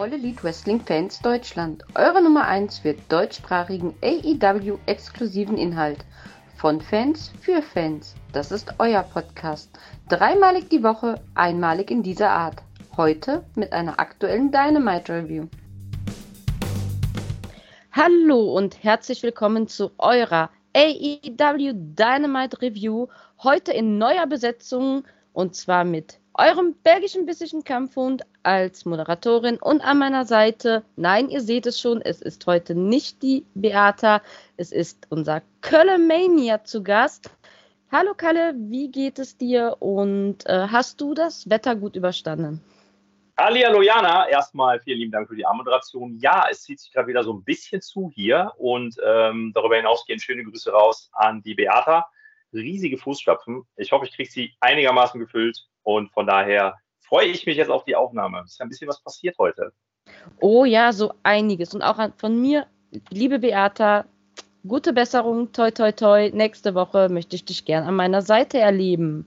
All Elite Wrestling Fans Deutschland, eure Nummer 1 für deutschsprachigen AEW exklusiven Inhalt. Von Fans für Fans. Das ist euer Podcast. Dreimalig die Woche, einmalig in dieser Art. Heute mit einer aktuellen Dynamite Review. Hallo und herzlich willkommen zu eurer AEW Dynamite Review. Heute in neuer Besetzung und zwar mit eurem belgischen bissischen Kampfhund als Moderatorin und an meiner Seite, nein, ihr seht es schon, es ist heute nicht die Beata, es ist unser Kölle Mania zu Gast. Hallo Kalle, wie geht es dir und äh, hast du das Wetter gut überstanden? Hallo Jana, erstmal vielen lieben Dank für die Anmoderation. Ja, es zieht sich gerade wieder so ein bisschen zu hier und ähm, darüber hinaus gehen schöne Grüße raus an die Beata. Riesige Fußstapfen. Ich hoffe, ich kriege sie einigermaßen gefüllt und von daher freue ich mich jetzt auf die Aufnahme. Es ist ein bisschen was passiert heute. Oh ja, so einiges. Und auch von mir, liebe Beata, gute Besserung, toi, toi, toi. Nächste Woche möchte ich dich gern an meiner Seite erleben.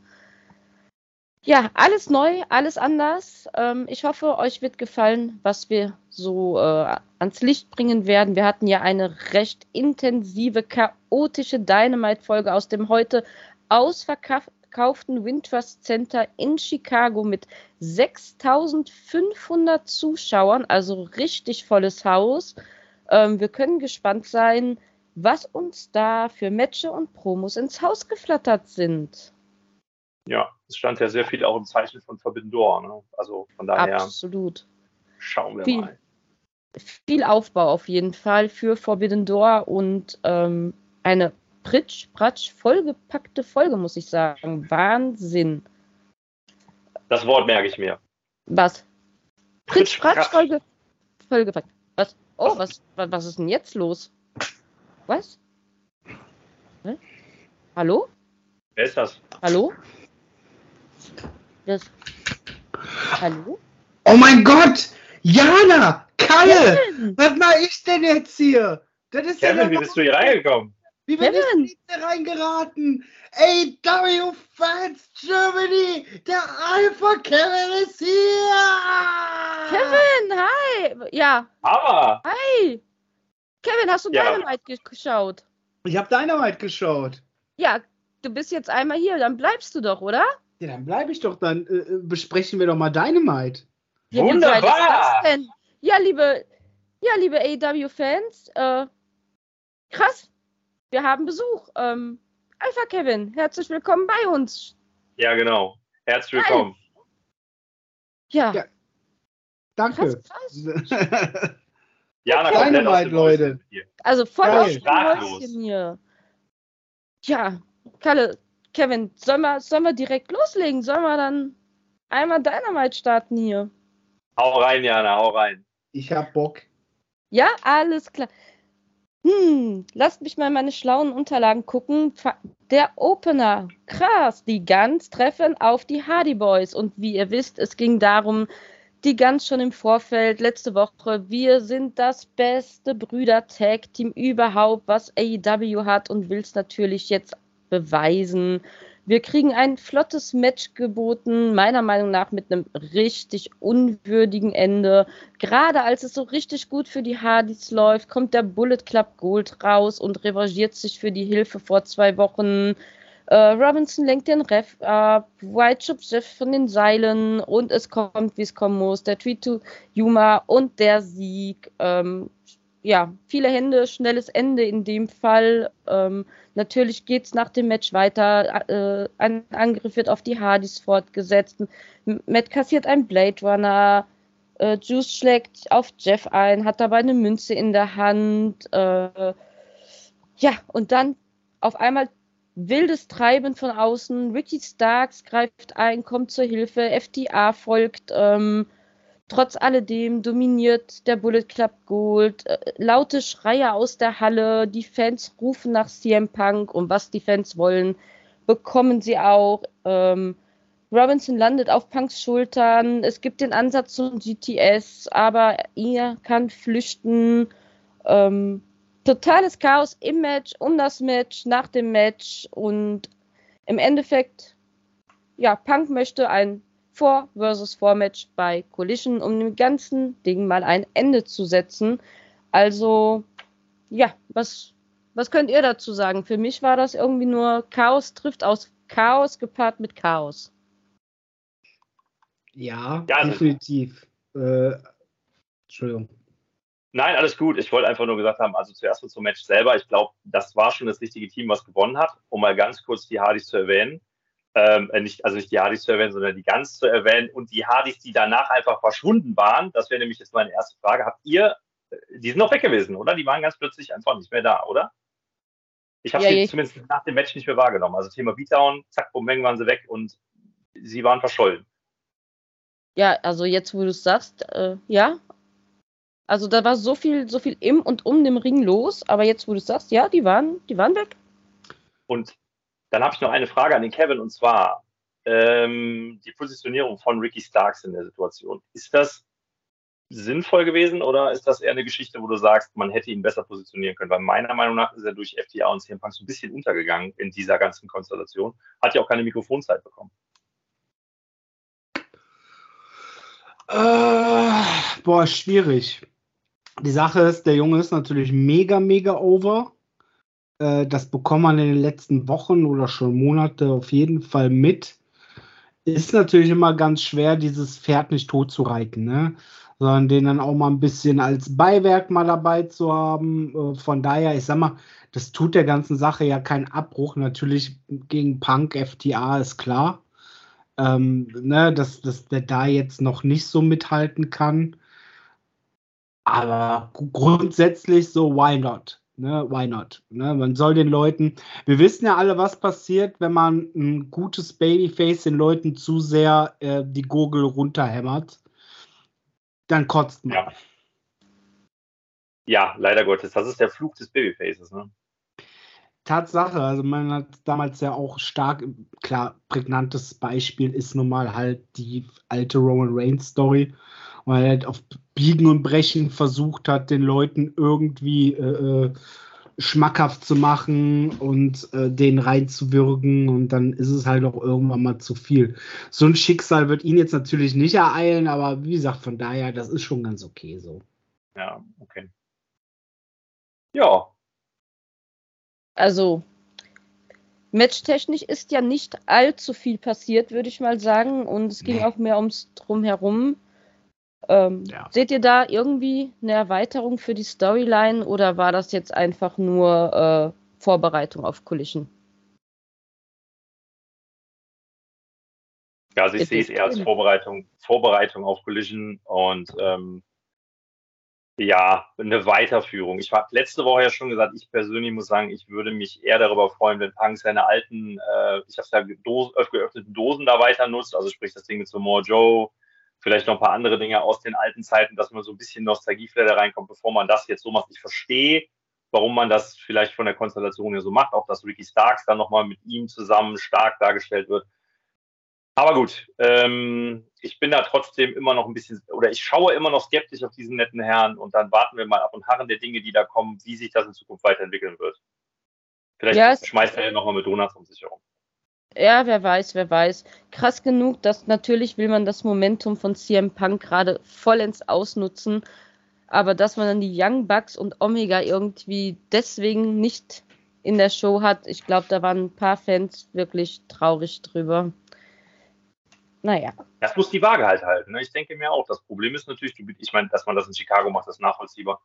Ja, alles neu, alles anders. Ähm, ich hoffe, euch wird gefallen, was wir so äh, ans Licht bringen werden. Wir hatten ja eine recht intensive, chaotische Dynamite-Folge aus dem heute ausverkauften Wintrust Center in Chicago mit 6500 Zuschauern, also richtig volles Haus. Ähm, wir können gespannt sein, was uns da für Matches und Promos ins Haus geflattert sind. Ja, es stand ja sehr viel auch im Zeichen von Forbidden Door. Ne? Also von daher. Absolut. Schauen wir viel, mal. Viel Aufbau auf jeden Fall für Forbidden Door und ähm, eine Pritsch, Pratsch, vollgepackte Folge, muss ich sagen. Wahnsinn. Das Wort merke ich mir. Was? Pritsch, Pratsch, Folge, vollgepackt. Was? Oh, was, was, was ist denn jetzt los? Was? Hä? Hallo? Wer ist das? Hallo? Das. Hallo? Oh mein Gott! Jana! Kalle! Was mache ich denn jetzt hier? Das ist Kevin, ja wie bist du hier reingekommen? Wie bin Kevin. ich da reingeraten? AW Fans Germany, der Alpha Kevin ist hier! Kevin, hi! Ja. Aber. Hi! Kevin, hast du ja. Dynamite geschaut? Ich habe Dynamite geschaut. Ja, du bist jetzt einmal hier, dann bleibst du doch, oder? Ja, dann bleibe ich doch, dann äh, äh besprechen wir doch mal Dynamite. Ja, Wunderbar! Ja, liebe, ja, liebe AW-Fans, äh, krass, wir haben Besuch. Ähm, Alpha Kevin, herzlich willkommen bei uns. Ja, genau. Herzlich willkommen. Ja. ja. Danke. Krass, ja, okay. Dynamite, Leute. Also voll auf Häuschen hier. Ja, Kalle, Kevin, sollen wir, sollen wir direkt loslegen? Sollen wir dann einmal Dynamite starten hier? Hau rein, Jana, hau rein. Ich hab Bock. Ja, alles klar. Hm, lasst mich mal meine schlauen Unterlagen gucken. Der Opener, krass, die Guns treffen auf die Hardy Boys. Und wie ihr wisst, es ging darum, die Guns schon im Vorfeld, letzte Woche, wir sind das beste Brüder-Tag-Team überhaupt, was AEW hat und will es natürlich jetzt beweisen. Wir kriegen ein flottes Match geboten, meiner Meinung nach mit einem richtig unwürdigen Ende. Gerade als es so richtig gut für die Hardys läuft, kommt der Bullet Club Gold raus und revanchiert sich für die Hilfe vor zwei Wochen. Äh, Robinson lenkt den Ref ab, White schubst Jeff von den Seilen und es kommt, wie es kommen muss. Der Tweet to Yuma und der Sieg. Ähm, ja, viele Hände, schnelles Ende in dem Fall. Ähm, natürlich geht es nach dem Match weiter. Äh, ein Angriff wird auf die Hardys fortgesetzt. Matt kassiert einen Blade Runner. Äh, Juice schlägt auf Jeff ein, hat dabei eine Münze in der Hand. Äh, ja, und dann auf einmal wildes Treiben von außen. Ricky Starks greift ein, kommt zur Hilfe. FTA folgt. Ähm, Trotz alledem dominiert der Bullet Club Gold. Äh, laute Schreie aus der Halle. Die Fans rufen nach CM Punk und was die Fans wollen, bekommen sie auch. Ähm, Robinson landet auf Punks Schultern. Es gibt den Ansatz zum GTS, aber er kann flüchten. Ähm, totales Chaos im Match, um das Match, nach dem Match und im Endeffekt, ja, Punk möchte ein 4 vs 4 Match bei Collision, um dem ganzen Ding mal ein Ende zu setzen. Also, ja, was, was könnt ihr dazu sagen? Für mich war das irgendwie nur Chaos trifft aus Chaos gepaart mit Chaos. Ja, ja also definitiv. Äh, Entschuldigung. Nein, alles gut. Ich wollte einfach nur gesagt haben, also zuerst zum Match selber. Ich glaube, das war schon das richtige Team, was gewonnen hat. Um mal ganz kurz die Hardys zu erwähnen. Ähm, äh, nicht, also nicht die Hardys zu erwähnen, sondern die Guns zu erwähnen und die Hardys, die danach einfach verschwunden waren. Das wäre nämlich jetzt meine erste Frage. Habt ihr, äh, die sind noch weg gewesen, oder? Die waren ganz plötzlich einfach nicht mehr da, oder? Ich habe ja, sie zumindest nach dem Match nicht mehr wahrgenommen. Also Thema Beatdown, zack, bumm, waren sie weg und sie waren verschollen. Ja, also jetzt, wo du es sagst, äh, ja, also da war so viel, so viel im und um dem Ring los, aber jetzt, wo du sagst, ja, die waren, die waren weg. Und dann habe ich noch eine Frage an den Kevin und zwar ähm, die Positionierung von Ricky Starks in der Situation. Ist das sinnvoll gewesen oder ist das eher eine Geschichte, wo du sagst, man hätte ihn besser positionieren können? Weil meiner Meinung nach ist er durch FTA und CM Punk so ein bisschen untergegangen in dieser ganzen Konstellation. Hat ja auch keine Mikrofonzeit bekommen. Äh, boah, schwierig. Die Sache ist, der Junge ist natürlich mega, mega over. Äh, das bekommt man in den letzten Wochen oder schon Monate auf jeden Fall mit. Ist natürlich immer ganz schwer, dieses Pferd nicht tot zu reiten, ne? sondern den dann auch mal ein bisschen als Beiwerk mal dabei zu haben. Äh, von daher, ich sag mal, das tut der ganzen Sache ja keinen Abbruch. Natürlich gegen Punk, FTA ist klar, ähm, ne, dass, dass der da jetzt noch nicht so mithalten kann. Aber grundsätzlich so, why not? Ne, why not? Ne, man soll den Leuten, wir wissen ja alle, was passiert, wenn man ein gutes Babyface den Leuten zu sehr äh, die Gurgel runterhämmert. Dann kotzt man. Ja. ja, leider Gottes. Das ist der Fluch des Babyfaces. Ne? Tatsache, also man hat damals ja auch stark, klar, prägnantes Beispiel ist nun mal halt die alte Roman Reigns Story weil er halt auf Biegen und Brechen versucht hat, den Leuten irgendwie äh, äh, schmackhaft zu machen und äh, den reinzuwürgen und dann ist es halt auch irgendwann mal zu viel. So ein Schicksal wird ihn jetzt natürlich nicht ereilen, aber wie gesagt, von daher, das ist schon ganz okay so. Ja, okay. Ja. Also, matchtechnisch ist ja nicht allzu viel passiert, würde ich mal sagen. Und es ging nee. auch mehr ums Drumherum. Ähm, ja. Seht ihr da irgendwie eine Erweiterung für die Storyline oder war das jetzt einfach nur äh, Vorbereitung auf Collision? Ja, also ich sehe es eher als Vorbereitung, Vorbereitung auf Collision und ähm, ja, eine Weiterführung. Ich habe letzte Woche ja schon gesagt, ich persönlich muss sagen, ich würde mich eher darüber freuen, wenn Punk seine alten, äh, ich habe es ja Dosen, geöffneten Dosen da weiter nutzt, also sprich das Ding mit so More Joe, vielleicht noch ein paar andere Dinge aus den alten Zeiten, dass man so ein bisschen Nostalgieflair reinkommt, bevor man das jetzt so macht. Ich verstehe, warum man das vielleicht von der Konstellation hier so macht, auch dass Ricky Starks dann nochmal mit ihm zusammen stark dargestellt wird. Aber gut, ähm, ich bin da trotzdem immer noch ein bisschen, oder ich schaue immer noch skeptisch auf diesen netten Herrn und dann warten wir mal ab und harren der Dinge, die da kommen, wie sich das in Zukunft weiterentwickeln wird. Vielleicht ja, schmeißt er ja nochmal mit Donuts um sich herum. Ja, wer weiß, wer weiß. Krass genug, dass natürlich will man das Momentum von CM Punk gerade vollends ausnutzen, aber dass man dann die Young Bucks und Omega irgendwie deswegen nicht in der Show hat, ich glaube, da waren ein paar Fans wirklich traurig drüber. Naja. Das muss die Waage halt halten. Ne? Ich denke mir auch. Das Problem ist natürlich, ich meine, dass man das in Chicago macht, ist nachvollziehbar.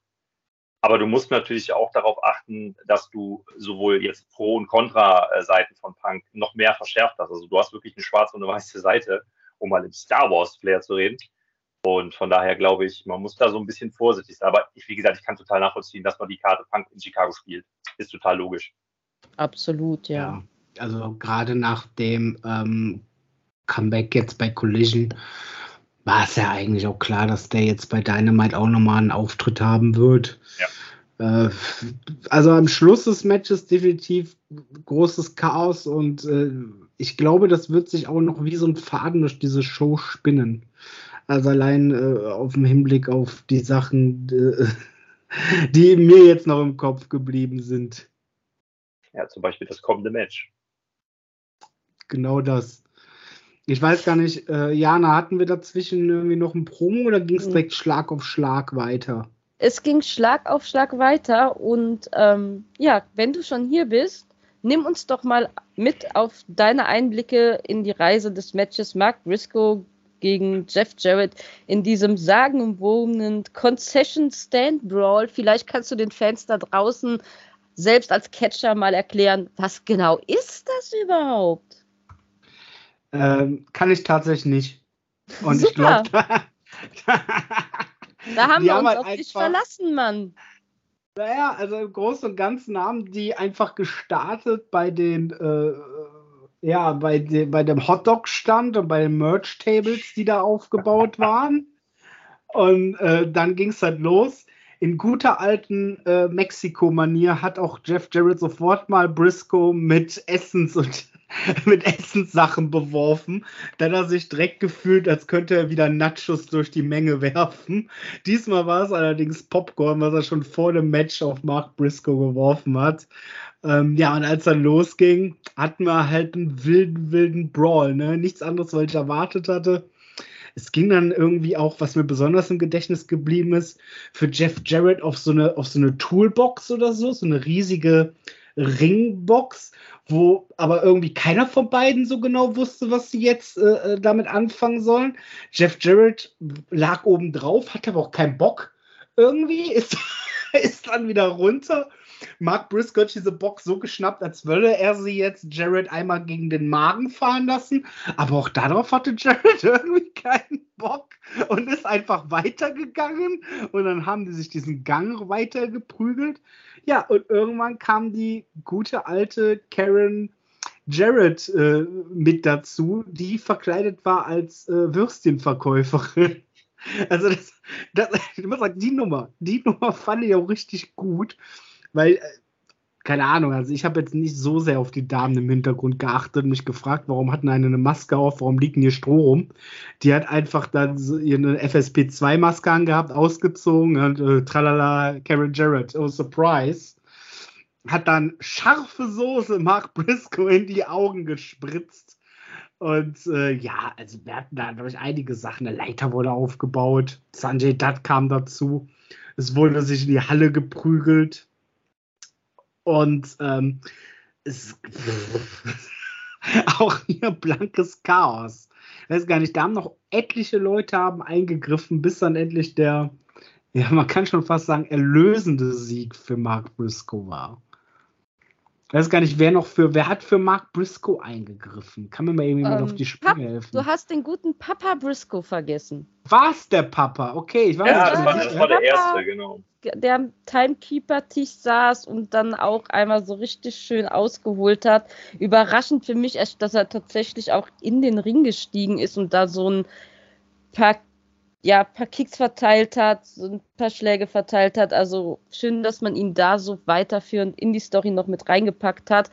Aber du musst natürlich auch darauf achten, dass du sowohl jetzt Pro- und Kontra-Seiten von Punk noch mehr verschärft hast. Also du hast wirklich eine schwarze und eine weiße Seite, um mal im Star Wars-Flair zu reden. Und von daher glaube ich, man muss da so ein bisschen vorsichtig sein. Aber ich, wie gesagt, ich kann total nachvollziehen, dass man die Karte Punk in Chicago spielt. Ist total logisch. Absolut, ja. ja also gerade nach dem ähm, Comeback jetzt bei Collision war es ja eigentlich auch klar, dass der jetzt bei Dynamite auch nochmal einen Auftritt haben wird. Ja. Äh, also am Schluss des Matches definitiv großes Chaos und äh, ich glaube, das wird sich auch noch wie so ein Faden durch diese Show spinnen. Also allein äh, auf dem Hinblick auf die Sachen, äh, die mir jetzt noch im Kopf geblieben sind. Ja, zum Beispiel das kommende Match. Genau das. Ich weiß gar nicht, äh, Jana, hatten wir dazwischen irgendwie noch ein Promo oder ging es Mhm. direkt Schlag auf Schlag weiter? Es ging Schlag auf Schlag weiter und ähm, ja, wenn du schon hier bist, nimm uns doch mal mit auf deine Einblicke in die Reise des Matches Mark Briscoe gegen Jeff Jarrett in diesem sagenumwobenen Concession Stand Brawl. Vielleicht kannst du den Fans da draußen selbst als Catcher mal erklären, was genau ist das überhaupt? Ähm, kann ich tatsächlich nicht. Und ich Super. glaube, Da haben Die wir haben uns halt auf dich verlassen, Mann. Naja, also im Großen und Ganzen haben die einfach gestartet bei den, äh, ja, bei, de, bei dem Hotdog-Stand und bei den Merch-Tables, die da aufgebaut waren. Und äh, dann ging es halt los. In guter alten äh, Mexiko-Manier hat auch Jeff Jarrett sofort mal Briscoe mit Essens und mit Essenssachen beworfen. Dann hat er sich direkt gefühlt, als könnte er wieder Nachos durch die Menge werfen. Diesmal war es allerdings Popcorn, was er schon vor dem Match auf Mark Briscoe geworfen hat. Ähm, ja, und als dann losging, hatten wir halt einen wilden, wilden Brawl. Ne? Nichts anderes, was ich erwartet hatte. Es ging dann irgendwie auch, was mir besonders im Gedächtnis geblieben ist, für Jeff Jarrett auf so eine, auf so eine Toolbox oder so, so eine riesige Ringbox, wo aber irgendwie keiner von beiden so genau wusste, was sie jetzt äh, äh, damit anfangen sollen. Jeff Jarrett lag oben drauf, hatte aber auch keinen Bock irgendwie, ist, ist dann wieder runter. Mark Briscoe hat diese Box so geschnappt, als wolle er sie jetzt Jarrett einmal gegen den Magen fahren lassen. Aber auch darauf hatte Jarrett irgendwie keinen Bock und ist einfach weitergegangen. Und dann haben die sich diesen Gang weiter geprügelt. Ja, und irgendwann kam die gute alte Karen Jarrett äh, mit dazu, die verkleidet war als äh, Würstchenverkäuferin. Also das, das, ich muss sagen, die Nummer, die Nummer fand ich auch richtig gut, weil, äh, keine Ahnung, also ich habe jetzt nicht so sehr auf die Damen im Hintergrund geachtet und mich gefragt, warum hatten eine eine Maske auf, warum liegt denn hier Stroh rum? Die hat einfach dann ihre FSP2-Maske angehabt, ausgezogen und äh, tralala, Karen Jarrett, oh surprise. Hat dann scharfe Soße Mark Briscoe in die Augen gespritzt. Und äh, ja, also wir hatten da durch einige Sachen. Eine Leiter wurde aufgebaut. Sanjay Dutt kam dazu. Es wurde sich in die Halle geprügelt. Und ähm, es auch hier blankes Chaos. Ich weiß gar nicht, da haben noch etliche Leute haben eingegriffen, bis dann endlich der, ja, man kann schon fast sagen, erlösende Sieg für Mark Briscoe war. Ich weiß gar nicht, wer noch für, wer hat für Mark Briscoe eingegriffen? Kann mir mal irgendjemand Ähm, auf die Sprünge helfen? Du hast den guten Papa Briscoe vergessen. War's der Papa? Okay, ich weiß Ja, nicht. das Ja, war, mehr das sicher. war der erste, genau. der am Timekeeper-Tisch saß und dann auch einmal so richtig schön ausgeholt hat. Überraschend für mich, dass er tatsächlich auch in den Ring gestiegen ist und da so ein paar, ja, paar Kicks verteilt hat, so ein paar Schläge verteilt hat. Also schön, dass man ihn da so weiterführend in die Story noch mit reingepackt hat.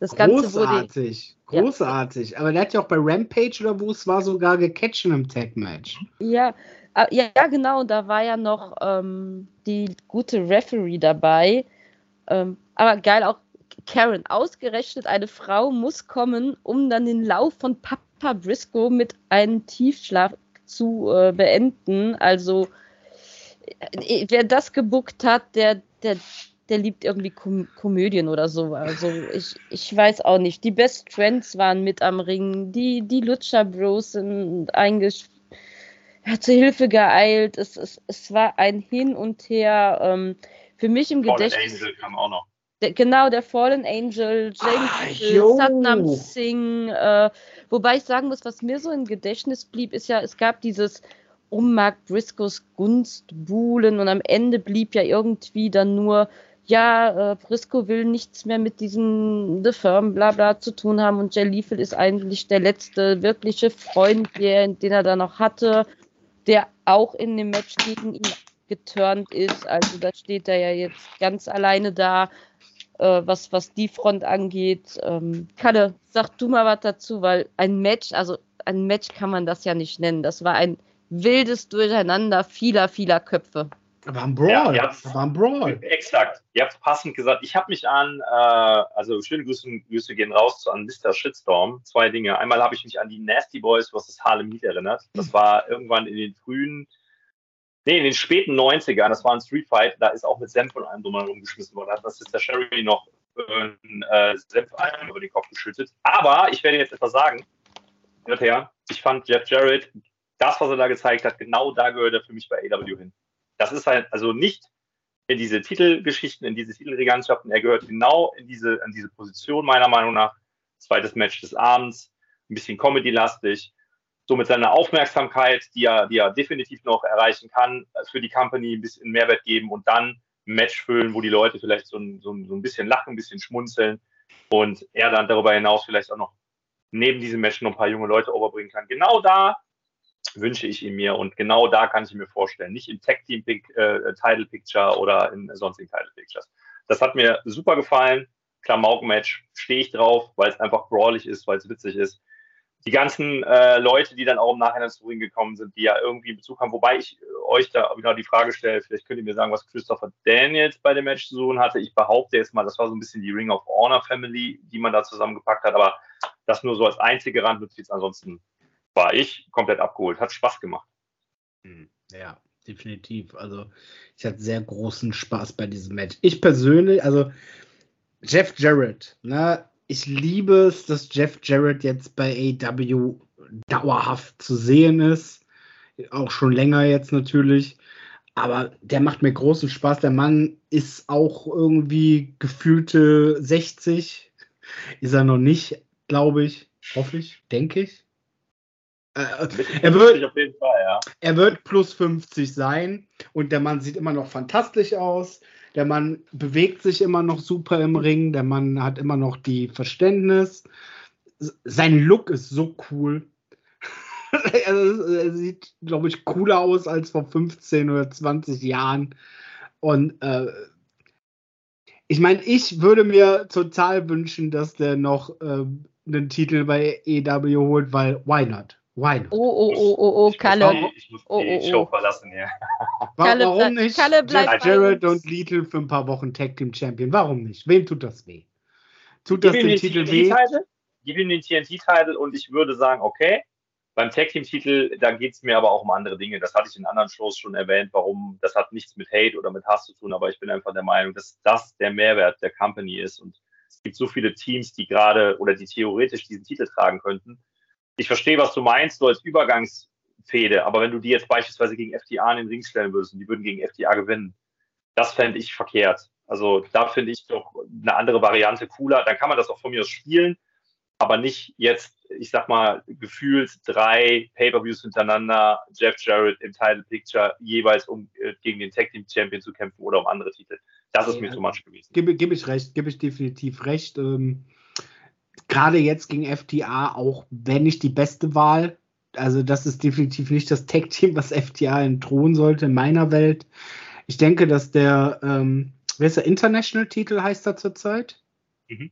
Das Ganze wurde. Großartig, Ja. großartig. Aber der hat ja auch bei Rampage oder wo es war sogar gecatcht in einem Tag-Match. Ja, ah, ja, ja, genau, da war ja noch ähm, die gute Referee dabei. Ähm, aber geil auch, Karen, ausgerechnet eine Frau muss kommen, um dann den Lauf von Papa Briscoe mit einem Tiefschlaf zu äh, beenden. Also, äh, wer das gebuckt hat, der, der, der liebt irgendwie Kom Komödien oder so. Also, ich, ich weiß auch nicht. Die Best Friends waren mit am Ring, die, die Lucha Bros sind eingesch ja, zur Hilfe geeilt. Es, es, es war ein Hin und Her. Ähm, für mich im Gedächtnis. Angel kam auch noch. Der, genau, der Fallen Angel, James Ah, Hill, jo. Satnam Singh. Äh, wobei ich sagen muss, was mir so im Gedächtnis blieb, ist ja, es gab dieses um Mark Briscoes Gunst buhlen und am Ende blieb ja irgendwie dann nur, ja, äh, Briscoe will nichts mehr mit diesem The Firm bla bla zu tun haben und Jay Lethal ist eigentlich der letzte wirkliche Freund, der, den er da noch hatte, der auch in dem Match gegen ihn geturnt ist. Also da steht er ja jetzt ganz alleine da äh, was, was die Front angeht. Ähm, Kalle, sag du mal was dazu, weil ein Match, also ein Match kann man das ja nicht nennen. Das war ein wildes Durcheinander vieler, vieler Köpfe. war ein Brawl. Ja, war ein Brawl. Exakt. Ihr habt passend gesagt. Ich habe mich an, äh, also schöne Grüße, Grüße gehen raus an Mr. Shitstorm. Zwei Dinge. Einmal habe ich mich an die Nasty Boys vs. Harlem Heat erinnert. Das war irgendwann in den frühen, nee, in den späten 90ern. Das war ein Street Fight. Da ist auch mit Senf von einem drumherum rumgeschmissen worden. Das ist der Sherry noch äh, Senf über den Kopf geschüttet. Aber ich werde jetzt etwas sagen. Her. Ich fand Jeff Jarrett, das, was er da gezeigt hat, genau da gehört er für mich bei AW hin. Das ist halt also nicht in diese Titelgeschichten, in diese Titelregantschaften. Er gehört genau in diese, in diese Position, meiner Meinung nach. Zweites Match des Abends, ein bisschen Comedy-lastig. So mit seiner Aufmerksamkeit, die er, die er definitiv noch erreichen kann, für die Company ein bisschen Mehrwert geben und dann ein Match füllen, wo die Leute vielleicht so ein, so ein, so ein bisschen lachen, ein bisschen schmunzeln und er dann darüber hinaus vielleicht auch noch neben diesem Match noch ein paar junge Leute overbringen kann. Genau da wünsche ich ihn mir und genau da kann ich ihn mir vorstellen. Nicht im Tech Team Pick, äh, Title Picture oder in sonstigen Title Pictures. Das hat mir super gefallen. Klamauk-Match stehe ich drauf, weil es einfach brawlig ist, weil es witzig ist. Die ganzen äh, Leute, die dann auch im Nachhinein zu Ring gekommen sind, die ja irgendwie Bezug haben, wobei ich äh, euch da wieder die Frage stelle, vielleicht könnt ihr mir sagen, was Christopher Daniels bei dem Match zu suchen hatte. Ich behaupte jetzt mal, das war so ein bisschen die Ring of Honor Family, die man da zusammengepackt hat, aber das nur so als einzige Randnotiz. Ansonsten war ich komplett abgeholt. Hat Spaß gemacht. Hm, ja, definitiv. Also ich hatte sehr großen Spaß bei diesem Match. Ich persönlich, also Jeff Jarrett, ne, ich liebe es, dass Jeff Jarrett jetzt bei AW dauerhaft zu sehen ist. Auch schon länger jetzt natürlich. Aber der macht mir großen Spaß. Der Mann ist auch irgendwie gefühlte 60. Ist er noch nicht, glaube ich. Hoffe ich, denke ich. Äh, er, wird, Fall, ja. er wird plus 50 sein und der Mann sieht immer noch fantastisch aus. Der Mann bewegt sich immer noch super im Ring. Der Mann hat immer noch die Verständnis. Sein Look ist so cool. er sieht, glaube ich, cooler aus als vor 15 oder 20 Jahren. Und äh, ich meine, ich würde mir total wünschen, dass der noch äh, einen Titel bei EW holt, weil why not? Why not? Oh, oh, oh, oh, oh, Kalle. Ich muss die, oh, oh, Show oh. verlassen hier. Kalle, Warum nicht? Kalle bleibt Jared und Little für ein paar Wochen Tag Team Champion. Warum nicht? Wem tut das weh? Tut das den, den Titel weh? Gib ihm den TNT-Titel und ich würde sagen, okay. Beim Tag Team-Titel, da geht es mir aber auch um andere Dinge. Das hatte ich in anderen Shows schon erwähnt, warum. Das hat nichts mit Hate oder mit Hass zu tun, aber ich bin einfach der Meinung, dass das der Mehrwert der Company ist. Und es gibt so viele Teams, die gerade oder die theoretisch diesen Titel tragen könnten ich verstehe, was du meinst, so als Übergangsfehde, aber wenn du die jetzt beispielsweise gegen FTA in den Ring stellen würdest und die würden gegen FTA gewinnen, das fände ich verkehrt. Also da finde ich doch eine andere Variante cooler. Dann kann man das auch von mir aus spielen, aber nicht jetzt, ich sag mal, gefühlt drei Pay-Per-Views hintereinander, Jeff Jarrett im Title Picture, jeweils um äh, gegen den Tag Team Champion zu kämpfen oder um andere Titel. Das ist ja, mir zu much gewesen. Gebe, gebe ich recht, gebe ich definitiv recht. Ähm, gerade jetzt gegen FTA auch, wenn nicht die beste Wahl. Also, das ist definitiv nicht das Tag-Team, was FTA entthronen sollte in meiner Welt. Ich denke, dass der, ähm, wer ist der International-Titel heißt er zurzeit? Mhm.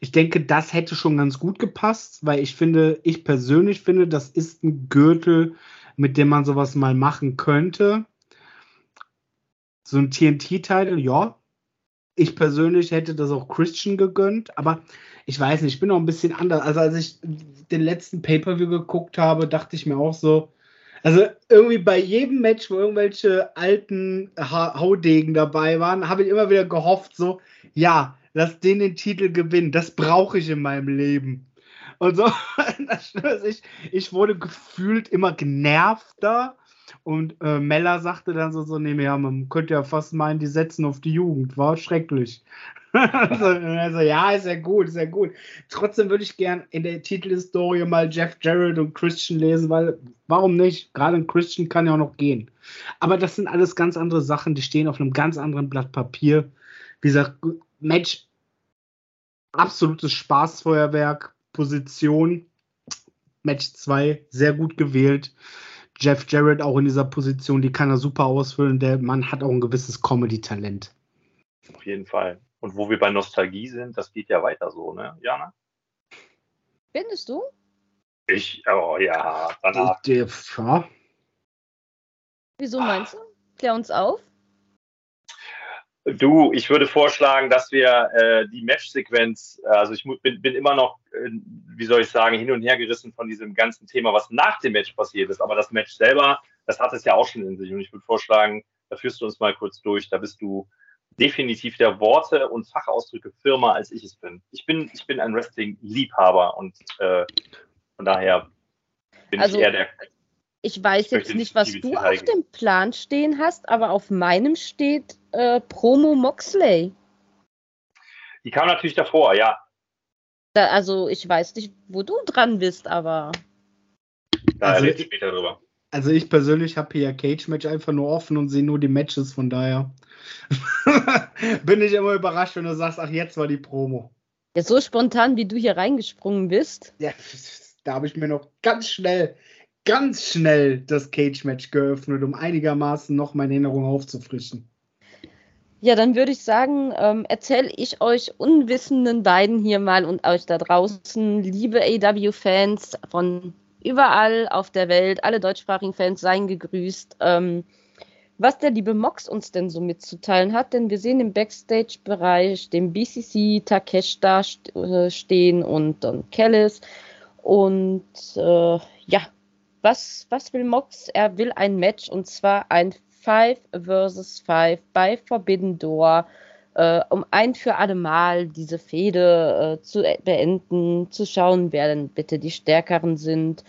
Ich denke, das hätte schon ganz gut gepasst, weil ich finde, ich persönlich finde, das ist ein Gürtel, mit dem man sowas mal machen könnte. So ein TNT-Titel, ja. Ich persönlich hätte das auch Christian gegönnt, aber ich weiß nicht, ich bin noch ein bisschen anders. Also als ich den letzten Pay-Per-View geguckt habe, dachte ich mir auch so, also irgendwie bei jedem Match, wo irgendwelche alten ha Haudegen dabei waren, habe ich immer wieder gehofft, so, ja, lass den den Titel gewinnen. Das brauche ich in meinem Leben. Und so, ich, ich wurde gefühlt immer genervter und äh, Meller sagte dann so, so, nee, ja, man könnte ja fast meinen, die setzen auf die Jugend. War schrecklich. also, also, ja, ist ja gut, ist ja gut. Trotzdem würde ich gern in der Titelhistorie mal Jeff Jarrett und Christian lesen, weil warum nicht? Gerade ein Christian kann ja auch noch gehen. Aber das sind alles ganz andere Sachen, die stehen auf einem ganz anderen Blatt Papier. Wie gesagt, Match, absolutes Spaßfeuerwerk, Position. Match 2, sehr gut gewählt. Jeff Jarrett auch in dieser Position, die kann er super ausfüllen. Der Mann hat auch ein gewisses Comedy-Talent. Auf jeden Fall. Und wo wir bei Nostalgie sind, das geht ja weiter so, ne, Jana? Findest du? Ich, oh ja, danach. Der, ja. Wieso meinst du? Klär uns auf. Du, ich würde vorschlagen, dass wir äh, die Match-Sequenz, äh, also ich bin, bin immer noch, äh, wie soll ich sagen, hin und her gerissen von diesem ganzen Thema, was nach dem Match passiert ist. Aber das Match selber, das hat es ja auch schon in sich. Und ich würde vorschlagen, da führst du uns mal kurz durch. Da bist du definitiv der Worte und Fachausdrücke Firma, als ich es bin. Ich bin, ich bin ein Wrestling-Liebhaber und äh, von daher bin also, ich eher der ich weiß jetzt nicht, was du auf dem Plan stehen hast, aber auf meinem steht äh, Promo Moxley. Die kam natürlich davor, ja. Da, also ich weiß nicht, wo du dran bist, aber. Da also, ich später drüber. Also ich persönlich habe hier Cage-Match einfach nur offen und sehe nur die Matches, von daher bin ich immer überrascht, wenn du sagst, ach jetzt war die Promo. Ja, so spontan, wie du hier reingesprungen bist. Ja, da habe ich mir noch ganz schnell ganz schnell das Cage-Match geöffnet, um einigermaßen noch meine Erinnerung aufzufrischen. Ja, dann würde ich sagen, ähm, erzähle ich euch unwissenden beiden hier mal und euch da draußen, liebe AW-Fans von überall auf der Welt, alle deutschsprachigen Fans seien gegrüßt, ähm, was der liebe Mox uns denn so mitzuteilen hat, denn wir sehen im Backstage-Bereich den BCC Takesh da äh, stehen und Don Kellis und äh, ja, was, was will Mox? Er will ein Match und zwar ein 5 versus 5 bei Forbidden Door, äh, um ein für alle Mal diese Fehde äh, zu beenden, zu schauen, wer denn bitte die Stärkeren sind.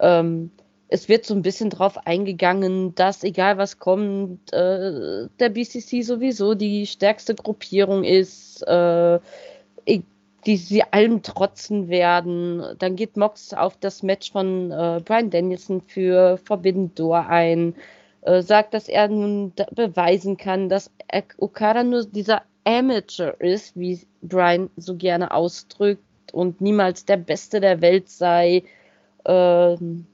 Ähm, es wird so ein bisschen drauf eingegangen, dass egal was kommt, äh, der BCC sowieso die stärkste Gruppierung ist. Äh, die sie allem trotzen werden. Dann geht Mox auf das Match von äh, Brian Danielson für Forbidden Door ein, äh, sagt, dass er nun beweisen kann, dass Okada nur dieser Amateur ist, wie Brian so gerne ausdrückt, und niemals der Beste der Welt sei. Ähm,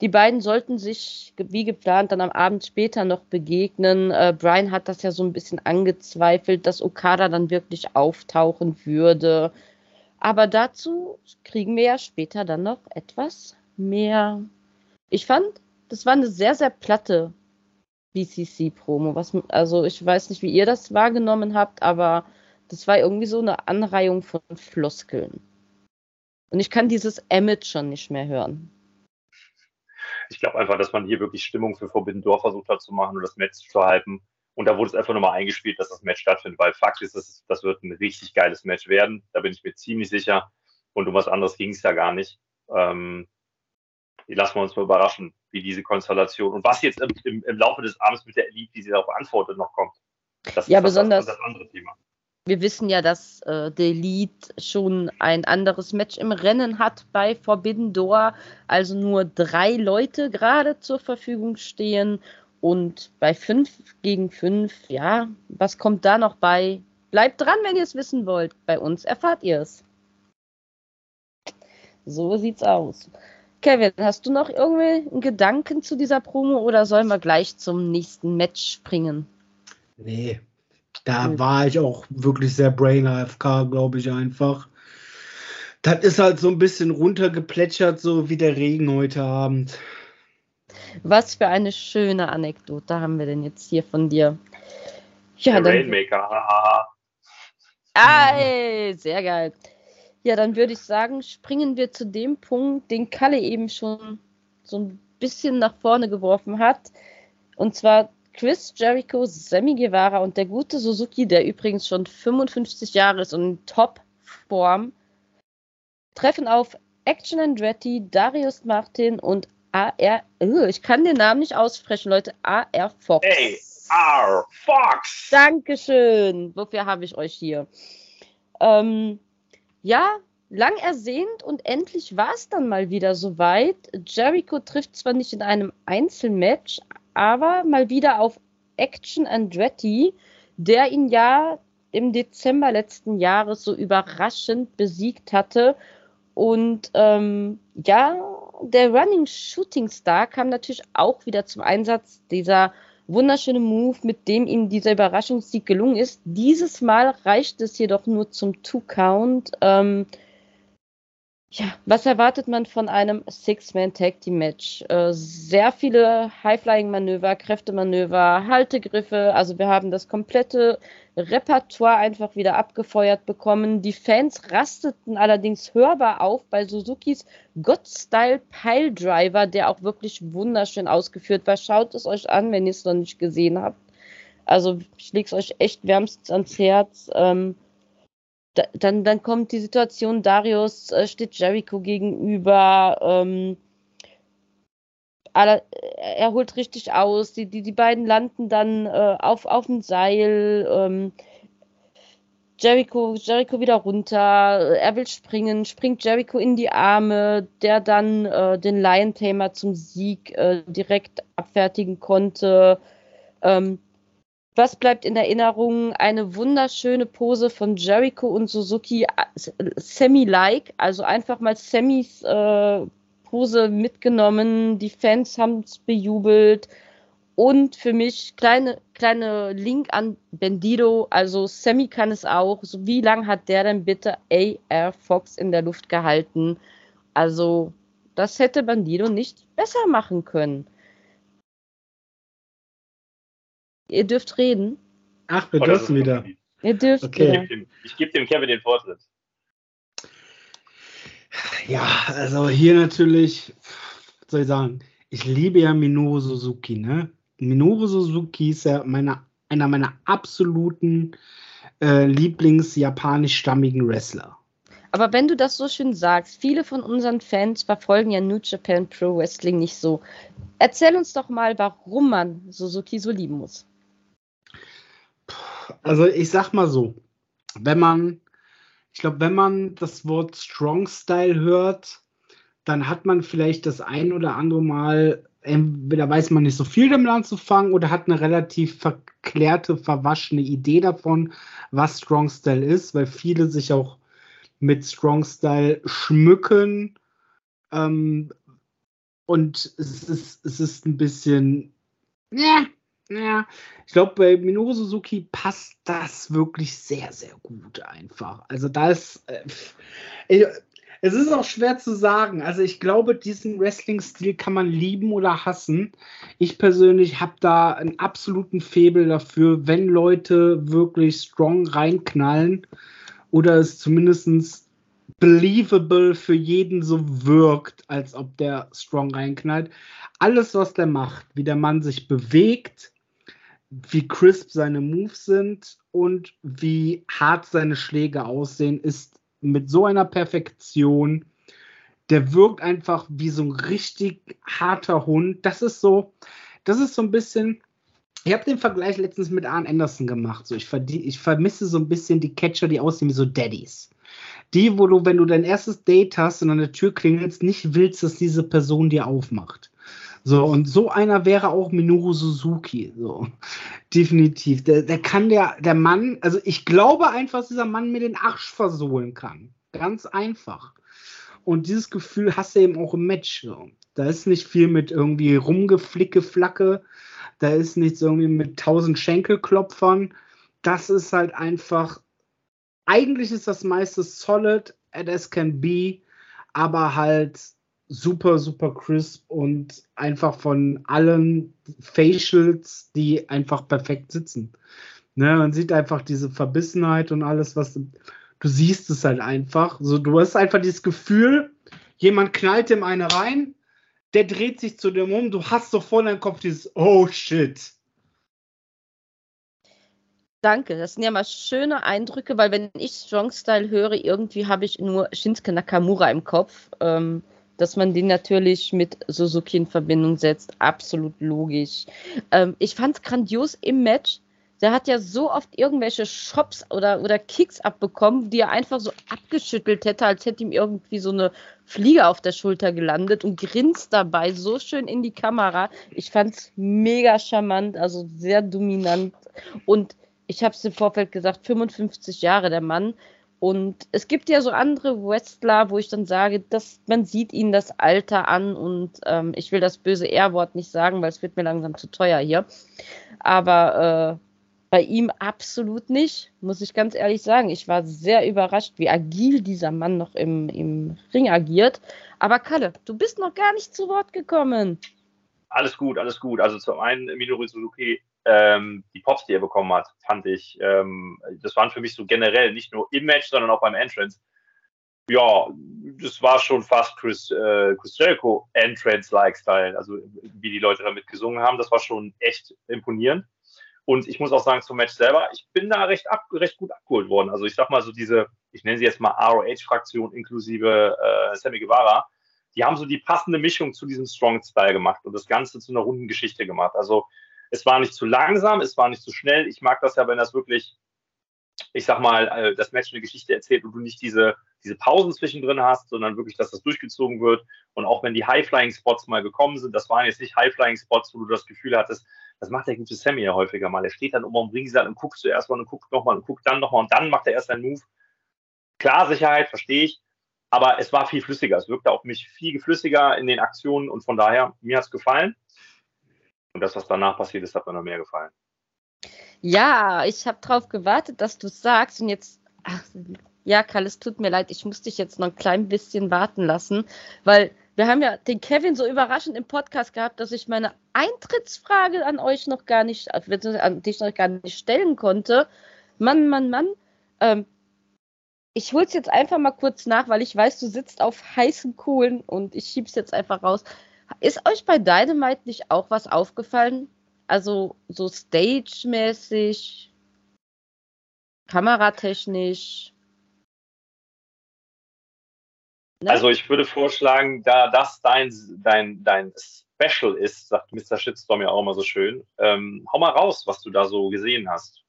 die beiden sollten sich wie geplant dann am Abend später noch begegnen. Äh, Brian hat das ja so ein bisschen angezweifelt, dass Okada dann wirklich auftauchen würde. Aber dazu kriegen wir ja später dann noch etwas mehr. Ich fand, das war eine sehr, sehr platte BCC-Promo. Also ich weiß nicht, wie ihr das wahrgenommen habt, aber das war irgendwie so eine Anreihung von Floskeln. Und ich kann dieses Emmett schon nicht mehr hören ich glaube einfach, dass man hier wirklich Stimmung für Forbidden Door versucht hat zu machen und das Match zu halten. Und da wurde es einfach nochmal eingespielt, dass das Match stattfindet, weil Fakt ist, das, das wird ein richtig geiles Match werden. Da bin ich mir ziemlich sicher. Und um was anderes ging es ja gar nicht. Ähm, lassen wir uns mal überraschen, wie diese Konstellation und was jetzt im, im, im Laufe des Abends mit der Elite, die sie darauf antwortet, noch kommt. Das ja, ist besonders. Das, das andere Thema wir wissen ja, dass äh, The Elite schon ein anderes Match im Rennen hat bei Forbidden Door, also nur drei Leute gerade zur Verfügung stehen. Und bei 5 gegen 5, ja, was kommt da noch bei? Bleibt dran, wenn ihr es wissen wollt. Bei uns erfahrt ihr es. So sieht's aus. Kevin, hast du noch irgendwie einen Gedanken zu dieser Promo oder sollen wir gleich zum nächsten Match springen? Nee, da mhm. war ich auch wirklich sehr Brain AFK, glaube ich einfach. Das ist halt so ein bisschen runtergeplätschert, so wie der Regen heute Abend. Was für eine schöne Anekdote haben wir denn jetzt hier von dir? Ja, der Rainmaker, haha. Ah, sehr geil. Ja, dann würde ich sagen, springen wir zu dem Punkt, den Kalle eben schon so ein bisschen nach vorne geworfen hat. Und zwar Chris Jericho, Sammy Guevara und der gute Suzuki, der übrigens schon 55 Jahre ist und in Top-Form, treffen auf Action Andretti, Darius Martin und AR. Ich kann den Namen nicht aussprechen, Leute. AR Fox. AR Fox. Dankeschön. Wofür habe ich euch hier? Ähm, ja, lang ersehnt und endlich war es dann mal wieder soweit. Jericho trifft zwar nicht in einem Einzelmatch, aber mal wieder auf Action Andretti, der ihn ja im Dezember letzten Jahres so überraschend besiegt hatte. Und ähm, ja, der Running Shooting Star kam natürlich auch wieder zum Einsatz. Dieser wunderschöne Move, mit dem ihm dieser Überraschungssieg gelungen ist. Dieses Mal reicht es jedoch nur zum Two-Count. Ähm, ja, was erwartet man von einem Six-Man-Tag-Team-Match? Äh, sehr viele High-Flying-Manöver, Kräftemanöver, Haltegriffe. Also wir haben das komplette Repertoire einfach wieder abgefeuert bekommen. Die Fans rasteten allerdings hörbar auf bei Suzukis God-Style Piledriver, der auch wirklich wunderschön ausgeführt war. Schaut es euch an, wenn ihr es noch nicht gesehen habt. Also ich lege es euch echt wärmstens ans Herz. Ähm, da, dann, dann kommt die Situation, Darius äh, steht Jericho gegenüber. Ähm, alle, er holt richtig aus. Die, die, die beiden landen dann äh, auf, auf dem Seil. Ähm, Jericho, Jericho wieder runter. Er will springen, springt Jericho in die Arme, der dann äh, den Lion Tamer zum Sieg äh, direkt abfertigen konnte. Ähm, was bleibt in Erinnerung? Eine wunderschöne Pose von Jericho und Suzuki, Sammy-like, also einfach mal Sammys äh, Pose mitgenommen. Die Fans haben es bejubelt. Und für mich kleine, kleine Link an Bendido. Also Sammy kann es auch. So, wie lange hat der denn bitte AR Fox in der Luft gehalten? Also, das hätte Bandido nicht besser machen können. Ihr dürft reden. Ach, wir oh, dürfen wieder. Ihr dürft okay. wieder. Ich gebe dem Kevin den Vortritt. Ja, also hier natürlich, was soll ich sagen, ich liebe ja Minoru Suzuki, ne? Minoru Suzuki ist ja meine, einer meiner absoluten äh, Lieblings-japanischstammigen Wrestler. Aber wenn du das so schön sagst, viele von unseren Fans verfolgen ja New Japan Pro Wrestling nicht so. Erzähl uns doch mal, warum man Suzuki so lieben muss. Also ich sag mal so, wenn man, ich glaube, wenn man das Wort Strong Style hört, dann hat man vielleicht das ein oder andere Mal, entweder weiß man nicht so viel damit anzufangen oder hat eine relativ verklärte, verwaschene Idee davon, was Strong Style ist, weil viele sich auch mit Strong Style schmücken. Ähm, und es ist, es ist ein bisschen, ja, ja, ich glaube, bei Minoru Suzuki passt das wirklich sehr, sehr gut einfach. Also da ist, äh, es ist auch schwer zu sagen. Also ich glaube, diesen Wrestling-Stil kann man lieben oder hassen. Ich persönlich habe da einen absoluten Febel dafür, wenn Leute wirklich strong reinknallen oder es zumindest believable für jeden so wirkt, als ob der strong reinknallt. Alles, was der macht, wie der Mann sich bewegt, wie crisp seine Moves sind und wie hart seine Schläge aussehen, ist mit so einer Perfektion. Der wirkt einfach wie so ein richtig harter Hund. Das ist so, das ist so ein bisschen. Ich habe den Vergleich letztens mit Arn Anderson gemacht. So, ich, ich vermisse so ein bisschen die Catcher, die aussehen wie so Daddies. Die, wo du, wenn du dein erstes Date hast und an der Tür klingelst, nicht willst, dass diese Person dir aufmacht. So, und so einer wäre auch Minoru Suzuki. So, definitiv. Der, der kann der, der Mann, also ich glaube einfach, dass dieser Mann mir den Arsch versohlen kann. Ganz einfach. Und dieses Gefühl hast du eben auch im Match. So. Da ist nicht viel mit irgendwie rumgeflicke, flacke. Da ist nichts irgendwie mit tausend Schenkelklopfern. Das ist halt einfach, eigentlich ist das meiste solid as can be, aber halt super, super crisp und einfach von allen Facials, die einfach perfekt sitzen. Ne, man sieht einfach diese Verbissenheit und alles, was du, du siehst es halt einfach. So, du hast einfach dieses Gefühl, jemand knallt dem eine rein, der dreht sich zu dem um, du hast so in deinem Kopf dieses Oh shit. Danke, das sind ja mal schöne Eindrücke, weil wenn ich Strong Style höre, irgendwie habe ich nur Shinsuke Nakamura im Kopf. Ähm, dass man den natürlich mit Suzuki in Verbindung setzt. Absolut logisch. Ähm, ich fand es grandios im Match. Der hat ja so oft irgendwelche Shops oder, oder Kicks abbekommen, die er einfach so abgeschüttelt hätte, als hätte ihm irgendwie so eine Fliege auf der Schulter gelandet und grinst dabei so schön in die Kamera. Ich fand es mega charmant, also sehr dominant. Und ich habe es im Vorfeld gesagt, 55 Jahre der Mann. Und es gibt ja so andere Wrestler, wo ich dann sage, dass man sieht ihnen das Alter an und ähm, ich will das böse R-Wort nicht sagen, weil es wird mir langsam zu teuer hier. Aber Bei ihm absolut nicht, muss ich ganz ehrlich sagen. Ich war sehr überrascht, wie agil dieser Mann noch im, im Ring agiert. Aber Kalle, du bist noch gar nicht zu Wort gekommen. Alles gut, alles gut. Also zum einen Minoru Suzuki, ähm, die Pops, die er bekommen hat, fand ich, ähm, das waren für mich so generell nicht nur im Match, sondern auch beim Entrance. Ja, das war schon fast Chris, äh, Chris Jericho Entrance-like Style. Also wie die Leute damit gesungen haben, das war schon echt imponierend. Und ich muss auch sagen, zum Match selber, ich bin da recht, ab, recht gut abgeholt worden. Also ich sag mal so diese, ich nenne sie jetzt mal ROH-Fraktion inklusive äh, Sammy Guevara, die haben so die passende Mischung zu diesem Strong-Style gemacht und das Ganze zu einer runden Geschichte gemacht. Also es war nicht zu langsam, es war nicht zu schnell. Ich mag das ja, wenn das wirklich, ich sag mal, äh, das Match eine Geschichte erzählt und du nicht diese, diese Pausen zwischendrin hast, sondern wirklich, dass das durchgezogen wird. Und auch wenn die High-Flying-Spots mal gekommen sind, das waren jetzt nicht High-Flying-Spots, wo du das Gefühl hattest, das macht der gute Sammy ja häufiger mal. Er steht dann um am Ringseil und guckt zuerst mal und guckt nochmal und guckt dann nochmal und dann macht er erst einen Move. Klar, Sicherheit, verstehe ich, aber es war viel flüssiger. Es wirkte auf mich viel flüssiger in den Aktionen und von daher, mir hat es gefallen. Und das, was danach passiert ist, hat mir noch mehr gefallen. Ja, ich habe darauf gewartet, dass du sagst und jetzt, ach, ja, Karl, es tut mir leid, ich muss dich jetzt noch ein klein bisschen warten lassen, weil wir haben ja den Kevin so überraschend im Podcast gehabt, dass ich meine Eintrittsfrage an euch noch gar nicht, an dich noch gar nicht stellen konnte. Mann, Mann, Mann. Ähm, ich hol's jetzt einfach mal kurz nach, weil ich weiß, du sitzt auf heißen Kohlen und ich schieb's jetzt einfach raus. Ist euch bei Dynamite nicht auch was aufgefallen? Also so stage-mäßig, kameratechnisch, Ne? Also ich würde vorschlagen, da das dein, dein, dein Special ist, sagt Mr. Shitstorm ja auch immer so schön, ähm, hau mal raus, was du da so gesehen hast.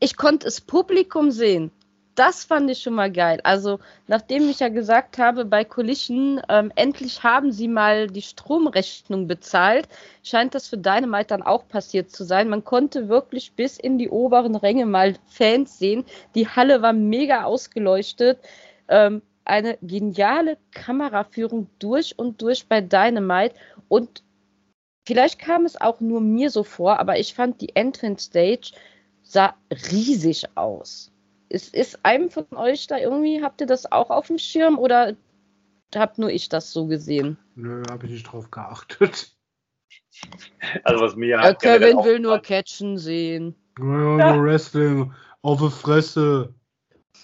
Ich konnte das Publikum sehen. Das fand ich schon mal geil. Also, nachdem ich ja gesagt habe, bei Collision, ähm, endlich haben sie mal die Stromrechnung bezahlt, scheint das für Dynamite dann auch passiert zu sein. Man konnte wirklich bis in die oberen Ränge mal Fans sehen. Die Halle war mega ausgeleuchtet. Ähm, eine geniale Kameraführung durch und durch bei Dynamite und vielleicht kam es auch nur mir so vor, aber ich fand die Entrance Stage sah riesig aus. Ist, ist einem von euch da irgendwie, habt ihr das auch auf dem Schirm oder habt nur ich das so gesehen? Nö, habe ich nicht drauf geachtet. Also was mir ja, Kevin will nur Catchen sehen. Ja, ja, nur Wrestling auf die Fresse.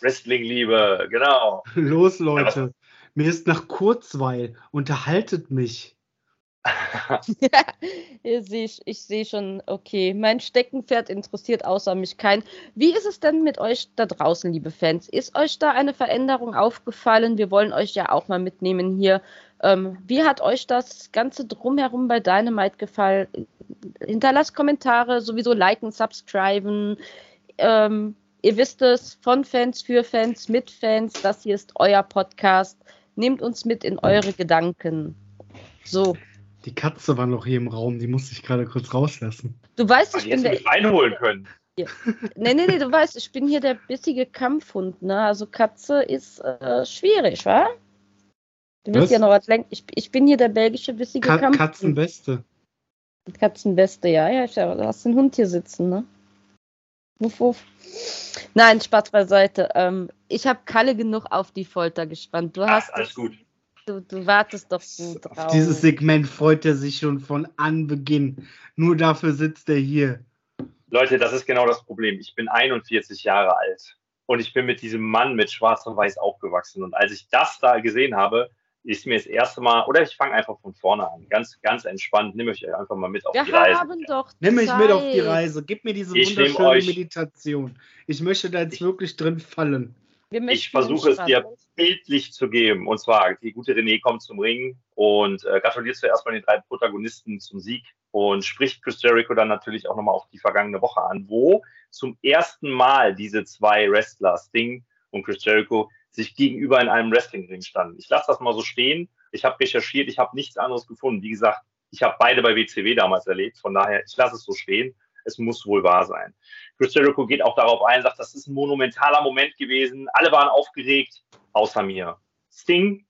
Wrestling-Liebe, genau. Los, Leute. Ja, Mir ist nach Kurzweil. Unterhaltet mich. ja, ich, ich sehe schon, okay. Mein Steckenpferd interessiert außer mich keinen. Wie ist es denn mit euch da draußen, liebe Fans? Ist euch da eine Veränderung aufgefallen? Wir wollen euch ja auch mal mitnehmen hier. Ähm, wie hat euch das Ganze drumherum bei Dynamite gefallen? Hinterlasst Kommentare, sowieso liken, subscriben. Ähm, Ihr wisst es, von Fans, für Fans, mit Fans, das hier ist euer Podcast. Nehmt uns mit in eure Gedanken. So. Die Katze war noch hier im Raum, die musste ich gerade kurz rauslassen. Du weißt, ich bin der. einholen können. Ja. Nee, nee, nee, du weißt, ich bin hier der bissige Kampfhund, ne? Also Katze ist äh, schwierig, wa? Du willst was? ja noch was lenken. Ich, ich bin hier der belgische bissige Ka Kampfhund. Katzenbeste. Katzenbeste, ja, ja. Du hast den Hund hier sitzen, ne? Wuff, wuff. Nein, Spaß beiseite. Ähm, ich habe Kalle genug auf die Folter gespannt. Du hast. Ach, alles gut. Du, du, wartest doch gut drauf. Auf dieses Segment freut er sich schon von Anbeginn. Nur dafür sitzt er hier. Leute, das ist genau das Problem. Ich bin 41 Jahre alt und ich bin mit diesem Mann mit Schwarz und Weiß aufgewachsen. Und als ich das da gesehen habe, ist mir das erste Mal, oder ich fange einfach von vorne an, ganz, ganz entspannt, nehme ich einfach mal mit auf Wir die Reise. Haben doch Nimm mich mit auf die Reise, gib mir diese ich wunderschöne Meditation. Ich möchte da jetzt ich, wirklich drin fallen. Ich versuche es dir bildlich zu geben. Und zwar, die gute René kommt zum Ring und äh, gratuliert zuerst mal den drei Protagonisten zum Sieg und spricht Chris Jericho dann natürlich auch nochmal auf die vergangene Woche an, wo zum ersten Mal diese zwei Wrestler, Sting und Chris Jericho, sich gegenüber in einem Wrestlingring standen. Ich lasse das mal so stehen. Ich habe recherchiert, ich habe nichts anderes gefunden. Wie gesagt, ich habe beide bei WCW damals erlebt. Von daher, ich lasse es so stehen. Es muss wohl wahr sein. Chris Jericho geht auch darauf ein, sagt, das ist ein monumentaler Moment gewesen. Alle waren aufgeregt, außer mir. Sting,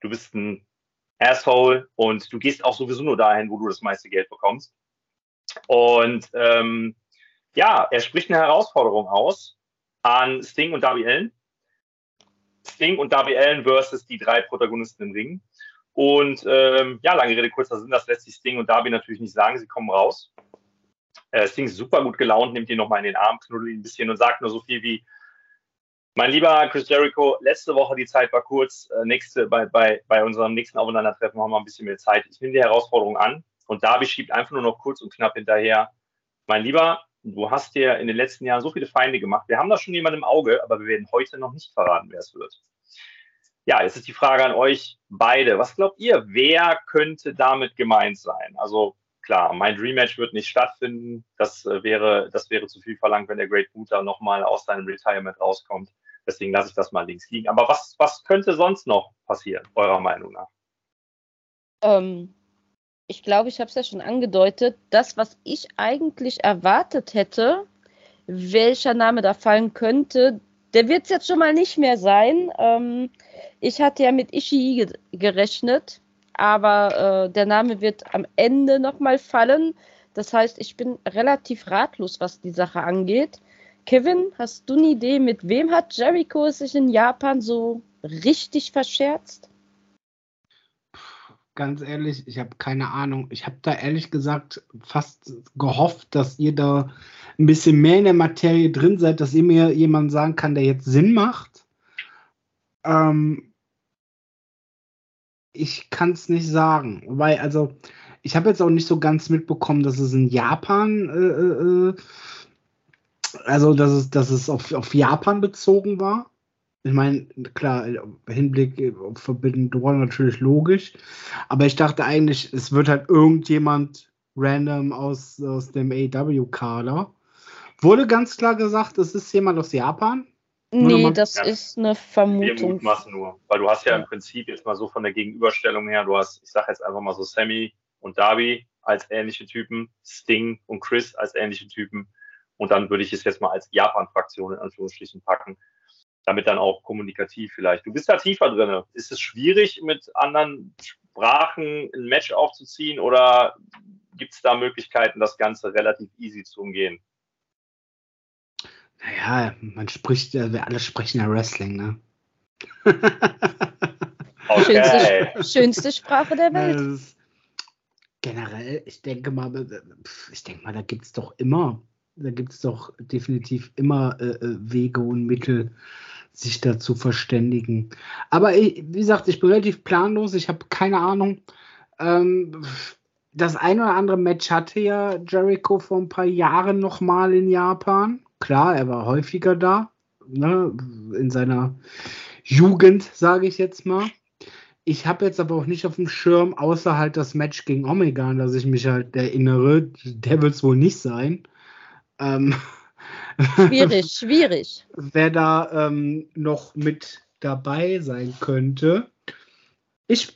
du bist ein Asshole und du gehst auch sowieso nur dahin, wo du das meiste Geld bekommst. Und ähm, ja, er spricht eine Herausforderung aus an Sting und Darby Allen. Sting und Darby Allen versus die drei Protagonisten im Ring. Und ähm, ja, lange Rede, kurzer Sinn, das lässt sich Sting und Darby natürlich nicht sagen, sie kommen raus. Äh, Sting ist super gut gelaunt, nimmt ihn nochmal in den Arm, knuddelt ihn ein bisschen und sagt nur so viel wie, mein lieber Chris Jericho, letzte Woche die Zeit war kurz. Äh, nächste, bei, bei, bei unserem nächsten Aufeinandertreffen haben wir ein bisschen mehr Zeit. Ich nehme die Herausforderung an und Darby schiebt einfach nur noch kurz und knapp hinterher. Mein Lieber, du hast dir in den letzten Jahren so viele Feinde gemacht. Wir haben da schon jemanden im Auge, aber wir werden heute noch nicht verraten, wer es wird. Ja, jetzt ist die Frage an euch beide. Was glaubt ihr, wer könnte damit gemeint sein? Also klar, mein Dream Match wird nicht stattfinden. Das äh, wäre, das wäre zu viel verlangt, wenn der Great Muta nochmal aus seinem Retirement rauskommt. Deswegen lasse ich das mal links liegen. Aber was, was könnte sonst noch passieren, eurer Meinung nach? Ähm, ich glaube, ich habe es ja schon angedeutet. Das, was ich eigentlich erwartet hätte, welcher Name da fallen könnte, der wird es jetzt schon mal nicht mehr sein. Ähm, ich hatte ja mit Ishii gerechnet, aber äh, der Name wird am Ende nochmal fallen. Das heißt, ich bin relativ ratlos, was die Sache angeht. Kevin, hast du eine Idee, mit wem hat Jericho sich in Japan so richtig verscherzt? Ganz ehrlich, ich habe keine Ahnung. Ich habe da ehrlich gesagt fast gehofft, dass ihr da ein bisschen mehr in der Materie drin seid, dass ihr mir jemanden sagen kann, der jetzt Sinn macht. Ähm, ich kann es nicht sagen, weil also ich habe jetzt auch nicht so ganz mitbekommen, dass es in Japan äh, äh, äh also, dass es, dass es auf, auf Japan bezogen war. Ich meine, klar, Hinblick auf Forbidden Door natürlich logisch. Aber ich dachte eigentlich, es wird halt irgendjemand random aus, aus dem AW-Kader. Wurde ganz klar gesagt, es ist jemand aus Japan. Nee, das ja. ist eine Vermutung. Wir nur. Weil du hast ja, im Prinzip jetzt mal so von der Gegenüberstellung her, du hast, ich sag jetzt einfach mal so Sammy und Darby als ähnliche Typen, Sting und Chris als ähnliche Typen. Und dann würde ich es jetzt mal als Japan-Fraktion in Anführungsstrichen packen. Damit dann auch kommunikativ vielleicht. Du bist da tiefer drin. Ist es schwierig, mit anderen Sprachen ein Match aufzuziehen oder gibt es da Möglichkeiten, das Ganze relativ easy zu umgehen? Naja, man spricht, wir alle sprechen ja Wrestling, ne? okay. schönste, schönste Sprache der Welt. generell, ich denke mal, ich denke mal, da gibt es doch immer da gibt es doch definitiv immer äh, äh, Wege und Mittel, sich da zu verständigen. Aber ich, wie gesagt, ich bin relativ planlos, ich habe keine Ahnung. Ähm, das ein oder andere Match hatte ja Jericho vor ein paar Jahren nochmal in Japan. Klar, er war häufiger da, ne, in seiner Jugend, sage ich jetzt mal. Ich habe jetzt aber auch nicht auf dem Schirm, außer halt das Match gegen Omega, an das ich mich halt erinnere. Der wird es wohl nicht sein. Ähm, schwierig, schwierig. Wer da ähm, noch mit dabei sein könnte. Ich,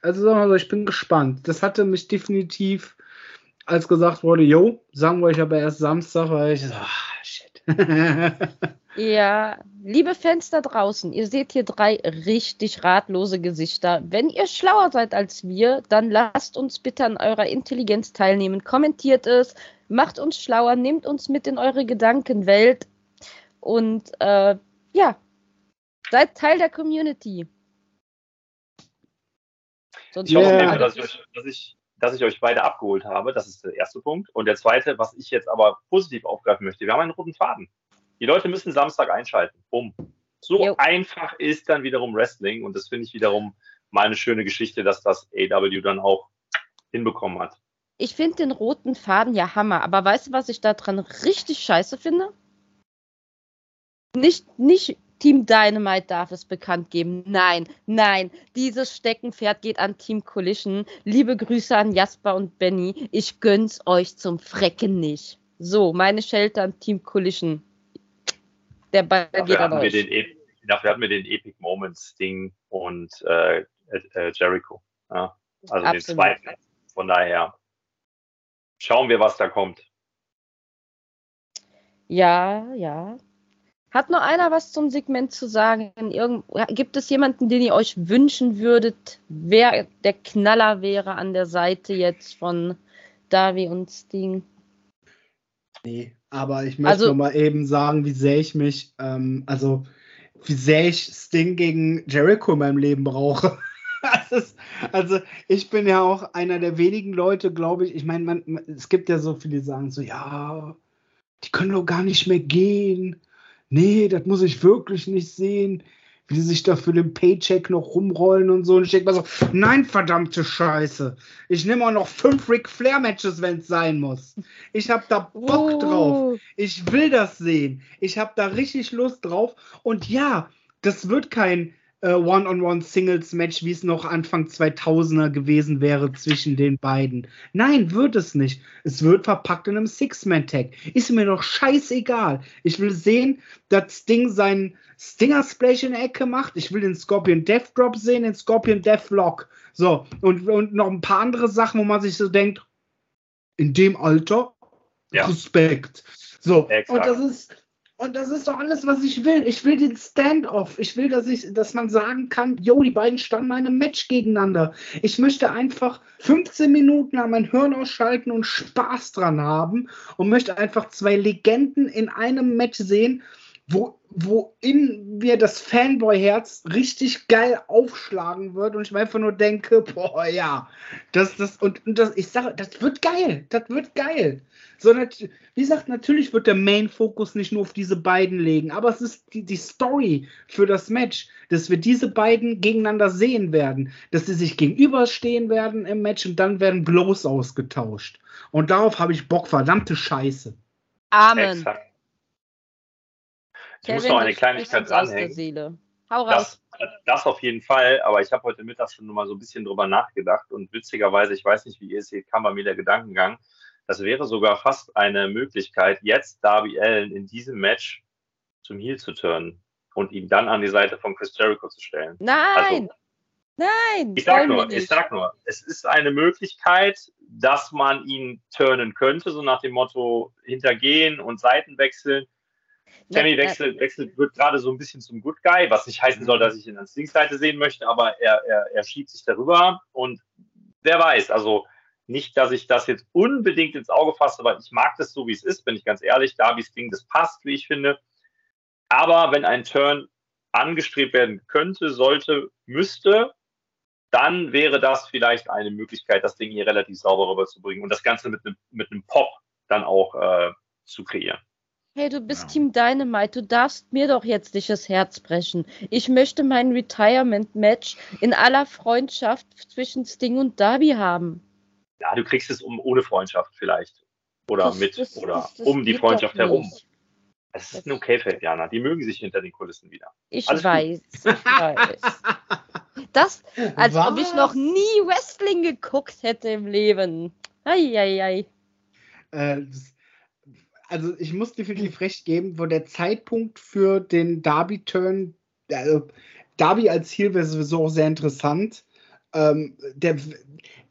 also sagen wir so, ich bin gespannt. Das hatte mich definitiv, als gesagt wurde, yo, sagen wir euch aber erst Samstag, weil ich so, shit. Ja, liebe Fans da draußen, ihr seht hier drei richtig ratlose Gesichter. Wenn ihr schlauer seid als wir, dann lasst uns bitte an eurer Intelligenz teilnehmen. Kommentiert es, macht uns schlauer, nehmt uns mit in eure Gedankenwelt und äh, ja, seid Teil der Community. Sonst ich hoffe, yeah. dass, ich, dass, ich, dass ich euch beide abgeholt habe. Das ist der erste Punkt. Und der zweite, was ich jetzt aber positiv aufgreifen möchte, wir haben einen roten Faden. Die Leute müssen Samstag einschalten. Bumm. So jo. einfach ist dann wiederum Wrestling und das finde ich wiederum mal eine schöne Geschichte, dass das AW dann auch hinbekommen hat. Ich finde den roten Faden ja Hammer, aber weißt du, was ich daran richtig scheiße finde? Nicht, nicht Team Dynamite darf es bekannt geben. Nein, nein, dieses Steckenpferd geht an Team Collision. Liebe Grüße an Jasper und Benny. Ich gönn's euch zum Frecken nicht. So, meine Shelter an Team Collision. Der Ball dafür geht an euch. Den, dafür hatten wir den Epic Moments Ding und äh, äh, Jericho. Ja, also Absolut. den zweiten. Von daher schauen wir, was da kommt. Ja, ja. Hat noch einer was zum Segment zu sagen? Irgend, gibt es jemanden, den ihr euch wünschen würdet, wer der Knaller wäre an der Seite jetzt von Davi und Sting? Nee, Aber ich möchte also, noch mal eben sagen, wie sehr ich mich, ähm, also wie sehr ich Sting gegen Jericho in meinem Leben brauche. ist, also ich bin ja auch einer der wenigen Leute, glaube ich. Ich meine, es gibt ja so viele, die sagen so, ja, die können doch gar nicht mehr gehen. Nee, das muss ich wirklich nicht sehen wie die sich da für den Paycheck noch rumrollen und so. Und ich denke mal so, nein, verdammte Scheiße. Ich nehme auch noch fünf Ric Flair-Matches, wenn es sein muss. Ich habe da Bock oh. drauf. Ich will das sehen. Ich habe da richtig Lust drauf. Und ja, das wird kein One-on-One-Singles-Match, wie es noch Anfang 2000er gewesen wäre zwischen den beiden. Nein, wird es nicht. Es wird verpackt in einem Six-Man-Tag. Ist mir doch scheißegal. Ich will sehen, dass Sting seinen Stinger-Splash in der Ecke macht. Ich will den Scorpion Death Drop sehen, den Scorpion Death Lock. So, und, und noch ein paar andere Sachen, wo man sich so denkt, in dem Alter, ja. Respekt. So, Exakt. und das ist, und das ist doch alles, was ich will. Ich will den Stand-off. Ich will, dass, ich, dass man sagen kann, jo, die beiden standen in einem Match gegeneinander. Ich möchte einfach 15 Minuten an mein Hirn ausschalten und Spaß dran haben und möchte einfach zwei Legenden in einem Match sehen, wo, wo in mir das Fanboy-Herz richtig geil aufschlagen wird und ich mir einfach nur denke, boah, ja, das, das, und, und das, ich sage, das wird geil, das wird geil. So, wie gesagt, natürlich wird der Main-Fokus nicht nur auf diese beiden legen, aber es ist die, die Story für das Match, dass wir diese beiden gegeneinander sehen werden, dass sie sich gegenüberstehen werden im Match und dann werden Blows ausgetauscht. Und darauf habe ich Bock, verdammte Scheiße. Amen. Exakt. Ich muss noch eine Kleinigkeit dranhängen. Das, das, auf jeden Fall, aber ich habe heute Mittag schon mal so ein bisschen drüber nachgedacht und witzigerweise, ich weiß nicht, wie ihr es seht, kam bei mir der Gedankengang, das wäre sogar fast eine Möglichkeit, jetzt Darby Allen in diesem Match zum Heel zu turnen und ihn dann an die Seite von Chris Jericho zu stellen. Nein! Also, Nein! Ich sag nur, ich sag nur, es ist eine Möglichkeit, dass man ihn turnen könnte, so nach dem Motto hintergehen und Seiten wechseln. Sammy wechselt, wechselt, wird gerade so ein bisschen zum Good Guy, was nicht heißen soll, dass ich ihn als Linksseite sehen möchte, aber er, er, er schiebt sich darüber und wer weiß, also nicht, dass ich das jetzt unbedingt ins Auge fasse, weil ich mag das so, wie es ist, bin ich ganz ehrlich. Darby's Ding, das passt, wie ich finde. Aber wenn ein Turn angestrebt werden könnte, sollte, müsste, dann wäre das vielleicht eine Möglichkeit, das Ding hier relativ sauber rüberzubringen und das Ganze mit einem, mit einem Pop dann auch äh, zu kreieren. Hey, du bist ja. Team Dynamite, du darfst mir doch jetzt nicht das Herz brechen. Ich möchte mein Retirement-Match in aller Freundschaft zwischen Sting und Darby haben. Ja, du kriegst es um, ohne Freundschaft vielleicht. Oder das, mit das, oder das, um die Freundschaft herum. Es ist ein okay Jana. Die mögen sich hinter den Kulissen wieder. Ich Alles weiß, gut. ich weiß. Das, als Was? ob ich noch nie Wrestling geguckt hätte im Leben. Eieiei. Äh, also ich muss definitiv recht geben, wo der Zeitpunkt für den Darby-Turn, also Darby als Heel wäre sowieso auch sehr interessant. Ähm, der,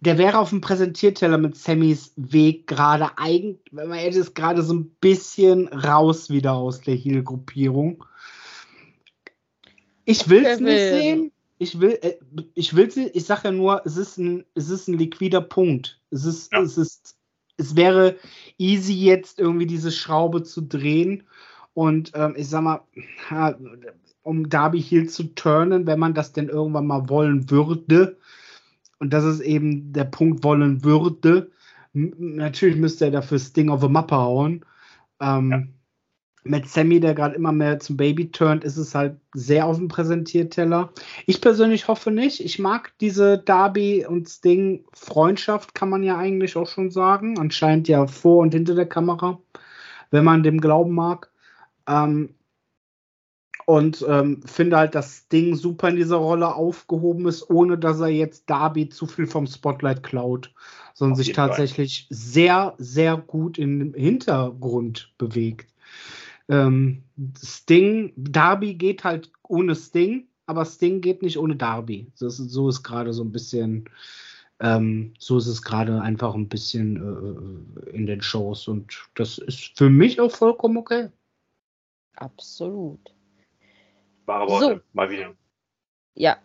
der wäre auf dem Präsentierteller mit Sammys Weg gerade eigentlich, wenn man ehrlich ist, gerade so ein bisschen raus wieder aus der Heel-Gruppierung. Ich will es nicht sehen. Ich will, äh, ich will ich sage ja nur, es ist ein, es ist ein liquider Punkt. Es ist, ja. es ist, es wäre easy jetzt irgendwie diese Schraube zu drehen und ähm, ich sag mal, um Darby Hill zu turnen, wenn man das denn irgendwann mal wollen würde, und das ist eben der Punkt wollen würde. Natürlich müsste er dafür Sting auf die Mappe hauen. Ähm, ja. Mit Sammy, der gerade immer mehr zum Baby turnt, ist es halt sehr auf dem Präsentierteller. Ich persönlich hoffe nicht. Ich mag diese Darby und Sting Freundschaft, kann man ja eigentlich auch schon sagen. Anscheinend ja vor und hinter der Kamera, wenn man dem glauben mag. Ähm, und ähm, finde halt, dass Ding super in dieser Rolle aufgehoben ist, ohne dass er jetzt Darby zu viel vom Spotlight klaut, sondern sich tatsächlich Fall. sehr, sehr gut im Hintergrund bewegt. Ähm, Sting, Darby geht halt ohne Sting, aber Sting geht nicht ohne Darby. Das, so ist gerade so ein bisschen, ähm, so ist es gerade einfach ein bisschen äh, in den Shows und das ist für mich auch vollkommen okay. Absolut. Wahre Worte, so. mal wieder. Ja,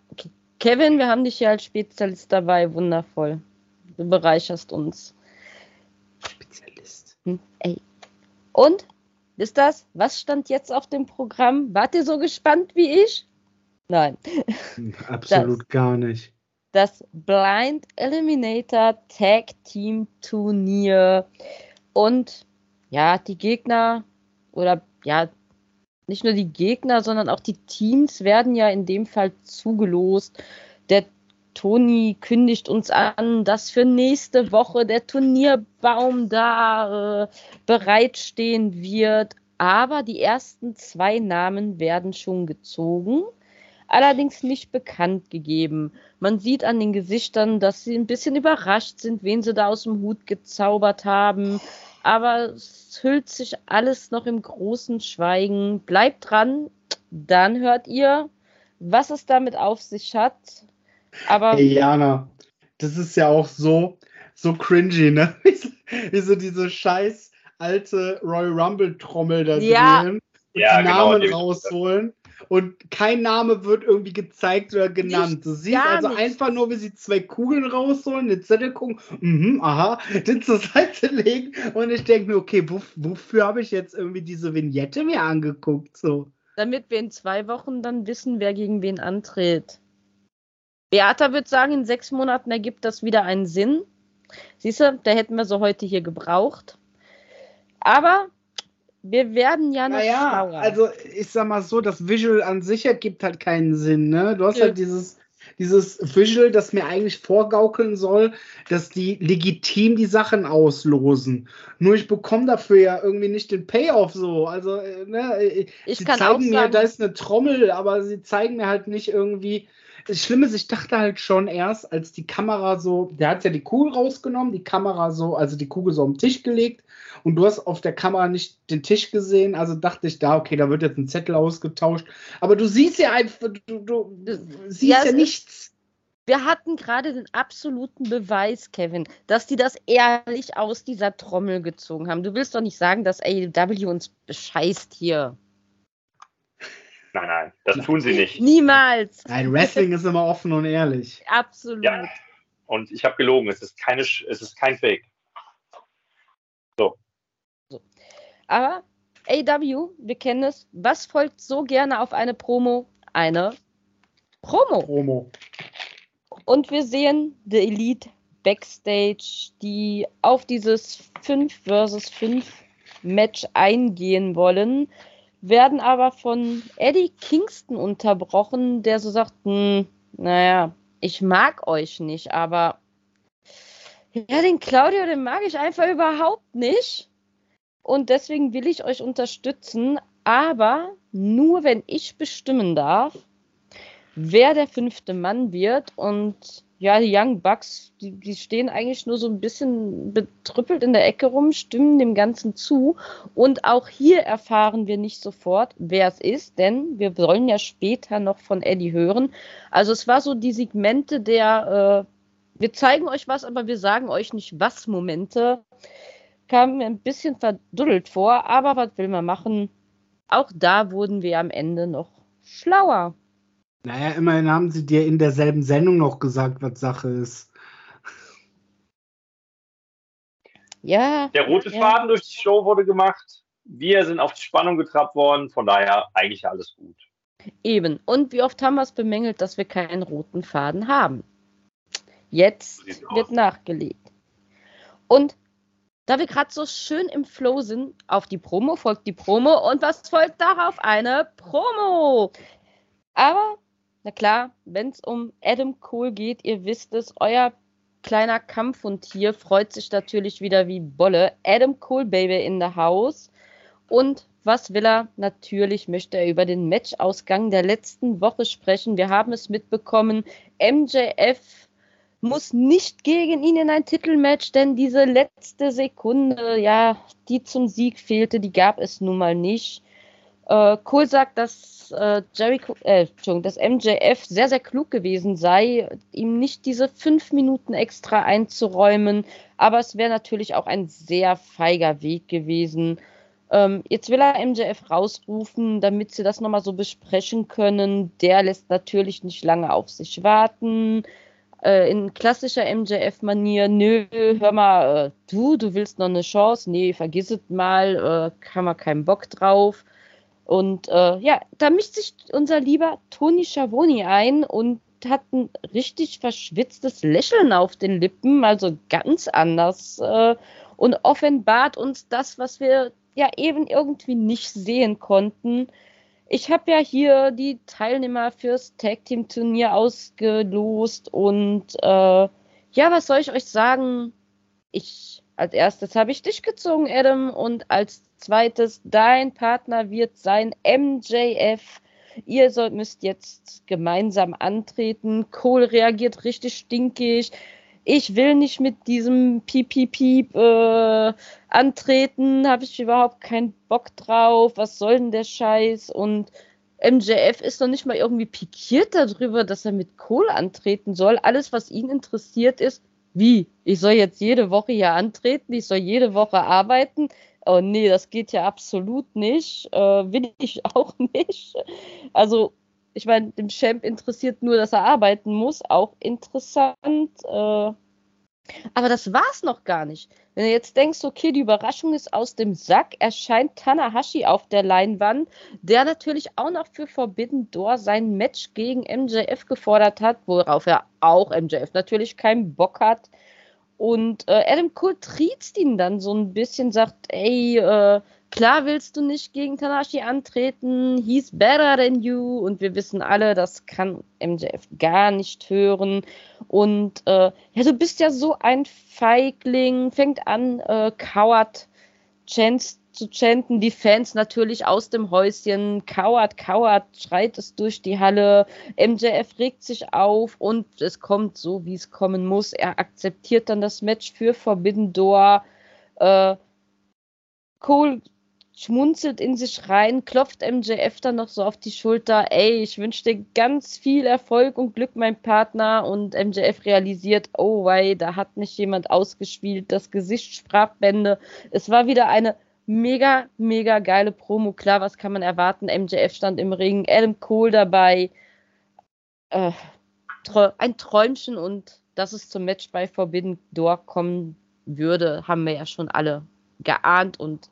Kevin, wir haben dich hier als Spezialist dabei. Wundervoll. Du bereicherst uns. Spezialist. Hm, ey. Und ist das, was stand jetzt auf dem Programm? Wart ihr so gespannt wie ich? Nein. Absolut das, gar nicht. Das Blind Eliminator Tag Team Turnier. Und ja, die Gegner oder ja, nicht nur die Gegner, sondern auch die Teams werden ja in dem Fall zugelost. Der Toni kündigt uns an, dass für nächste Woche der Turnierbaum da äh, bereitstehen wird. Aber die ersten zwei Namen werden schon gezogen, allerdings nicht bekannt gegeben. Man sieht an den Gesichtern, dass sie ein bisschen überrascht sind, wen sie da aus dem Hut gezaubert haben. Aber es hüllt sich alles noch im großen Schweigen. Bleibt dran, dann hört ihr, was es damit auf sich hat. Aber hey Jana, das ist ja auch so, so cringy, ne? Wie so diese scheiß alte Royal Rumble Trommel da ja. drehen und ja, die genau, Namen genau. rausholen. Und kein Name wird irgendwie gezeigt oder genannt. du siehst also nicht. einfach nur, wie sie zwei Kugeln rausholen, eine Zettel gucken, mhm, aha, den zur Seite legen. Und ich denke mir, okay, wo, wofür habe ich jetzt irgendwie diese Vignette mir angeguckt? So. Damit wir in zwei Wochen dann wissen, wer gegen wen antritt. Beata wird sagen, in sechs Monaten ergibt das wieder einen Sinn. Siehst du, der hätten wir so heute hier gebraucht. Aber wir werden ja noch naja, schlauer. Also ich sag mal so, das Visual an sich ergibt halt keinen Sinn. Ne? Du hast ja. halt dieses, dieses Visual, das mir eigentlich vorgaukeln soll, dass die legitim die Sachen auslosen. Nur ich bekomme dafür ja irgendwie nicht den Payoff so. Also, äh, ne, ich sie zeigen mir, da ist eine Trommel, aber sie zeigen mir halt nicht irgendwie, das Schlimme ist, ich dachte halt schon erst, als die Kamera so, der hat ja die Kugel rausgenommen, die Kamera so, also die Kugel so am Tisch gelegt und du hast auf der Kamera nicht den Tisch gesehen, also dachte ich da, okay, da wird jetzt ein Zettel ausgetauscht. Aber du siehst ja einfach, du, du siehst ja, ja nichts. Wir hatten gerade den absoluten Beweis, Kevin, dass die das ehrlich aus dieser Trommel gezogen haben. Du willst doch nicht sagen, dass AEW uns bescheißt hier. Nein, nein, das tun sie nicht. Niemals. Nein, Wrestling ist immer offen und ehrlich. Absolut. Ja. Und ich habe gelogen, es ist, keine, es ist kein Fake. So. so. Aber AW, wir kennen es. Was folgt so gerne auf eine Promo? Eine Promo. Promo. Und wir sehen The Elite Backstage, die auf dieses 5 versus 5 Match eingehen wollen werden aber von Eddie Kingston unterbrochen, der so sagt, hm, naja, ich mag euch nicht, aber ja, den Claudio, den mag ich einfach überhaupt nicht. Und deswegen will ich euch unterstützen, aber nur wenn ich bestimmen darf, wer der fünfte Mann wird. Und ja, die Young Bucks, die, die stehen eigentlich nur so ein bisschen betrüppelt in der Ecke rum, stimmen dem Ganzen zu. Und auch hier erfahren wir nicht sofort, wer es ist, denn wir wollen ja später noch von Eddie hören. Also es war so die Segmente der, äh, wir zeigen euch was, aber wir sagen euch nicht was Momente. Kam mir ein bisschen verduddelt vor, aber was will man machen? Auch da wurden wir am Ende noch schlauer. Naja, immerhin haben sie dir in derselben Sendung noch gesagt, was Sache ist. Ja. Der rote ja. Faden durch die Show wurde gemacht. Wir sind auf die Spannung getrabt worden. Von daher eigentlich alles gut. Eben. Und wie oft haben wir es bemängelt, dass wir keinen roten Faden haben? Jetzt wird aus. nachgelegt. Und da wir gerade so schön im Flow sind, auf die Promo folgt die Promo und was folgt darauf? Eine Promo. Aber na klar, wenn es um Adam Cole geht, ihr wisst es, euer kleiner Kampfhund hier freut sich natürlich wieder wie Bolle. Adam Cole Baby in the house. Und was will er? Natürlich möchte er über den Matchausgang der letzten Woche sprechen. Wir haben es mitbekommen. MJF muss nicht gegen ihn in ein Titelmatch, denn diese letzte Sekunde, ja, die zum Sieg fehlte, die gab es nun mal nicht. Äh, Cole sagt, dass äh, Jericho, äh, dass MJF sehr, sehr klug gewesen sei, ihm nicht diese fünf Minuten extra einzuräumen. Aber es wäre natürlich auch ein sehr feiger Weg gewesen. Ähm, jetzt will er MJF rausrufen, damit sie das nochmal so besprechen können. Der lässt natürlich nicht lange auf sich warten. äh, in klassischer MJF-Manier, nö, hör mal, äh, du, du willst noch eine Chance, nee, vergiss es mal, äh, haben wir keinen Bock drauf. Und äh, ja, da mischt sich unser lieber Toni Schavoni ein und hat ein richtig verschwitztes Lächeln auf den Lippen, also ganz anders. Äh, und offenbart uns das, was wir ja eben irgendwie nicht sehen konnten. Ich habe ja hier die Teilnehmer fürs Tag Team Turnier ausgelost und äh, ja, was soll ich euch sagen? Ich als erstes habe ich dich gezogen, Adam, und als zweites dein Partner wird sein MJF. Ihr sollt, müsst jetzt gemeinsam antreten. Cole reagiert richtig stinkig ich will nicht mit diesem Piep, Piep, Piep äh, antreten, habe ich überhaupt keinen Bock drauf, was soll denn der Scheiß? Und MJF ist noch nicht mal irgendwie pikiert darüber, dass er mit Kohl antreten soll. Alles, was ihn interessiert, ist, wie? Ich soll jetzt jede Woche hier antreten, ich soll jede Woche arbeiten. Oh nee, das geht ja absolut nicht. Äh, will ich auch nicht. Also ich meine, dem Champ interessiert nur, dass er arbeiten muss. Auch interessant. Äh, aber das war's noch gar nicht. Wenn du jetzt denkst, okay, die Überraschung ist aus dem Sack, erscheint Tanahashi auf der Leinwand, der natürlich auch noch für Forbidden Door sein Match gegen MJF gefordert hat, worauf er auch MJF natürlich keinen Bock hat. Und äh, Adam Cole triezt ihn dann so ein bisschen, sagt, ey, äh, Klar willst du nicht gegen Tanashi antreten, he's better than you. Und wir wissen alle, das kann MJF gar nicht hören. Und äh, ja, du bist ja so ein Feigling, fängt an, äh, Coward Chants zu chanten, die Fans natürlich aus dem Häuschen, Coward, Coward, schreit es durch die Halle, MJF regt sich auf und es kommt so, wie es kommen muss, er akzeptiert dann das Match für Forbidden Door, äh, Cole schmunzelt in sich rein, klopft MJF dann noch so auf die Schulter, ey, ich wünsche dir ganz viel Erfolg und Glück, mein Partner. Und MJF realisiert, oh wei, da hat mich jemand ausgespielt, das Gesicht Sprachbände. Es war wieder eine mega, mega geile Promo. Klar, was kann man erwarten? MJF stand im Ring, Adam Cole dabei. Äh, ein Träumchen und dass es zum Match bei Forbidden Door kommen würde, haben wir ja schon alle geahnt und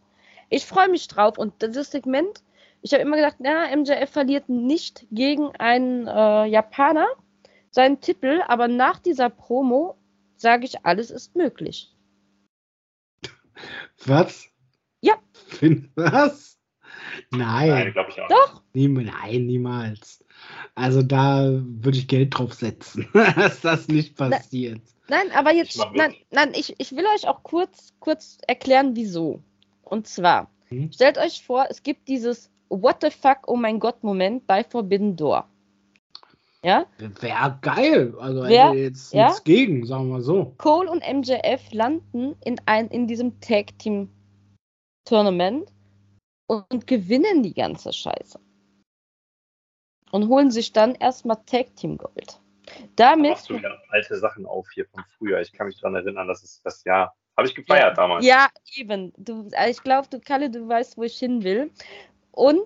ich freue mich drauf. Und das Segment, ich habe immer gedacht, na, MJF verliert nicht gegen einen äh, Japaner seinen Titel, aber nach dieser Promo sage ich, alles ist möglich. Was? Ja. Was? Nein. Nein, glaube ich auch. Doch. Nie, nein, niemals. Also da würde ich Geld drauf setzen, dass das nicht passiert. Nein, aber jetzt, nein, nein, ich, ich will euch auch kurz, kurz erklären, wieso. Und zwar, mhm. stellt euch vor, es gibt dieses What the fuck, oh mein Gott Moment bei Forbidden Door. Ja? Wäre geil. Also Wär, jetzt ja? nichts gegen, sagen wir so. Cole und MJF landen in, ein, in diesem Tag Team Tournament und, und gewinnen die ganze Scheiße. Und holen sich dann erstmal Tag Team Gold. Damit. Machst du wieder alte Sachen auf hier von früher. Ich kann mich daran erinnern, dass es das Jahr habe ich gefeiert ja, damals. Ja, eben. Du, also ich glaube, du, Kalle, du weißt, wo ich hin will. Und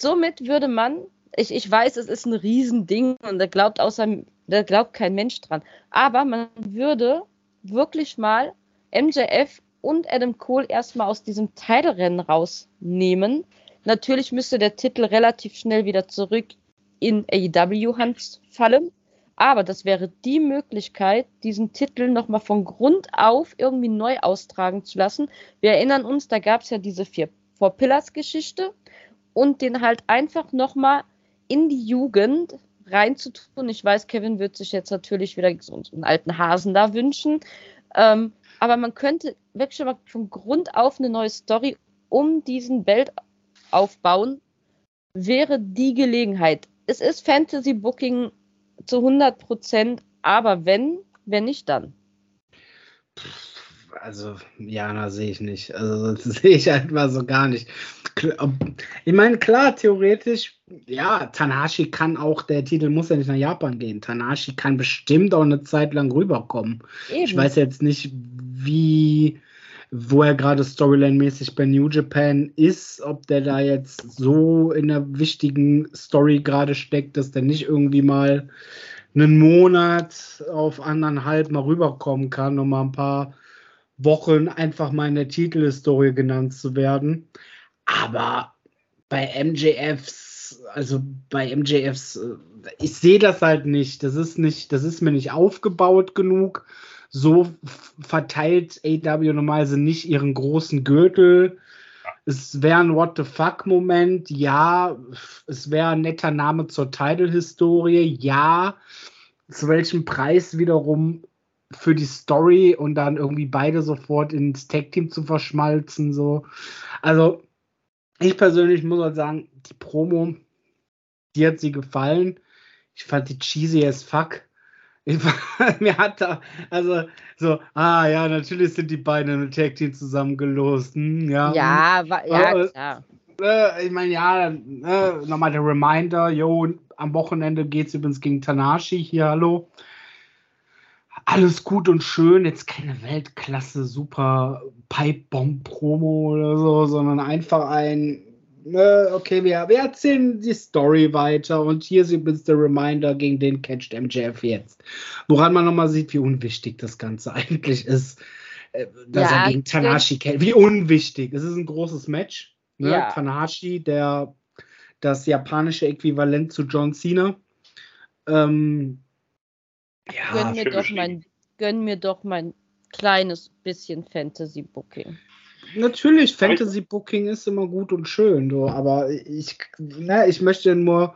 somit würde man, ich, ich weiß, es ist ein Riesending und da glaubt außer, da glaubt kein Mensch dran. Aber man würde wirklich mal MJF und Adam Cole erstmal aus diesem Teilrennen rausnehmen. Natürlich müsste der Titel relativ schnell wieder zurück in AEW-Hand fallen. Aber das wäre die Möglichkeit, diesen Titel nochmal von Grund auf irgendwie neu austragen zu lassen. Wir erinnern uns, da gab es ja diese vier Four Pillars Geschichte und den halt einfach nochmal in die Jugend reinzutun. Ich weiß, Kevin wird sich jetzt natürlich wieder so einen alten Hasen da wünschen. Ähm, aber man könnte wirklich schon mal von Grund auf eine neue Story um diesen Belt aufbauen, wäre die Gelegenheit. Es ist Fantasy Booking zu 100 Prozent, aber wenn, wenn nicht, dann. Also, Jana sehe ich nicht. Also, das sehe ich halt mal so gar nicht. Ich meine, klar, theoretisch, ja, Tanahashi kann auch, der Titel muss ja nicht nach Japan gehen. Tanahashi kann bestimmt auch eine Zeit lang rüberkommen. Eben. Ich weiß jetzt nicht, wie, wo er gerade Storyline-mäßig bei New Japan ist, ob der da jetzt so in einer wichtigen Story gerade steckt, dass der nicht irgendwie mal einen Monat auf anderthalb mal rüberkommen kann, um mal ein paar Wochen einfach mal in der Titelhistorie genannt zu werden. Aber bei MJFs, also bei MJFs, äh, ich sehe das halt nicht. Das ist nicht, das ist mir nicht aufgebaut genug. So verteilt AW normalerweise nicht ihren großen Gürtel. Es wäre ein What the fuck-Moment, ja. Es wäre ein netter Name zur Title-Historie, ja. Zu welchem Preis wiederum für die Story und dann irgendwie beide sofort ins Tag-Team zu verschmalzen, so. Also, ich persönlich muss halt sagen, die Promo, die hat sie gefallen. Ich fand die cheesy as fuck. Mir hat da, also so, ah ja, natürlich sind die beiden im Tag Team zusammengelost. Hm, ja, ja, war, ja, äh, klar. Äh, ich meine, ja, äh, nochmal der Reminder, jo, am Wochenende geht es übrigens gegen Tanashi, hier, hallo. Alles gut und schön, jetzt keine Weltklasse, super Pipe-Bomb-Promo oder so, sondern einfach ein okay, wir, wir erzählen die Story weiter und hier ist übrigens der Reminder, gegen den catcht MJF jetzt. Woran man nochmal sieht, wie unwichtig das Ganze eigentlich ist, äh, dass ja, er gegen Tanashi kennt. Wie unwichtig. Es ist ein großes Match. Ne? Ja. Tanashi, der das japanische Äquivalent zu John Cena. Ähm, ja, gönn mir, doch mein, gönn mir doch mein kleines bisschen Fantasy-Booking natürlich, Fantasy Booking ist immer gut und schön, so, aber ich, na, ich möchte nur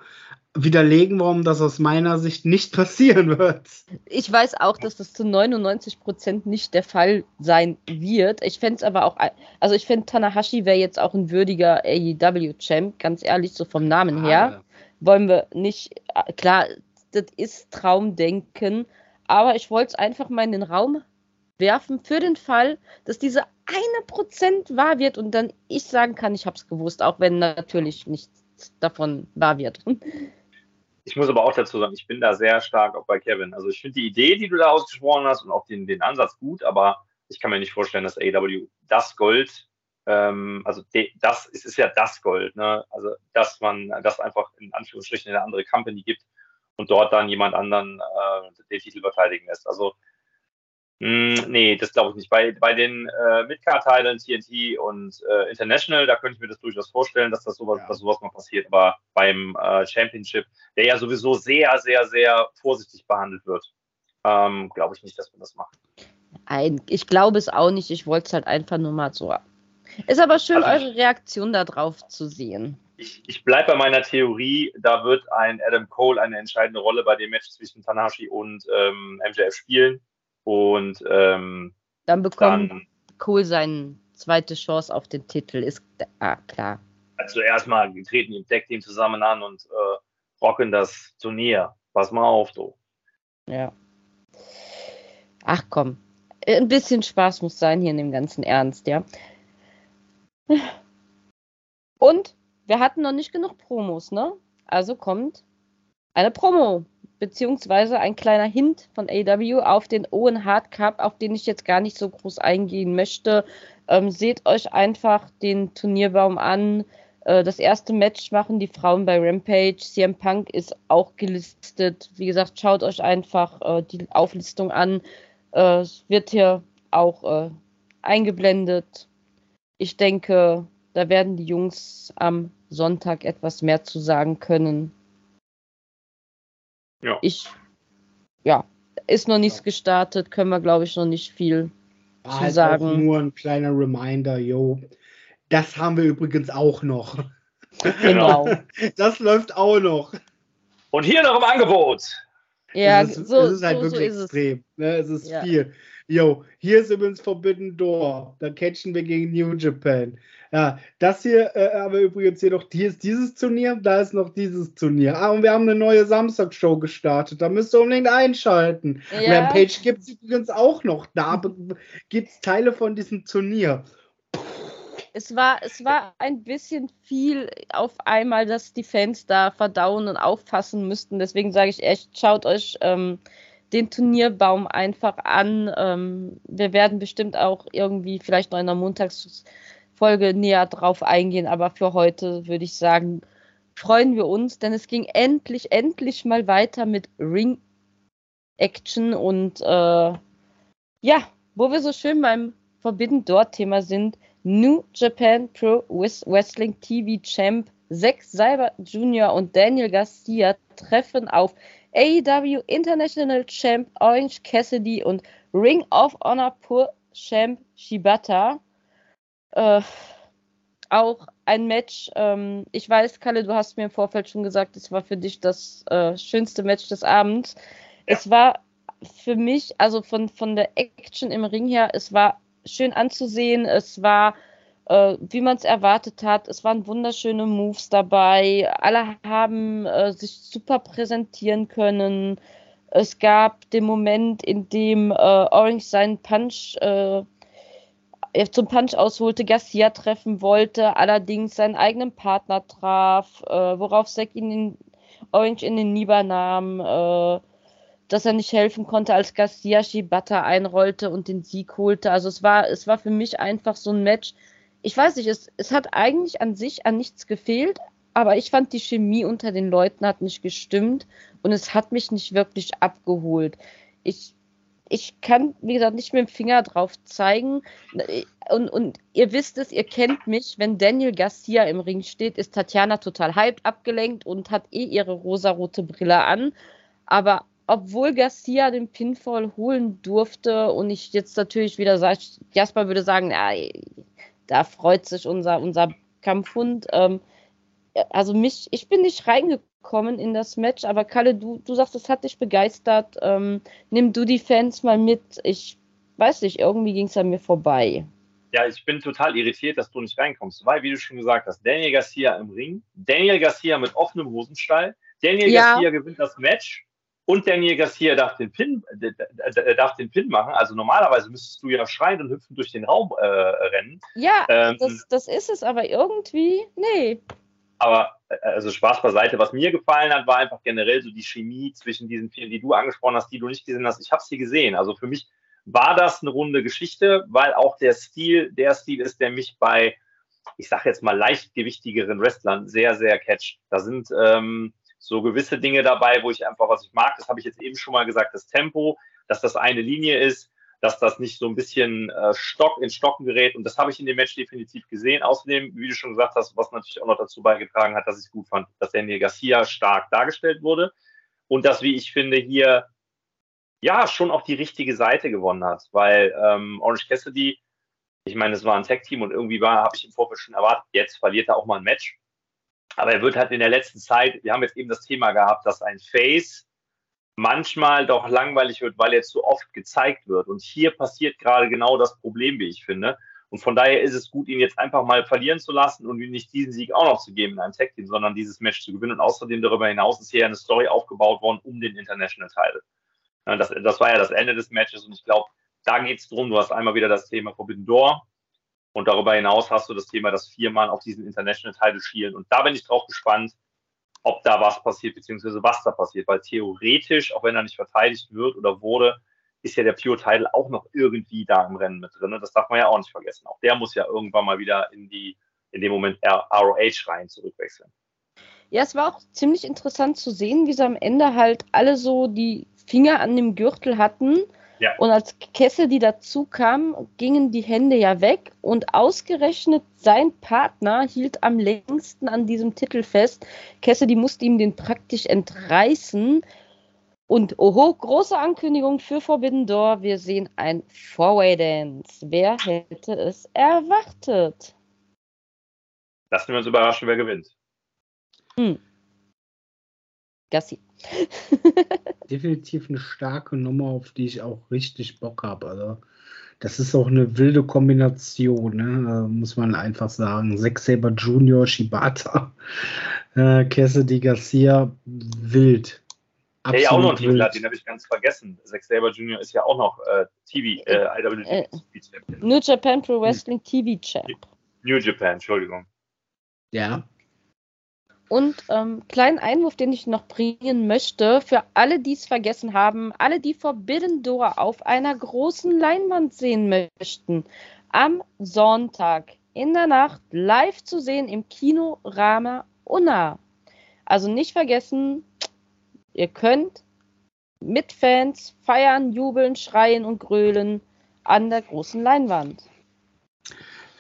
widerlegen, warum das aus meiner Sicht nicht passieren wird. Ich weiß auch, dass das zu 99 Prozent nicht der Fall sein wird. Ich fände es aber auch, also ich finde Tanahashi wäre jetzt auch ein würdiger AEW-Champ, ganz ehrlich, so vom Namen her. Ah. Wollen wir nicht, klar, das ist Traumdenken, aber ich wollte es einfach mal in den Raum werfen für den Fall, dass diese eine Prozent wahr wird und dann ich sagen kann, ich habe es gewusst, auch wenn natürlich nichts davon wahr wird. Ich muss aber auch dazu sagen, ich bin da sehr stark auch bei Kevin. Also ich finde die Idee, die du da ausgesprochen hast und auch den, den Ansatz gut, aber ich kann mir nicht vorstellen, dass AW das Gold, ähm, also de, das es ist ja das Gold, ne? Also dass man das einfach in Anführungsstrichen in eine andere Company gibt und dort dann jemand anderen äh, den Titel verteidigen lässt. Also Mm, nee, das glaube ich nicht. Bei, bei den äh, Midcard-Teilen, TNT und äh, International, da könnte ich mir das durchaus vorstellen, dass das sowas, ja. dass sowas mal passiert. Aber beim äh, Championship, der ja sowieso sehr, sehr, sehr vorsichtig behandelt wird, ähm, glaube ich nicht, dass wir das machen. Nein, ich glaube es auch nicht. Ich wollte es halt einfach nur mal so. Ist aber schön, also eure Reaktion darauf zu sehen. Ich, ich bleibe bei meiner Theorie, da wird ein Adam Cole eine entscheidende Rolle bei dem Match zwischen Tanashi und ähm, MJF spielen. Und ähm, dann bekommt dann, Cole seine zweite Chance auf den Titel, ist ah, klar. Also erstmal, wir treten im Deck-Team zusammen an und äh, rocken das Turnier. Pass mal auf, du. Ja. Ach komm, ein bisschen Spaß muss sein hier in dem ganzen Ernst, ja. Und wir hatten noch nicht genug Promos, ne? Also kommt eine Promo beziehungsweise ein kleiner Hint von AW auf den Owen Hard Cup, auf den ich jetzt gar nicht so groß eingehen möchte. Ähm, seht euch einfach den Turnierbaum an. Äh, das erste Match machen die Frauen bei Rampage. CM Punk ist auch gelistet. Wie gesagt, schaut euch einfach äh, die Auflistung an. Äh, es wird hier auch äh, eingeblendet. Ich denke, da werden die Jungs am Sonntag etwas mehr zu sagen können. Ja. Ich, ja, ist noch nichts gestartet, können wir, glaube ich, noch nicht viel War zu halt sagen. nur ein kleiner Reminder, yo. Das haben wir übrigens auch noch. Genau. das läuft auch noch. Und hier noch im Angebot. Ja, es ist, so, es ist halt so, wirklich so ist extrem. Es. Ne? es ist ja. viel. Yo, hier ist übrigens Forbidden Door. Da catchen wir gegen New Japan. Ja, das hier äh, haben wir übrigens hier noch, hier ist dieses Turnier, da ist noch dieses Turnier. Ah, und wir haben eine neue Samstagsshow gestartet. Da müsst ihr unbedingt einschalten. Ja. Rampage gibt es übrigens auch noch. Da gibt es Teile von diesem Turnier. Es war, es war ein bisschen viel auf einmal, dass die Fans da verdauen und auffassen müssten. Deswegen sage ich echt, schaut euch ähm, den Turnierbaum einfach an. Ähm, wir werden bestimmt auch irgendwie vielleicht noch in der Montagsfolge näher drauf eingehen, aber für heute würde ich sagen, freuen wir uns, denn es ging endlich, endlich mal weiter mit Ring Action und äh, ja, wo wir so schön beim Forbidden Door Thema sind, New Japan Pro Wrestling TV Champ Zack Cyber Jr. und Daniel Garcia treffen auf AEW International Champ Orange Cassidy und Ring of Honor Pur Champ Shibata. Äh, auch ein Match. Ähm, ich weiß, Kalle, du hast mir im Vorfeld schon gesagt, es war für dich das äh, schönste Match des Abends. Ja. Es war für mich, also von, von der Action im Ring her, es war schön anzusehen. Es war, äh, wie man es erwartet hat. Es waren wunderschöne Moves dabei. Alle haben äh, sich super präsentieren können. Es gab den Moment, in dem äh, Orange seinen Punch äh, zum Punch ausholte, Garcia treffen wollte, allerdings seinen eigenen Partner traf, äh, worauf Zack ihn in Orange in den Nieber nahm, äh, dass er nicht helfen konnte, als Garcia Shibata einrollte und den Sieg holte. Also es war, es war für mich einfach so ein Match. Ich weiß nicht, es, es hat eigentlich an sich an nichts gefehlt, aber ich fand die Chemie unter den Leuten hat nicht gestimmt und es hat mich nicht wirklich abgeholt. Ich ich kann, wie gesagt, nicht mit dem Finger drauf zeigen. Und, und ihr wisst es, ihr kennt mich, wenn Daniel Garcia im Ring steht, ist Tatjana total hyped, abgelenkt und hat eh ihre rosarote Brille an. Aber obwohl Garcia den Pinfall holen durfte und ich jetzt natürlich wieder sage, Jasper würde sagen, ja, da freut sich unser, unser Kampfhund. Ähm, also mich, ich bin nicht reingekommen kommen in das Match. Aber Kalle, du, du sagst, es hat dich begeistert. Ähm, nimm du die Fans mal mit. Ich weiß nicht, irgendwie ging es an mir vorbei. Ja, ich bin total irritiert, dass du nicht reinkommst, weil, wie du schon gesagt hast, Daniel Garcia im Ring, Daniel Garcia mit offenem Hosenstall, Daniel ja. Garcia gewinnt das Match und Daniel Garcia darf den Pin, äh, darf den Pin machen. Also normalerweise müsstest du ja schreien und hüpfen durch den Raum äh, rennen. Ja, ähm, das, das ist es, aber irgendwie, nee. Aber äh, also Spaß beiseite. Was mir gefallen hat, war einfach generell so die Chemie zwischen diesen vielen, die du angesprochen hast, die du nicht gesehen hast. Ich habe sie gesehen. Also für mich war das eine runde Geschichte, weil auch der Stil der Stil ist, der mich bei, ich sage jetzt mal, leichtgewichtigeren Wrestlern sehr, sehr catcht. Da sind ähm, so gewisse Dinge dabei, wo ich einfach, was ich mag, das habe ich jetzt eben schon mal gesagt, das Tempo, dass das eine Linie ist, dass das nicht so ein bisschen äh, Stock in Stocken gerät. Und das habe ich in dem Match definitiv gesehen. Außerdem, wie du schon gesagt hast, was natürlich auch noch dazu beigetragen hat, dass ich es gut fand, dass Daniel Garcia stark dargestellt wurde. Und dass, wie ich finde, hier ja schon auch die richtige Seite gewonnen hat. Weil ähm, Orange Cassidy, ich meine, es war ein Tag-Team und irgendwie habe ich im Vorfeld schon erwartet, jetzt verliert er auch mal ein Match. Aber er wird halt in der letzten Zeit, wir haben jetzt eben das Thema gehabt, dass ein Face manchmal doch langweilig wird, weil er zu oft gezeigt wird. Und hier passiert gerade genau das Problem, wie ich finde. Und von daher ist es gut, ihn jetzt einfach mal verlieren zu lassen und ihm nicht diesen Sieg auch noch zu geben in einem Tag-Team, sondern dieses Match zu gewinnen. Und außerdem darüber hinaus ist hier eine Story aufgebaut worden um den International Title. Das, das war ja das Ende des Matches und ich glaube, da geht es drum. Du hast einmal wieder das Thema Forbidden Door und darüber hinaus hast du das Thema, dass vier Mann auf diesen International Title schielen. Und da bin ich drauf gespannt, ob da was passiert, beziehungsweise was da passiert. Weil theoretisch, auch wenn er nicht verteidigt wird oder wurde, ist ja der Pure Title auch noch irgendwie da im Rennen mit drin. Das darf man ja auch nicht vergessen. Auch der muss ja irgendwann mal wieder in die, in dem Moment ROH rein zurückwechseln. Ja, es war auch ziemlich interessant zu sehen, wie sie am Ende halt alle so die Finger an dem Gürtel hatten ja. Und als Cassidy dazu kam, gingen die Hände ja weg und ausgerechnet sein Partner hielt am längsten an diesem Titel fest. Cassidy musste ihm den praktisch entreißen. Und oho, große Ankündigung für Forbidden Door. Wir sehen ein Four-Way Dance. Wer hätte es erwartet? Lassen wir uns überraschen, wer gewinnt. Hm. Gassi. Definitiv eine starke Nummer, auf die ich auch richtig Bock habe. Also, das ist auch eine wilde Kombination, ne? muss man einfach sagen. Zack Saber Junior, Shibata, äh, Cassidy Garcia, wild. Der ja auch noch einen Titel hat, den habe ich ganz vergessen. Zack Saber Junior ist ja auch noch äh, TV, äh, IWGP äh, New Japan Pro Wrestling TV Champ. New Japan, Entschuldigung. Ja, und ähm, kleinen Einwurf, den ich noch bringen möchte, für alle, die es vergessen haben, alle, die Forbidden Door auf einer großen Leinwand sehen möchten, am Sonntag in der Nacht live zu sehen im Kino Rama Unna. Also nicht vergessen, ihr könnt mit Fans feiern, jubeln, schreien und grölen an der großen Leinwand.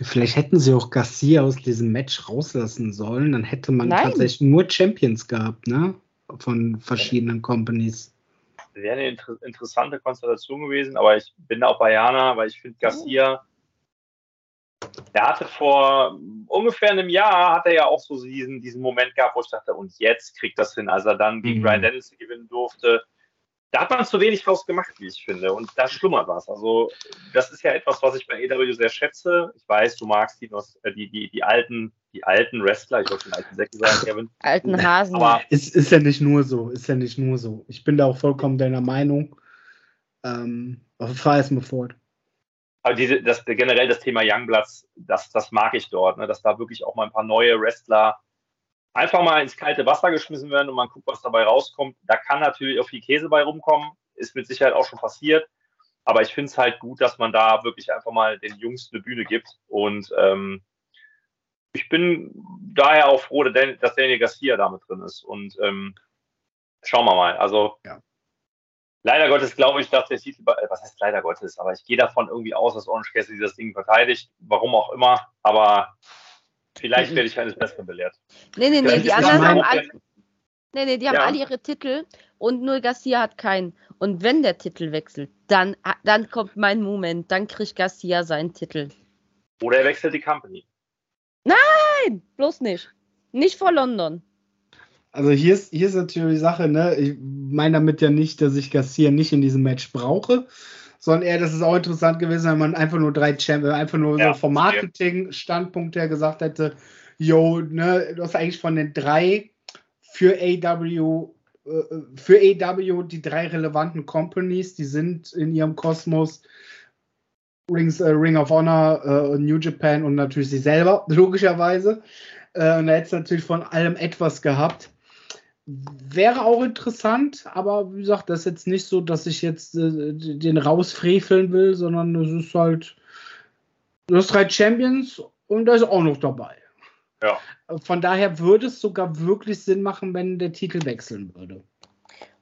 Vielleicht hätten sie auch Garcia aus diesem Match rauslassen sollen, dann hätte man Nein. tatsächlich nur Champions gehabt, ne? Von verschiedenen Companies. Wäre eine inter interessante Konstellation gewesen, aber ich bin da auch bei Jana, weil ich finde Garcia, der hatte vor ungefähr einem Jahr, hat er ja auch so diesen, diesen Moment gehabt, wo ich dachte, und jetzt kriegt das hin, als er dann gegen Mhm. Brian Dennison gewinnen durfte. Da hat man zu wenig draus gemacht, wie ich finde. Und da schlummert was. Also, das ist ja etwas, was ich bei AW sehr schätze. Ich weiß, du magst die, äh, die, die, die alten, die alten Wrestler, ich wollte schon alten Säcke sagen, Kevin. Alten Hasen. Aber Ist, ist ja nicht nur so, ist ja nicht nur so. Ich bin da auch vollkommen deiner Meinung. Ähm, aber fahr erst mal fort. Aber diese, das, generell das Thema Youngbloods, das, das mag ich dort, ne? dass da wirklich auch mal ein paar neue Wrestler einfach mal ins kalte Wasser geschmissen werden und man guckt, was dabei rauskommt. Da kann natürlich auch viel Käse bei rumkommen, ist mit Sicherheit auch schon passiert. Aber ich finde es halt gut, dass man da wirklich einfach mal den Jungs eine Bühne gibt. Und ähm, ich bin daher auch froh, dass Dan- dass Daniel Garcia da mit drin ist. Und ähm, schauen wir mal. Also Ja. leider Gottes glaube ich, dass der Titel, äh, was heißt leider Gottes, aber ich gehe davon irgendwie aus, dass Orange Cassidy das Ding verteidigt, warum auch immer, aber vielleicht werde ich eines Besseren belehrt. nee, nee, nee, die anderen haben alle, nee, nee, die haben Ja. alle ihre Titel und nur Garcia hat keinen. Und wenn der Titel wechselt, dann, dann kommt mein Moment, dann kriegt Garcia seinen Titel. Oder er wechselt die Company. Nein, bloß nicht. Nicht vor London. Also hier ist, hier ist natürlich die Sache, ne? Ich meine damit ja nicht, dass ich Garcia nicht in diesem Match brauche, sondern eher, das ist auch interessant gewesen, wenn man einfach nur drei Champions, einfach nur Ja, so vom Marketing-Standpunkt her gesagt hätte, yo, ne, du hast eigentlich von den drei für AW, äh, für AW die drei relevanten Companies, die sind in ihrem Kosmos Rings, äh, Ring of Honor, äh, New Japan und natürlich sie selber, logischerweise. Äh, und da hätte es natürlich von allem etwas gehabt. Wäre auch interessant, aber wie gesagt, das ist jetzt nicht so, dass ich jetzt äh, den rausfreveln will, sondern es ist halt, du hast drei Champions und da ist auch noch dabei. Ja. Von daher würde es sogar wirklich Sinn machen, wenn der Titel wechseln würde.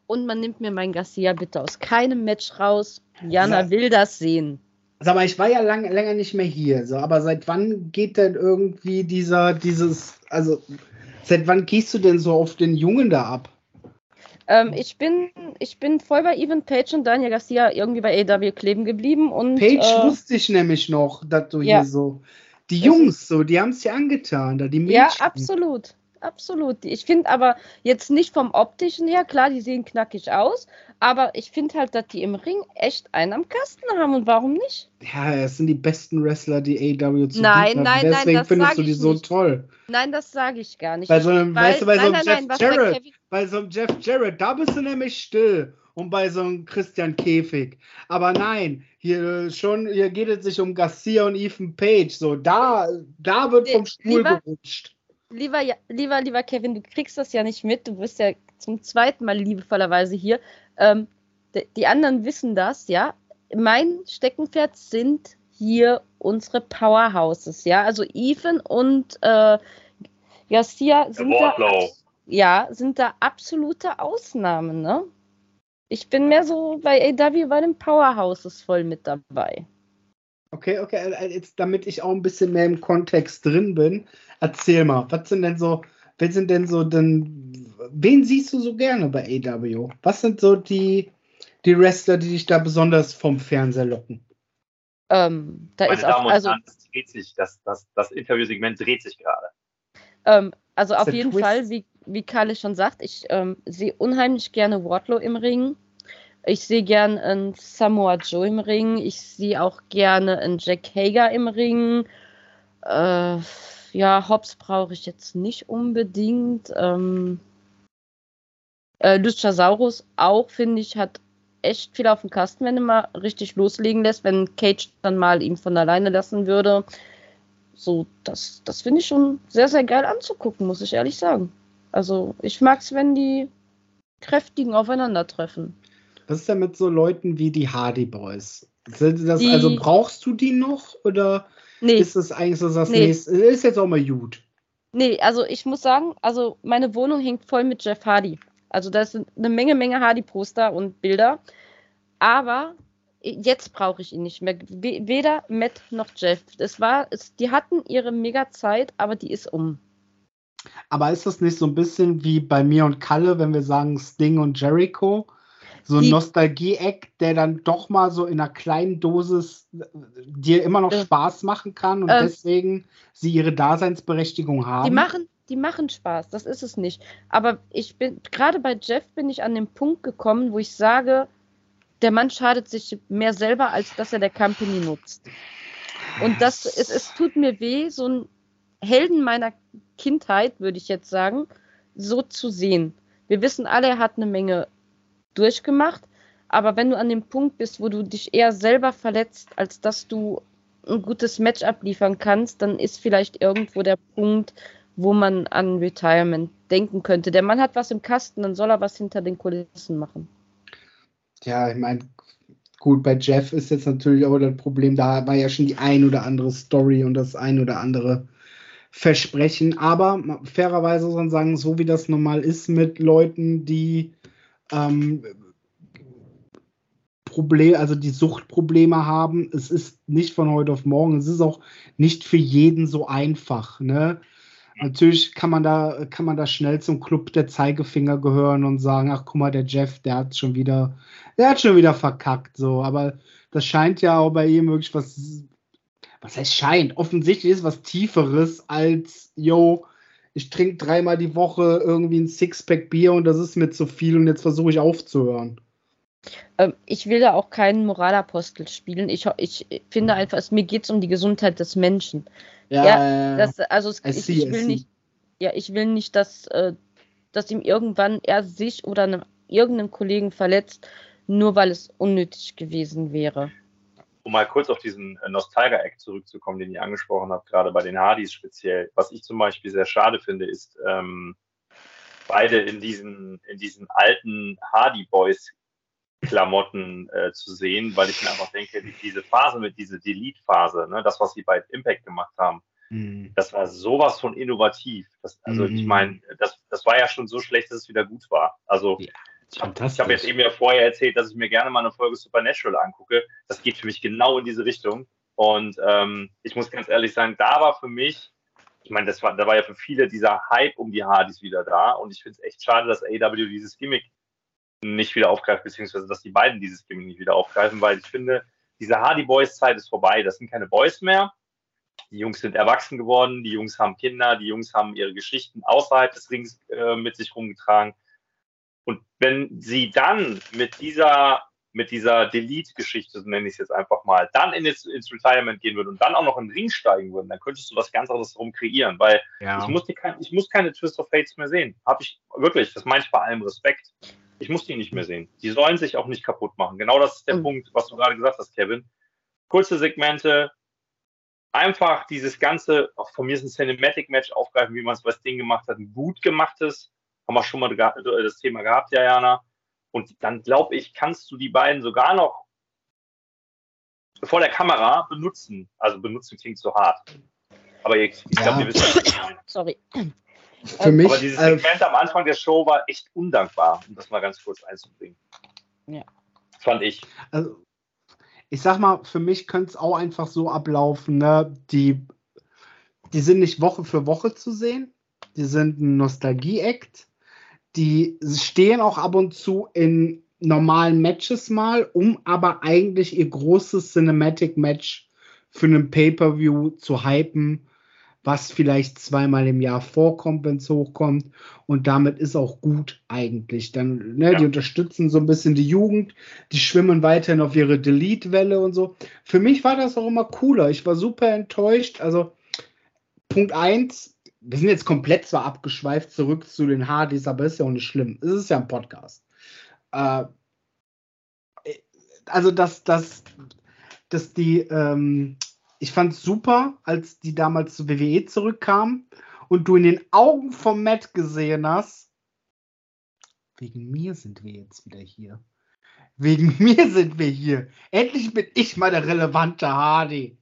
Und man nimmt mir mein Garcia bitte aus keinem Match raus. Jana Ja. will das sehen. Sag mal, ich war ja lang, länger nicht mehr hier, so, aber seit wann geht denn irgendwie dieser, dieses, also seit wann gehst du denn so auf den Jungen da ab? Ähm, ich, bin, ich bin voll bei Evan Page und Daniel Garcia irgendwie bei AW kleben geblieben. Und, Page äh, wusste ich nämlich noch, dass du ja. hier so. Die Jungs, so, die haben es dir angetan, da die Mädchen. Ja, absolut. Absolut. Ich finde aber jetzt nicht vom optischen her, klar, die sehen knackig aus, aber ich finde halt, dass die im Ring echt einen am Kasten haben und warum nicht? Ja, es sind die besten Wrestler, die AW zu Nein, bieten hat. nein, nein, Deswegen findest du die so nicht. toll. Nein, das sage ich gar nicht. Bei so einem, Weil- weißt du, bei so nein, einem nein, Jeff nein, Jarrett, bei so einem Jeff Jarrett, da bist du nämlich still. Und bei so einem Christian Käfig. Aber nein, hier schon, hier geht es sich um Garcia und Ethan Page. So, da, da wird vom Stuhl lieber- gerutscht. Lieber, lieber, lieber Kevin, du kriegst das ja nicht mit. Du bist ja zum zweiten Mal liebevollerweise hier. Ähm, die anderen wissen das, ja. Mein Steckenpferd sind hier unsere Powerhouses, ja. Also Ethan und äh, Garcia sind da, ja, sind da absolute Ausnahmen, ne? Ich bin mehr so bei AW bei den Powerhouses voll mit dabei. Okay, okay, äh, jetzt damit ich auch ein bisschen mehr im Kontext drin bin, erzähl mal, was sind denn so, wer sind denn so denn, wen siehst du so gerne bei AW? Was sind so die, die Wrestler, die dich da besonders vom Fernseher locken? Ähm, da Meine ist auch, Damen und also, Herren, das dreht sich, das, das, das Interviewsegment dreht sich gerade. Ähm, also auf jeden Twist. Fall, wie, wie Kalle schon sagt, ich ähm, sehe unheimlich gerne Wardlow im Ring. Ich sehe gern einen Samoa Joe im Ring. Ich sehe auch gerne einen Jack Hager im Ring. Äh, ja, Hobbs brauche ich jetzt nicht unbedingt. Ähm, äh, Luchasaurus auch, finde ich, hat echt viel auf dem Kasten, wenn er mal richtig loslegen lässt, wenn Cage dann mal ihm von alleine lassen würde. So, das, das finde ich schon sehr, sehr geil anzugucken, muss ich ehrlich sagen. Also, ich mag es, wenn die kräftigen aufeinandertreffen. Was ist denn mit so Leuten wie die Hardy Boys? Sind das, also brauchst du die noch oder Nee, ist es eigentlich so das Nee. nächste? Ist jetzt auch mal gut. nee, also ich muss sagen, also meine Wohnung hängt voll mit Jeff Hardy. Also da sind eine Menge, Menge Hardy-Poster und Bilder. Aber jetzt brauche ich ihn nicht mehr. Weder Matt noch Jeff. Es war, es, die hatten ihre Mega-Zeit, aber die ist um. Aber ist das nicht so ein bisschen wie bei mir und Kalle, wenn wir sagen Sting und Jericho? So ein Nostalgie-Eck, der dann doch mal so in einer kleinen Dosis äh, dir immer noch äh, Spaß machen kann und äh, deswegen sie ihre Daseinsberechtigung haben. Die machen, die machen Spaß, das ist es nicht. Aber ich bin, gerade bei Jeff bin ich an den Punkt gekommen, wo ich sage, der Mann schadet sich mehr selber, als dass er der Company nutzt. Und das, es, es tut mir weh, so ein Helden meiner Kindheit, würde ich jetzt sagen, so zu sehen. Wir wissen alle, er hat eine Menge durchgemacht, aber wenn du an dem Punkt bist, wo du dich eher selber verletzt, als dass du ein gutes Match abliefern kannst, dann ist vielleicht irgendwo der Punkt, wo man an Retirement denken könnte. Der Mann hat was im Kasten, dann soll er was hinter den Kulissen machen. Ja, ich meine, gut, bei Jeff ist jetzt natürlich auch das Problem, da war ja schon die ein oder andere Story und das ein oder andere Versprechen. Aber fairerweise muss man sagen, so wie das normal ist mit Leuten, die ähm, Problem, also die Suchtprobleme haben, es ist nicht von heute auf morgen, es ist auch nicht für jeden so einfach. Ne? Natürlich kann man da, kann man da schnell zum Club der Zeigefinger gehören und sagen, ach guck mal, der Jeff, der hat schon wieder, der hat schon wieder verkackt, so. Aber das scheint ja auch bei ihm wirklich was was heißt scheint, offensichtlich ist was Tieferes als, yo, ich trinke dreimal die Woche irgendwie ein Sixpack Bier und das ist mir zu viel und jetzt versuche ich aufzuhören. Ähm, ich will da auch keinen Moralapostel spielen. Ich, ich finde einfach, es, mir geht es um die Gesundheit des Menschen. Ja, ja das, also es, ich, see, ich, will nicht, ja, ich will nicht, dass, äh, dass ihm irgendwann er sich oder einem, irgendeinen Kollegen verletzt, nur weil es unnötig gewesen wäre um mal kurz auf diesen äh, Nostalgia-Act zurückzukommen, den ihr angesprochen habt, gerade bei den Hardys speziell. Was ich zum Beispiel sehr schade finde, ist, ähm, beide in diesen, in diesen alten Hardy Boys Klamotten äh, zu sehen, weil ich mir einfach denke, diese Phase mit dieser Delete-Phase, ne, das, was sie bei Impact gemacht haben, mhm. das war sowas von innovativ. Das, also mhm. ich meine, das, das war ja schon so schlecht, dass es wieder gut war. Also ja. Ich habe jetzt eben ja vorher erzählt, dass ich mir gerne mal eine Folge Supernatural angucke. Das geht für mich genau in diese Richtung. Und ähm, ich muss ganz ehrlich sagen, da war für mich, ich meine, das war, da war ja für viele dieser Hype um die Hardys wieder da. Und ich finde es echt schade, dass AW dieses Gimmick nicht wieder aufgreift, beziehungsweise dass die beiden dieses Gimmick nicht wieder aufgreifen, weil ich finde, diese Hardy Boys Zeit ist vorbei. Das sind keine Boys mehr. Die Jungs sind erwachsen geworden, die Jungs haben Kinder, die Jungs haben ihre Geschichten außerhalb des Rings äh, mit sich rumgetragen. Und wenn sie dann mit dieser, mit dieser Delete-Geschichte, so nenne ich es jetzt einfach mal, dann in ins, ins Retirement gehen würden und dann auch noch in den Ring steigen würden, dann könntest du was ganz anderes drum kreieren, weil ja. ich, muss die, ich muss keine Twist of Fates mehr sehen. Habe ich wirklich, das meine ich bei allem Respekt. Ich muss die nicht mehr sehen. Die sollen sich auch nicht kaputt machen. Genau das ist der mhm. Punkt, was du gerade gesagt hast, Kevin. Kurze Segmente, einfach dieses ganze, auch von mir ist ein Cinematic-Match aufgreifen, wie man es bei Sting gemacht hat, ein gut gemachtes, haben wir schon mal das Thema gehabt, ja, Jana. Und dann glaube ich, kannst du die beiden sogar noch vor der Kamera benutzen. Also benutzen klingt so hart. Aber ich, ich glaube, ja. ihr wisst, was ich meine. Sorry. Für mich, Aber dieses äh, Segment äh, am Anfang der Show war echt undankbar, um das mal ganz kurz einzubringen. Ja. Fand ich. Also, ich sag mal, für mich könnte es auch einfach so ablaufen, ne? Die, die sind nicht Woche für Woche zu sehen. Die sind ein Nostalgie-Act die stehen auch ab und zu in normalen Matches mal, um aber eigentlich ihr großes Cinematic Match für einen Pay-per-View zu hypen, was vielleicht zweimal im Jahr vorkommt, wenn es hochkommt. Und damit ist auch gut eigentlich. Dann, ne, ja. die unterstützen so ein bisschen die Jugend, die schwimmen weiterhin auf ihre Delete-Welle und so. Für mich war das auch immer cooler. Ich war super enttäuscht. Also Punkt 1, wir sind jetzt komplett zwar abgeschweift zurück zu den Hardys, aber ist ja auch nicht schlimm. Es ist ja ein Podcast. Äh, also, dass, dass, dass die, ähm, ich fand es super, als die damals zur WWE zurückkamen und du in den Augen vom Matt gesehen hast, wegen mir sind wir jetzt wieder hier. Wegen mir sind wir hier. Endlich bin ich mal der relevante Hardy.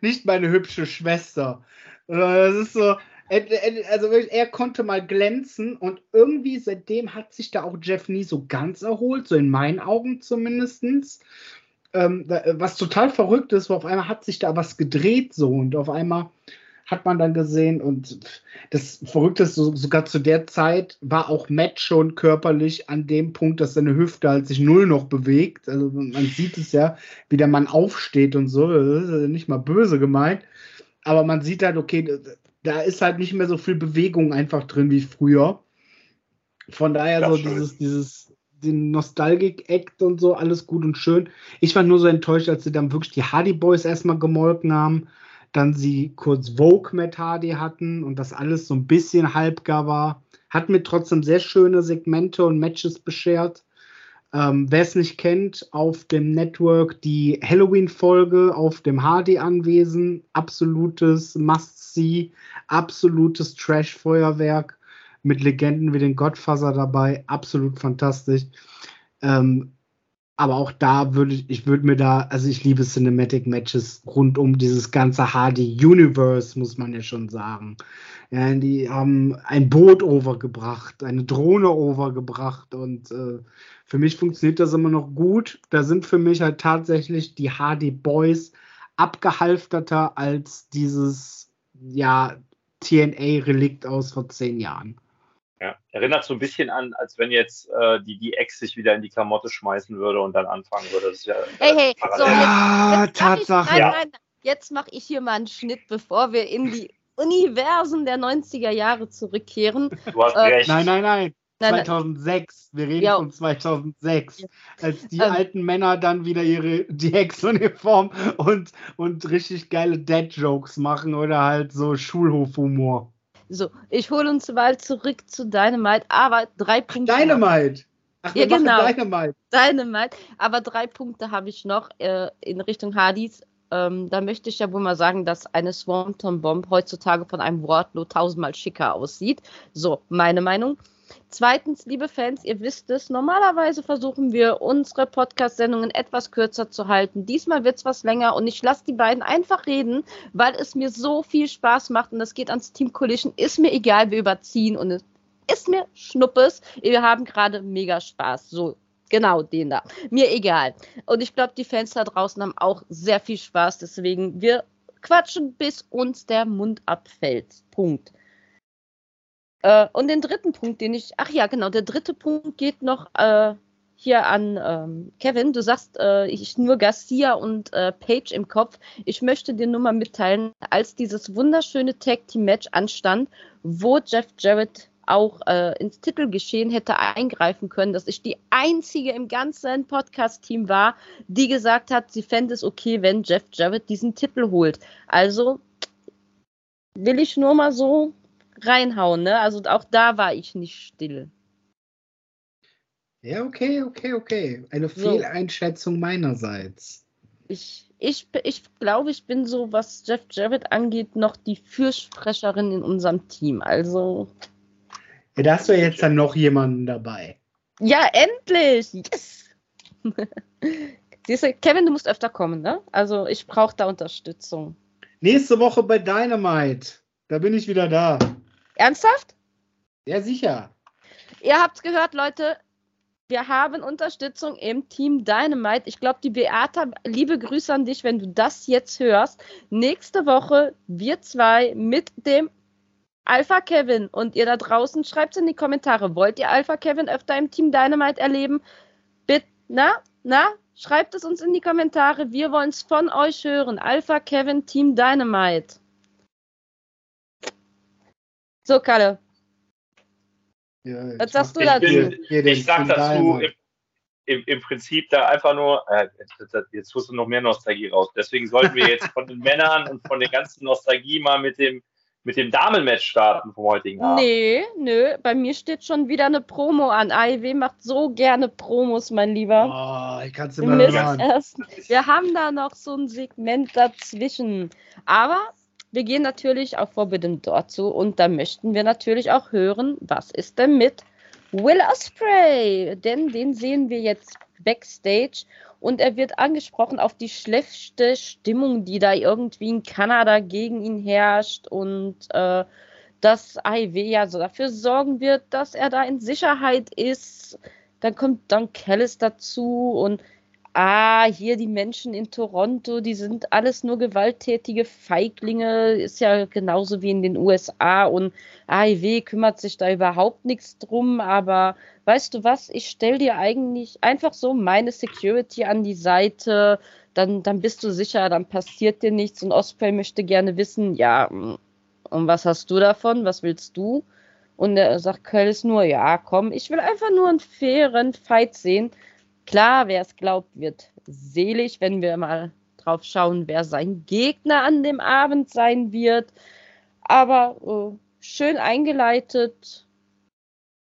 Nicht meine hübsche Schwester. Das ist so, Also er konnte mal glänzen und irgendwie seitdem hat sich da auch Jeff nie so ganz erholt, so in meinen Augen zumindest. Ähm, was total verrückt ist, auf einmal hat sich da was gedreht so und auf einmal hat man dann gesehen und das Verrückte ist, so, sogar zu der Zeit war auch Matt schon körperlich an dem Punkt, dass seine Hüfte halt sich null noch bewegt. Also man sieht es ja, wie der Mann aufsteht und so, das ist nicht mal böse gemeint, aber man sieht halt, okay, da ist halt nicht mehr so viel Bewegung einfach drin wie früher. Von daher das so dieses, dieses, den Nostalgic-Act und so, alles gut und schön. Ich war nur so enttäuscht, als sie dann wirklich die Hardy Boys erstmal gemolken haben, dann sie kurz Vogue mit Hardy hatten und das alles so ein bisschen halbgar war. Hat mir trotzdem sehr schöne Segmente und Matches beschert. Ähm, Wer es nicht kennt, auf dem Network die Halloween-Folge auf dem Hardy-Anwesen, absolutes Must-See, absolutes Trash-Feuerwerk mit Legenden wie den Godfather dabei, absolut fantastisch. Ähm, aber auch da würde ich, ich würde mir da, also ich liebe Cinematic Matches rund um dieses ganze Hardy Universe, muss man ja schon sagen. Ja, die haben ein Boot overgebracht, eine Drohne overgebracht und äh, für mich funktioniert das immer noch gut. Da sind für mich halt tatsächlich die Hardy Boys abgehalfterter als dieses, ja, TNA-Relikt aus vor zehn Jahren. Ja, erinnert so ein bisschen an, als wenn jetzt äh, die, die Ex sich wieder in die Klamotte schmeißen würde und dann anfangen würde. Das ist ja, hey, hey, so, jetzt, ah, jetzt Tatsache. Ich, nein, nein, jetzt mache ich hier mal einen Schnitt, bevor wir in die Universen der 90er Jahre zurückkehren. Du hast äh, recht. Nein, nein, nein. 2006, wir reden ja. von 2006, als die ähm, alten Männer dann wieder ihre die Ex-Uniform und, und richtig geile Dad-Jokes machen oder halt so Schulhofhumor. So, ich hole uns mal zurück zu Dynamite, aber drei Punkte. Dynamite! Ach, ja, genau. Dynamite. Dynamite. Aber drei Punkte habe ich noch äh, in Richtung Hardys. Ähm, da möchte ich ja wohl mal sagen, dass eine Swanton Bomb heutzutage von einem Wardlow tausendmal schicker aussieht. So, meine Meinung. Zweitens, liebe Fans, ihr wisst es, normalerweise versuchen wir unsere Podcast-Sendungen etwas kürzer zu halten. Diesmal wird es was länger und ich lasse die beiden einfach reden, weil es mir so viel Spaß macht und das geht ans Team Collision. Ist mir egal, wir überziehen und es ist mir Schnuppes. Wir haben gerade mega Spaß. So, genau den da. Mir egal. Und ich glaube, die Fans da draußen haben auch sehr viel Spaß. Deswegen, wir quatschen, bis uns der Mund abfällt. Punkt. Äh, und den dritten Punkt, den ich, ach ja, genau, der dritte Punkt geht noch äh, hier an ähm, Kevin. Du sagst, äh, ich nur Garcia und äh, Page im Kopf. Ich möchte dir nur mal mitteilen, als dieses wunderschöne Tag Team Match anstand, wo Jeff Jarrett auch äh, ins Titelgeschehen hätte eingreifen können, dass ich die einzige im ganzen Podcast-Team war, die gesagt hat, sie fände es okay, wenn Jeff Jarrett diesen Titel holt. Also will ich nur mal so reinhauen, ne? Also auch da war ich nicht still. Ja, okay, okay, okay. Eine so. Fehleinschätzung meinerseits. Ich, ich, ich glaube, ich bin so, was Jeff Jarrett angeht, noch die Fürsprecherin in unserem Team. Also. Ja, da hast du jetzt dann noch jemanden dabei. Ja, endlich! Yes! Siehst du, Kevin, du musst öfter kommen, ne? Also ich brauche da Unterstützung. Nächste Woche bei Dynamite. Da bin ich wieder da. Ernsthaft? Ja, sicher. Ihr habt gehört, Leute, wir haben Unterstützung im Team Dynamite. Ich glaube, die Beata, liebe Grüße an dich, wenn du das jetzt hörst. Nächste Woche wir zwei mit dem Alpha Kevin und ihr da draußen schreibt es in die Kommentare. Wollt ihr Alpha Kevin öfter im Team Dynamite erleben? Bitte, na, na, schreibt es uns in die Kommentare. Wir wollen es von euch hören. Alpha Kevin Team Dynamite. So, Kalle. Ja, Was sagst du dazu? Ich, ich sag dazu im, im, im, Prinzip da einfach nur, äh, jetzt tust du noch mehr Nostalgie raus. Deswegen sollten wir jetzt von den Männern und von der ganzen Nostalgie mal mit dem, mit dem Damenmatch starten vom heutigen Abend. Nee, nö, bei mir steht schon wieder eine Promo an. AIW macht so gerne Promos, mein Lieber. Oh, ich kann es immer hören. Wir haben da noch so ein Segment dazwischen. Aber wir gehen natürlich auch Forbidden dort zu und da möchten wir natürlich auch hören, was ist denn mit Will Osprey? Denn den sehen wir jetzt backstage und er wird angesprochen auf die schlechte Stimmung, die da irgendwie in Kanada gegen ihn herrscht und äh, dass AIW ja so dafür sorgen wird, dass er da in Sicherheit ist. Dann kommt Don Callis dazu und ah, hier die Menschen in Toronto, die sind alles nur gewalttätige Feiglinge, ist ja genauso wie in den USA und AIW kümmert sich da überhaupt nichts drum, aber weißt du was, ich stell dir eigentlich einfach so meine Security an die Seite, dann, dann bist du sicher, dann passiert dir nichts. Und Osprey möchte gerne wissen, ja, und was hast du davon, was willst du? Und er sagt Curtis nur, ja, komm, ich will einfach nur einen fairen Fight sehen Klar, wer es glaubt, wird selig, wenn wir mal drauf schauen, wer sein Gegner an dem Abend sein wird. Aber äh, schön eingeleitet.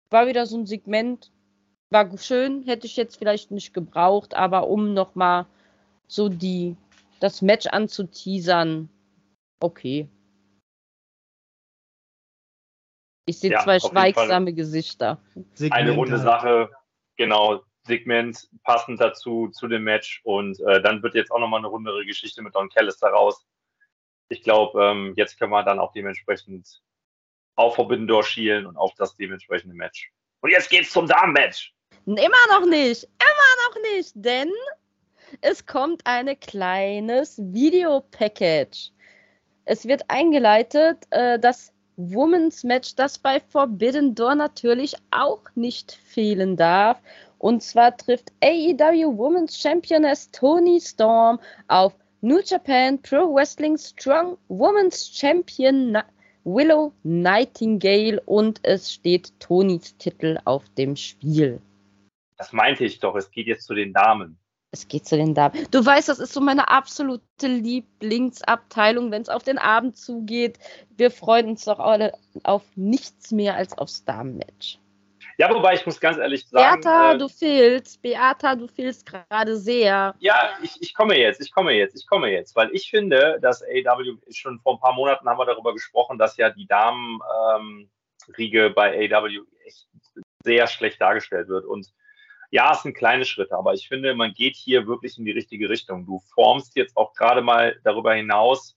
War wieder so ein Segment. War schön, hätte ich jetzt vielleicht nicht gebraucht, aber um nochmal so die, das Match anzuteasern, okay. Ich sehe ja, zwei schweigsame Gesichter. Segmente. Eine runde Sache, genau. Segment passend dazu, zu dem Match. Und äh, dann wird jetzt auch nochmal eine rundere Geschichte mit Don Callis daraus. Ich glaube, ähm, jetzt können wir dann auch dementsprechend auf Forbidden Door schielen und auf das dementsprechende Match. Und jetzt geht's zum Damen-Match. Immer noch nicht, immer noch nicht, denn es kommt ein kleines Videopackage. Es wird eingeleitet, äh, das Women's Match, das bei Forbidden Door natürlich auch nicht fehlen darf. Und zwar trifft AEW Women's Championess Tony Storm auf New Japan Pro Wrestling Strong Women's Champion Willow Nightingale und es steht Tonys Titel auf dem Spiel. Das meinte ich doch, es geht jetzt zu den Damen. Es geht zu den Damen. Du weißt, das ist so meine absolute Lieblingsabteilung, wenn es auf den Abend zugeht. Wir freuen uns doch alle auf nichts mehr als aufs Damenmatch. Ja, wobei ich muss ganz ehrlich sagen. Beata, äh, du fehlst. Beata, du fehlst gerade sehr. Ja, ich, ich komme jetzt, ich komme jetzt, ich komme jetzt, weil ich finde, dass AW schon vor ein paar Monaten haben wir darüber gesprochen, dass ja die Damenriege ähm, bei AW echt sehr schlecht dargestellt wird. Und ja, es sind kleine Schritte, aber ich finde, man geht hier wirklich in die richtige Richtung. Du formst jetzt auch gerade mal darüber hinaus,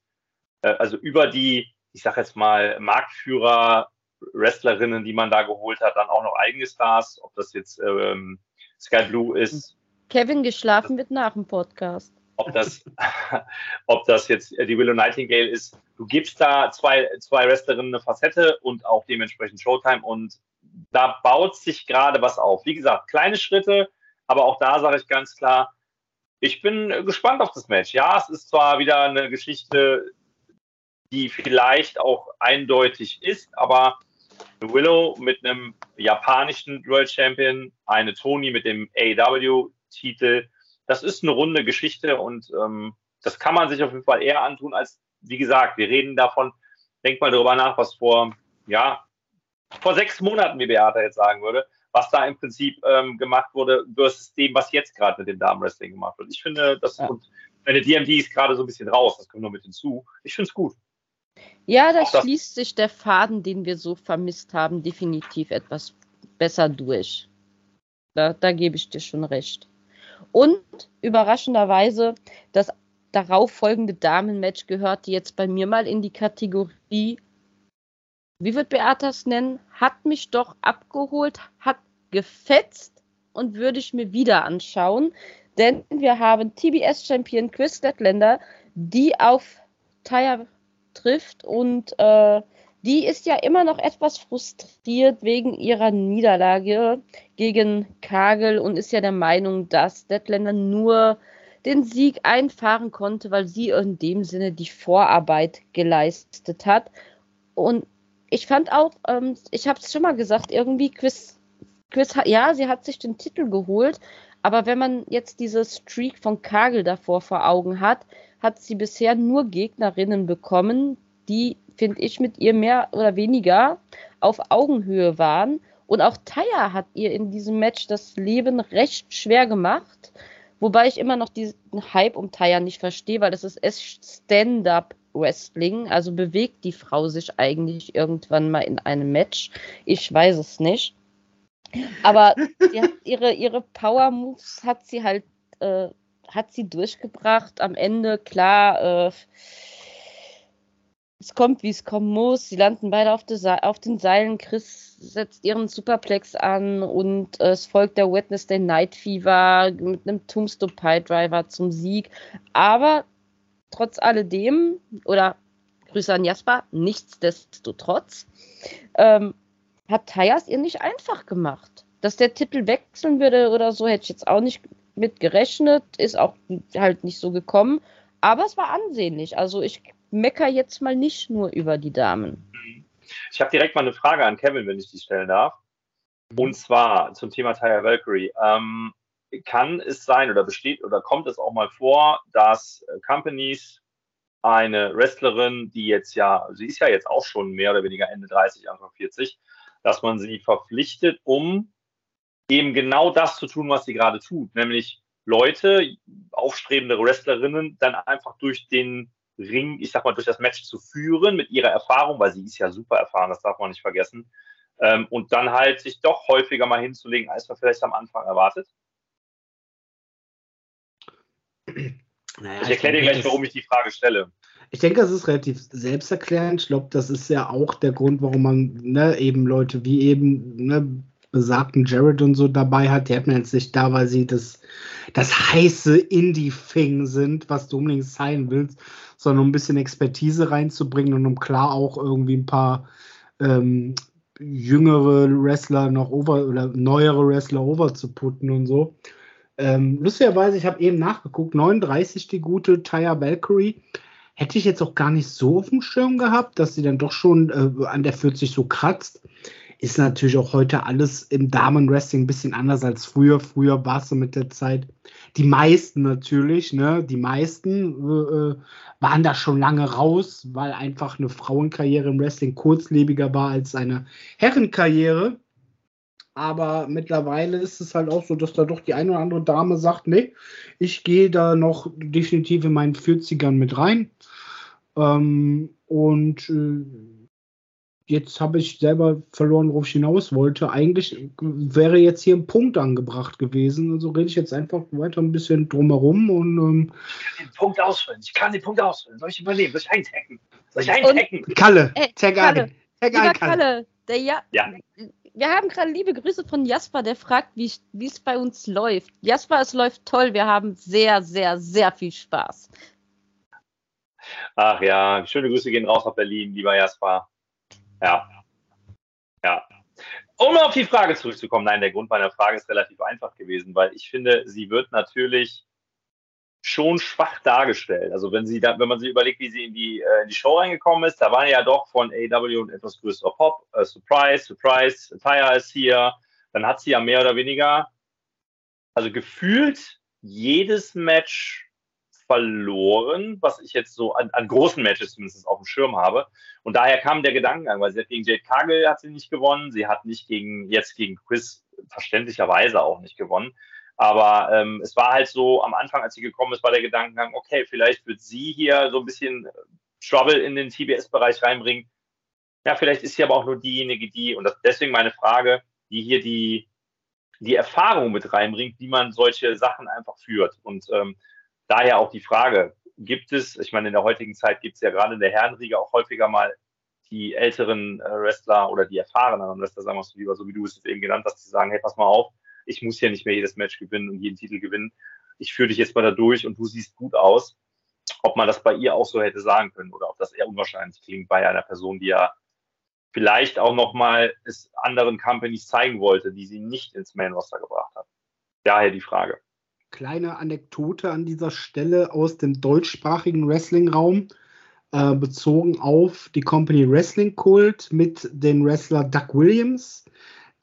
äh, also über die, ich sag jetzt mal, Marktführer Wrestlerinnen, die man da geholt hat, dann auch noch eigene Stars, ob das jetzt ähm, Sky Blue ist. Kevin geschlafen wird nach dem Podcast. Ob das, ob das jetzt die Willow Nightingale ist. Du gibst da zwei, zwei Wrestlerinnen eine Facette und auch dementsprechend Showtime und da baut sich gerade was auf. Wie gesagt, kleine Schritte, aber auch da sage ich ganz klar, ich bin gespannt auf das Match. Ja, es ist zwar wieder eine Geschichte, die vielleicht auch eindeutig ist, aber Willow mit einem japanischen World Champion, eine Tony mit dem AEW-Titel. Das ist eine runde Geschichte und ähm, das kann man sich auf jeden Fall eher antun, als, wie gesagt, wir reden davon, denk mal darüber nach, was vor, ja, vor sechs Monaten, wie Beata jetzt sagen würde, was da im Prinzip ähm, gemacht wurde, versus dem, was jetzt gerade mit dem Damenwrestling gemacht wird. Ich finde, das, ja. und meine DMD ist gerade so ein bisschen raus, das kommt nur mit hinzu. Ich finde es gut. Ja, da schließt sich der Faden, den wir so vermisst haben, definitiv etwas besser durch. Da, da gebe ich dir schon recht. Und überraschenderweise, das darauf folgende Damenmatch gehört jetzt bei mir mal in die Kategorie, wie wird Beata es nennen? Hat mich doch abgeholt, hat gefetzt und würde ich mir wieder anschauen. Denn wir haben TBS-Champion Chris Statlander, die auf Taya trifft und äh, die ist ja immer noch etwas frustriert wegen ihrer Niederlage gegen Kagel und ist ja der Meinung, dass Deadlander nur den Sieg einfahren konnte, weil sie in dem Sinne die Vorarbeit geleistet hat. Und ich fand auch, ähm, ich habe es schon mal gesagt, irgendwie Quiz, Quiz, ja, sie hat sich den Titel geholt, aber wenn man jetzt diese Streak von Kagel davor vor Augen hat, hat sie bisher nur Gegnerinnen bekommen, die, finde ich, mit ihr mehr oder weniger auf Augenhöhe waren. Und auch Taya hat ihr in diesem Match das Leben recht schwer gemacht. Wobei ich immer noch diesen Hype um Taya nicht verstehe, weil das ist Stand-up Wrestling. Also bewegt die Frau sich eigentlich irgendwann mal in einem Match. Ich weiß es nicht. Aber sie hat ihre, ihre Power Moves hat sie halt äh, hat sie durchgebracht. Am Ende, klar, äh, es kommt, wie es kommen muss. Sie landen beide auf, auf, den Seilen. Chris setzt ihren Superplex an und äh, es folgt der Wednesday Night Fever mit einem Tombstone Pie Driver zum Sieg. Aber trotz alledem, oder Grüße an Jasper, nichtsdestotrotz, ähm, hat Tayas ihr nicht einfach gemacht. Dass der Titel wechseln würde oder so, hätte ich jetzt auch nicht mit gerechnet, ist auch halt nicht so gekommen. Aber es war ansehnlich. Also ich mecker jetzt mal nicht nur über die Damen. Ich habe direkt mal eine Frage an Kevin, wenn ich die stellen darf. Mhm. Und zwar zum Thema Taya Valkyrie. Ähm, kann es sein oder besteht oder kommt es auch mal vor, dass Companies eine Wrestlerin, die jetzt ja, sie ist ja jetzt auch schon mehr oder weniger Ende 30, Anfang 40, dass man sie verpflichtet, um eben genau das zu tun, was sie gerade tut, nämlich Leute, aufstrebende Wrestlerinnen, dann einfach durch den Ring, ich sag mal, durch das Match zu führen mit ihrer Erfahrung, weil sie ist ja super erfahren, das darf man nicht vergessen. Ähm, und dann halt sich doch häufiger mal hinzulegen, als man vielleicht am Anfang erwartet. Naja, ich erkläre dir gleich, warum ich die Frage stelle. Ich denke, das ist relativ selbsterklärend. Ich glaube, das ist ja auch der Grund, warum man ne, eben Leute wie eben ne, besagten Jared und so dabei hat. Die hat man jetzt nicht da, weil sie das, das heiße Indie-Thing sind, was du unbedingt sein willst, sondern um ein bisschen Expertise reinzubringen und um klar auch irgendwie ein paar ähm, jüngere Wrestler noch over oder neuere Wrestler over zu putten und so. Ähm, lustigerweise, ich habe eben nachgeguckt, 39 die gute Taya Valkyrie. Hätte ich jetzt auch gar nicht so auf dem Schirm gehabt, dass sie dann doch schon äh, an der 40 so kratzt ist natürlich auch heute alles im Damenwrestling ein bisschen anders als früher. Früher war es so mit der Zeit. Die meisten natürlich, ne? Die meisten äh, waren da schon lange raus, weil einfach eine Frauenkarriere im Wrestling kurzlebiger war als eine Herrenkarriere. Aber mittlerweile ist es halt auch so, dass da doch die eine oder andere Dame sagt, nee, ich gehe da noch definitiv in meinen 40ern mit rein. Ähm, und äh, jetzt habe ich selber verloren, worauf ich hinaus wollte. Eigentlich wäre jetzt hier ein Punkt angebracht gewesen. Also rede ich jetzt einfach weiter ein bisschen drumherum und. Ähm, ich kann den Punkt ausfüllen. Ich kann den Punkt ausfüllen. Soll ich übernehmen? Soll ich eintacken? Soll ich eintacken? Kalle, äh, tag Kalle. Tag Lieber Kalle. Kalle, der ja, ja. Wir haben gerade liebe Grüße von Jasper, der fragt, wie es bei uns läuft. Jasper, es läuft toll. Wir haben sehr, sehr, sehr viel Spaß. Ach ja, schöne Grüße gehen raus nach Berlin, lieber Jasper. Ja. Ja. Um auf die Frage zurückzukommen, nein, der Grund meiner Frage ist relativ einfach gewesen, weil ich finde, sie wird natürlich schon schwach dargestellt. Also wenn sie da, wenn man sich überlegt, wie sie in die, äh, in die Show reingekommen ist, da war ja doch von AW ein etwas größerer Pop, äh, Surprise, Surprise, Taya ist hier, dann hat sie ja mehr oder weniger, also gefühlt jedes Match verloren, was ich jetzt so an, an großen Matches zumindest auf dem Schirm habe. Und daher kam der Gedankengang, weil sie hat gegen Jade Kagel hat sie nicht gewonnen, sie hat nicht gegen jetzt gegen Chris verständlicherweise auch nicht gewonnen. Aber ähm, es war halt so, am Anfang, als sie gekommen ist, war der Gedankengang, okay, vielleicht wird sie hier so ein bisschen Trouble in den TBS-Bereich reinbringen. Ja, vielleicht ist sie aber auch nur diejenige, die, und das, deswegen meine Frage, die hier die, die Erfahrung mit reinbringt, wie man solche Sachen einfach führt. Und ähm, daher auch die Frage, gibt es, ich meine, in der heutigen Zeit gibt es ja gerade in der Herrenriege auch häufiger mal die älteren äh, Wrestler oder die erfahreneren Wrestler, sagen wir es lieber, so wie du es eben genannt hast, die sagen, hey, pass mal auf, ich muss hier nicht mehr jedes Match gewinnen und jeden Titel gewinnen. Ich führe dich jetzt mal da durch und du siehst gut aus. Ob man das bei ihr auch so hätte sagen können oder ob das eher unwahrscheinlich klingt bei einer Person, die ja vielleicht auch nochmal es anderen Companies zeigen wollte, die sie nicht ins Main Roster gebracht hat. Daher die Frage kleine Anekdote an dieser Stelle aus dem deutschsprachigen Wrestling-Raum, äh, bezogen auf die Company Wrestling Kult mit dem Wrestler Doug Williams.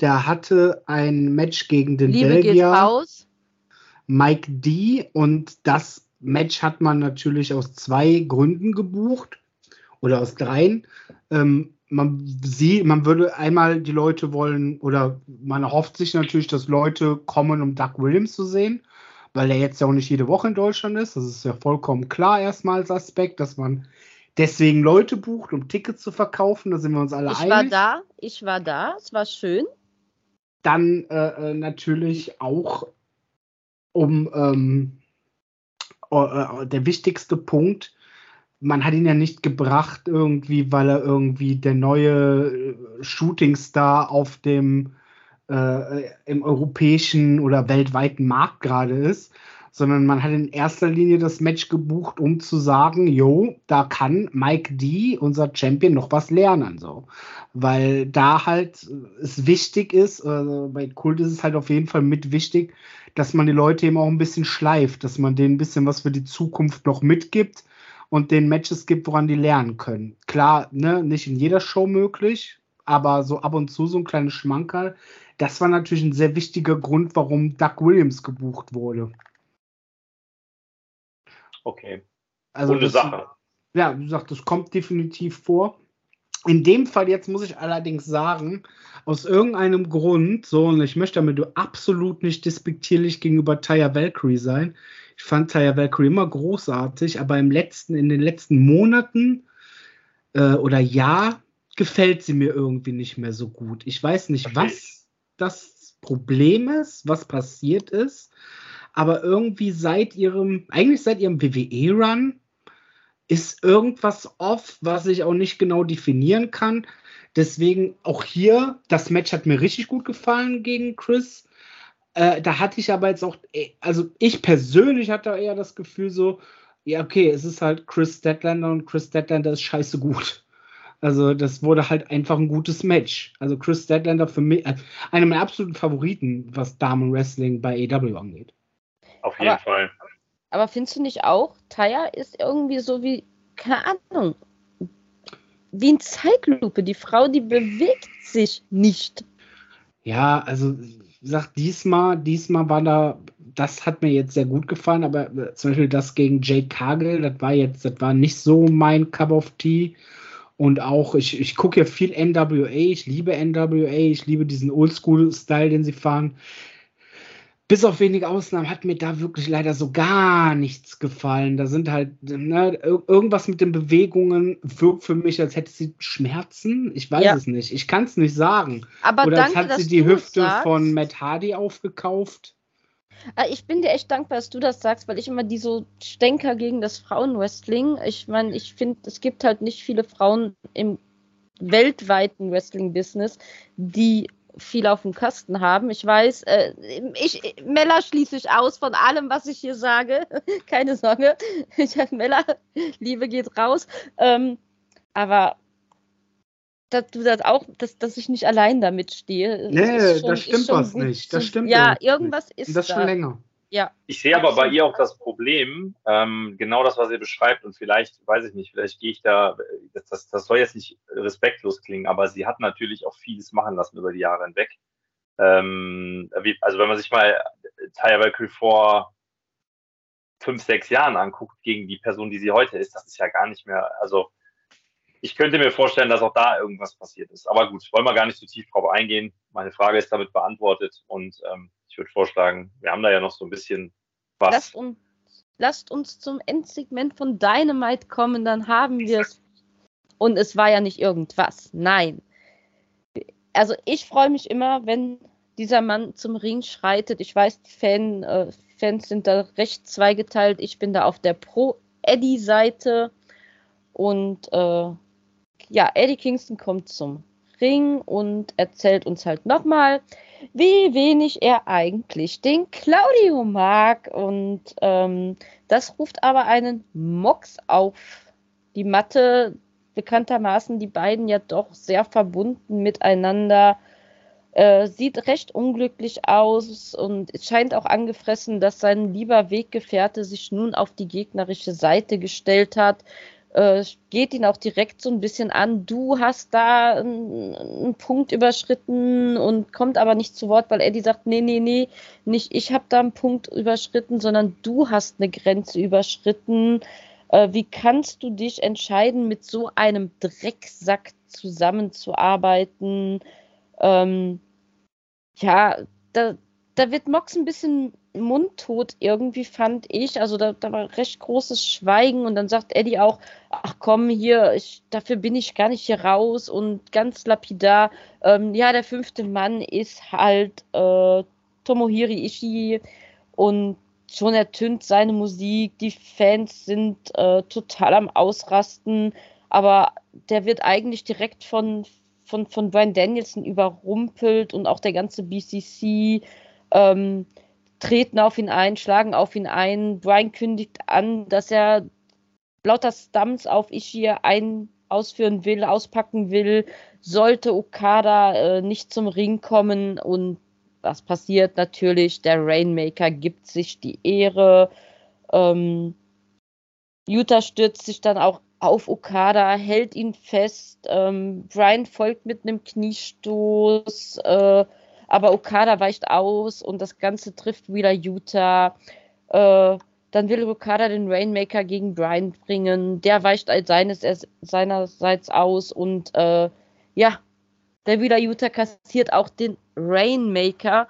Der hatte ein Match gegen den Liebe Belgier Mike D. Und das Match hat man natürlich aus zwei Gründen gebucht oder aus dreien. Ähm, man sieht, man würde einmal die Leute wollen oder man hofft sich natürlich, dass Leute kommen, um Doug Williams zu sehen weil er jetzt ja auch nicht jede Woche in Deutschland ist. Das ist ja vollkommen klar erstmal als Aspekt, dass man deswegen Leute bucht, um Tickets zu verkaufen. Da sind wir uns alle ich einig. Ich war da, ich war da, es war schön. Dann äh, äh natürlich auch um ähm, äh, äh, der wichtigste Punkt, man hat ihn ja nicht gebracht irgendwie, weil er irgendwie der neue äh, Shootingstar auf dem äh, im europäischen oder weltweiten Markt gerade ist, sondern man hat in erster Linie das Match gebucht, um zu sagen, jo, da kann Mike D, unser Champion, noch was lernen, so. Weil da halt es wichtig ist, also bei Kult ist es halt auf jeden Fall mit wichtig, dass man die Leute eben auch ein bisschen schleift, dass man denen ein bisschen was für die Zukunft noch mitgibt und den Matches gibt, woran die lernen können. Klar, ne, nicht in jeder Show möglich, aber so ab und zu so ein kleines Schmankerl. Das war natürlich ein sehr wichtiger Grund, warum Doug Williams gebucht wurde. Okay. Also Gute das, Sache. Ja, wie gesagt, das kommt definitiv vor. In dem Fall jetzt muss ich allerdings sagen, aus irgendeinem Grund, so, und ich möchte damit absolut nicht despektierlich gegenüber Taya Valkyrie sein. Ich fand Taya Valkyrie immer großartig, aber im letzten, in den letzten Monaten äh, oder Jahr gefällt sie mir irgendwie nicht mehr so gut. Ich weiß nicht, was das Problem ist, was passiert ist, aber irgendwie seit ihrem, eigentlich seit ihrem WWE-Run ist irgendwas off, was ich auch nicht genau definieren kann. Deswegen auch hier, das Match hat mir richtig gut gefallen gegen Chris. Äh, da hatte ich aber jetzt auch, äh, also ich persönlich hatte eher das Gefühl so, ja, okay, es ist halt Chris Statlander und Chris Statlander ist scheiße gut. Also das wurde halt einfach ein gutes Match. Also Chris Statlander für mich, äh, einer meiner absoluten Favoriten, was Damen-Wrestling bei AW angeht. Auf jeden Aber- Fall. Aber findest du nicht auch, Taya ist irgendwie so wie, keine Ahnung, wie ein Zeitlupe. Die Frau, die bewegt sich nicht. Ja, also gesagt, diesmal, diesmal war da, das hat mir jetzt sehr gut gefallen, aber äh, zum Beispiel das gegen Jade Cargill, das war jetzt, das war nicht so mein Cup of Tea. Und auch, ich, ich gucke ja viel NWA, ich liebe NWA, ich liebe diesen Oldschool-Style, den sie fahren. Bis auf wenige Ausnahmen hat mir da wirklich leider so gar nichts gefallen. Da sind halt, ne, ir- irgendwas mit den Bewegungen wirkt für mich, als hätte sie Schmerzen. Ich weiß Ja. es nicht. Ich kann es nicht sagen. Aber Oder als danke, hat sie die Hüfte sagst. von Matt Hardy aufgekauft. Ah, Ich bin dir echt dankbar, dass du das sagst, weil ich immer die so Stänker gegen das Frauenwrestling. Ich meine, ich finde, es gibt halt nicht viele Frauen im weltweiten Wrestling-Business, die viel auf dem Kasten haben. Ich weiß, äh, ich, Mella schließe ich aus von allem, was ich hier sage. Keine Sorge. Ich Mella, Liebe geht raus. Ähm, aber dass du das auch, dass, dass ich nicht allein damit stehe. Nee, ist da ist stimmt was gut nicht. Das stimmt Ja, irgendwas irgendwas ist Und das da. schon länger. Ich sehe aber bei ihr auch das Problem, ähm, genau das, was ihr beschreibt, und vielleicht, weiß ich nicht, vielleicht gehe ich da, das, das, das soll jetzt nicht respektlos klingen, aber sie hat natürlich auch vieles machen lassen über die Jahre hinweg. Ähm, also wenn man sich mal Taya Valkyrie vor fünf, sechs Jahren anguckt gegen die Person, die sie heute ist, das ist ja gar nicht mehr, also ich könnte mir vorstellen, dass auch da irgendwas passiert ist. Aber gut, wollen wir gar nicht so tief drauf eingehen. Meine Frage ist damit beantwortet und ähm, ich würde vorschlagen, wir haben da ja noch so ein bisschen was. Lasst uns, lasst uns zum Endsegment von Dynamite kommen, dann haben wir es. Und es war ja nicht irgendwas. Nein. Also ich freue mich immer, wenn dieser Mann zum Ring schreitet. Ich weiß, die Fan, äh, Fans sind da recht zweigeteilt. Ich bin da auf der Pro-Eddie-Seite. Und äh, ja, Eddie Kingston kommt zum Ring und erzählt uns halt nochmal, wie wenig er eigentlich den Claudio mag. Und ähm, das ruft aber einen Mox auf die Matte. Bekanntermaßen die beiden ja doch sehr verbunden miteinander. Äh, sieht recht unglücklich aus und scheint auch angefressen, dass sein lieber Weggefährte sich nun auf die gegnerische Seite gestellt hat. Äh, geht ihn auch direkt so ein bisschen an. Du hast da einen, Punkt überschritten und kommt aber nicht zu Wort, weil Eddie sagt, nee, nee, nee, nicht ich habe da einen Punkt überschritten, sondern du hast eine Grenze überschritten. Äh, wie kannst du dich entscheiden, mit so einem Drecksack zusammenzuarbeiten? Ähm, ja, da, da wird Mox ein bisschen mundtot irgendwie, fand ich. Also da, da war recht großes Schweigen und dann sagt Eddie auch, ach komm hier, ich, dafür bin ich gar nicht hier raus und ganz lapidar, ähm, ja, der fünfte Mann ist halt äh, Tomohiri Ishii und schon ertönt seine Musik, die Fans sind äh, total am Ausrasten, aber der wird eigentlich direkt von, von, von Brian Danielson überrumpelt und auch der ganze BCC ähm, treten auf ihn ein, schlagen auf ihn ein. Brian kündigt an, dass er lauter Stumps auf Ishii ein ausführen will, auspacken will, sollte Okada äh, nicht zum Ring kommen und was passiert natürlich? Der Rainmaker gibt sich die Ehre. Ähm, stürzt sich dann auch auf Okada, hält ihn fest. Ähm, Brian folgt mit einem Kniestoß, äh, aber Okada weicht aus und das Ganze trifft wieder Utah. Äh, dann will Okada den Rainmaker gegen Brian bringen. Der weicht seines, seinerseits aus und äh, ja, der wieder Utah kassiert auch den Rainmaker.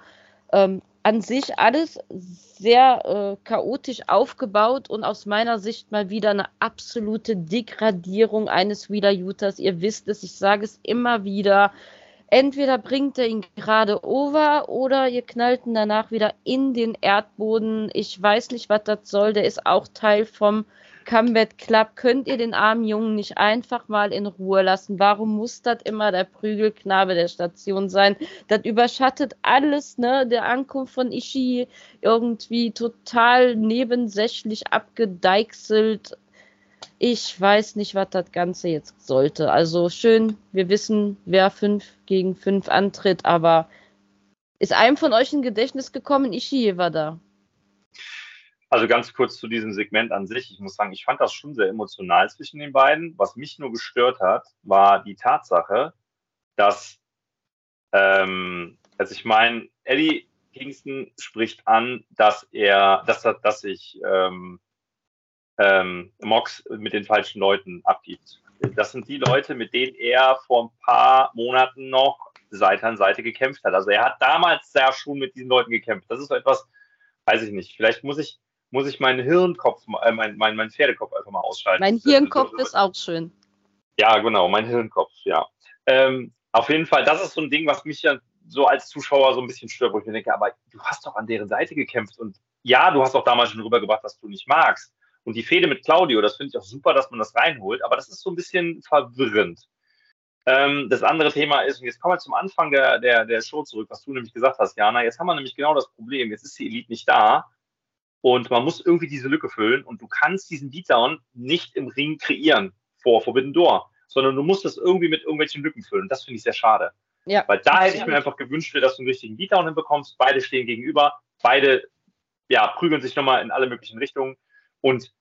Ähm, an sich alles sehr äh, chaotisch aufgebaut und aus meiner Sicht mal wieder eine absolute Degradierung eines Wheeler Utahs. Ihr wisst es, ich sage es immer wieder. Entweder bringt er ihn gerade over oder ihr knallt ihn danach wieder in den Erdboden. Ich weiß nicht, was das soll. Der ist auch Teil vom Combat Club, könnt ihr den armen Jungen nicht einfach mal in Ruhe lassen? Warum muss das immer der Prügelknabe der Station sein? Das überschattet alles, ne? Der Ankunft von Ishii irgendwie total nebensächlich abgedeichselt. Ich weiß nicht, was das Ganze jetzt sollte. Also schön, wir wissen, wer 5 gegen 5 antritt, aber ist einem von euch ein Gedächtnis gekommen? Ishii war da. Also ganz kurz zu diesem Segment an sich. Ich muss sagen, ich fand das schon sehr emotional zwischen den beiden. Was mich nur gestört hat, war die Tatsache, dass, ähm, also ich meine, Eddie Kingston spricht an, dass er, dass, dass sich ähm, ähm, Mox mit den falschen Leuten abgibt. Das sind die Leute, mit denen er vor ein paar Monaten noch Seite an Seite gekämpft hat. Also er hat damals ja schon mit diesen Leuten gekämpft. Das ist so etwas, weiß ich nicht. Vielleicht muss ich muss ich meinen Hirnkopf, äh, mein, mein, mein Pferdekopf einfach mal ausschalten. Mein Hirnkopf ist, ist auch schön. Ja, genau, mein Hirnkopf, ja. Ähm, auf jeden Fall, das ist so ein Ding, was mich ja so als Zuschauer so ein bisschen stört, wo ich mir denke, aber du hast doch an deren Seite gekämpft und ja, du hast auch damals schon rübergebracht, was du nicht magst. Und die Fehde mit Claudio, das finde ich auch super, dass man das reinholt, aber das ist so ein bisschen verwirrend. Ähm, das andere Thema ist, und jetzt kommen wir zum Anfang der, der, der Show zurück, was du nämlich gesagt hast, Jana. Jetzt haben wir nämlich genau das Problem. Jetzt ist die Elite nicht da und man muss irgendwie diese Lücke füllen und du kannst diesen Beatdown nicht im Ring kreieren vor Forbidden Door, sondern du musst das irgendwie mit irgendwelchen Lücken füllen. Das finde ich sehr schade. Ja, Weil da hätte ich mir einfach gewünscht, dass du einen richtigen Beatdown hinbekommst. Beide stehen gegenüber, beide ja, prügeln sich nochmal in alle möglichen Richtungen und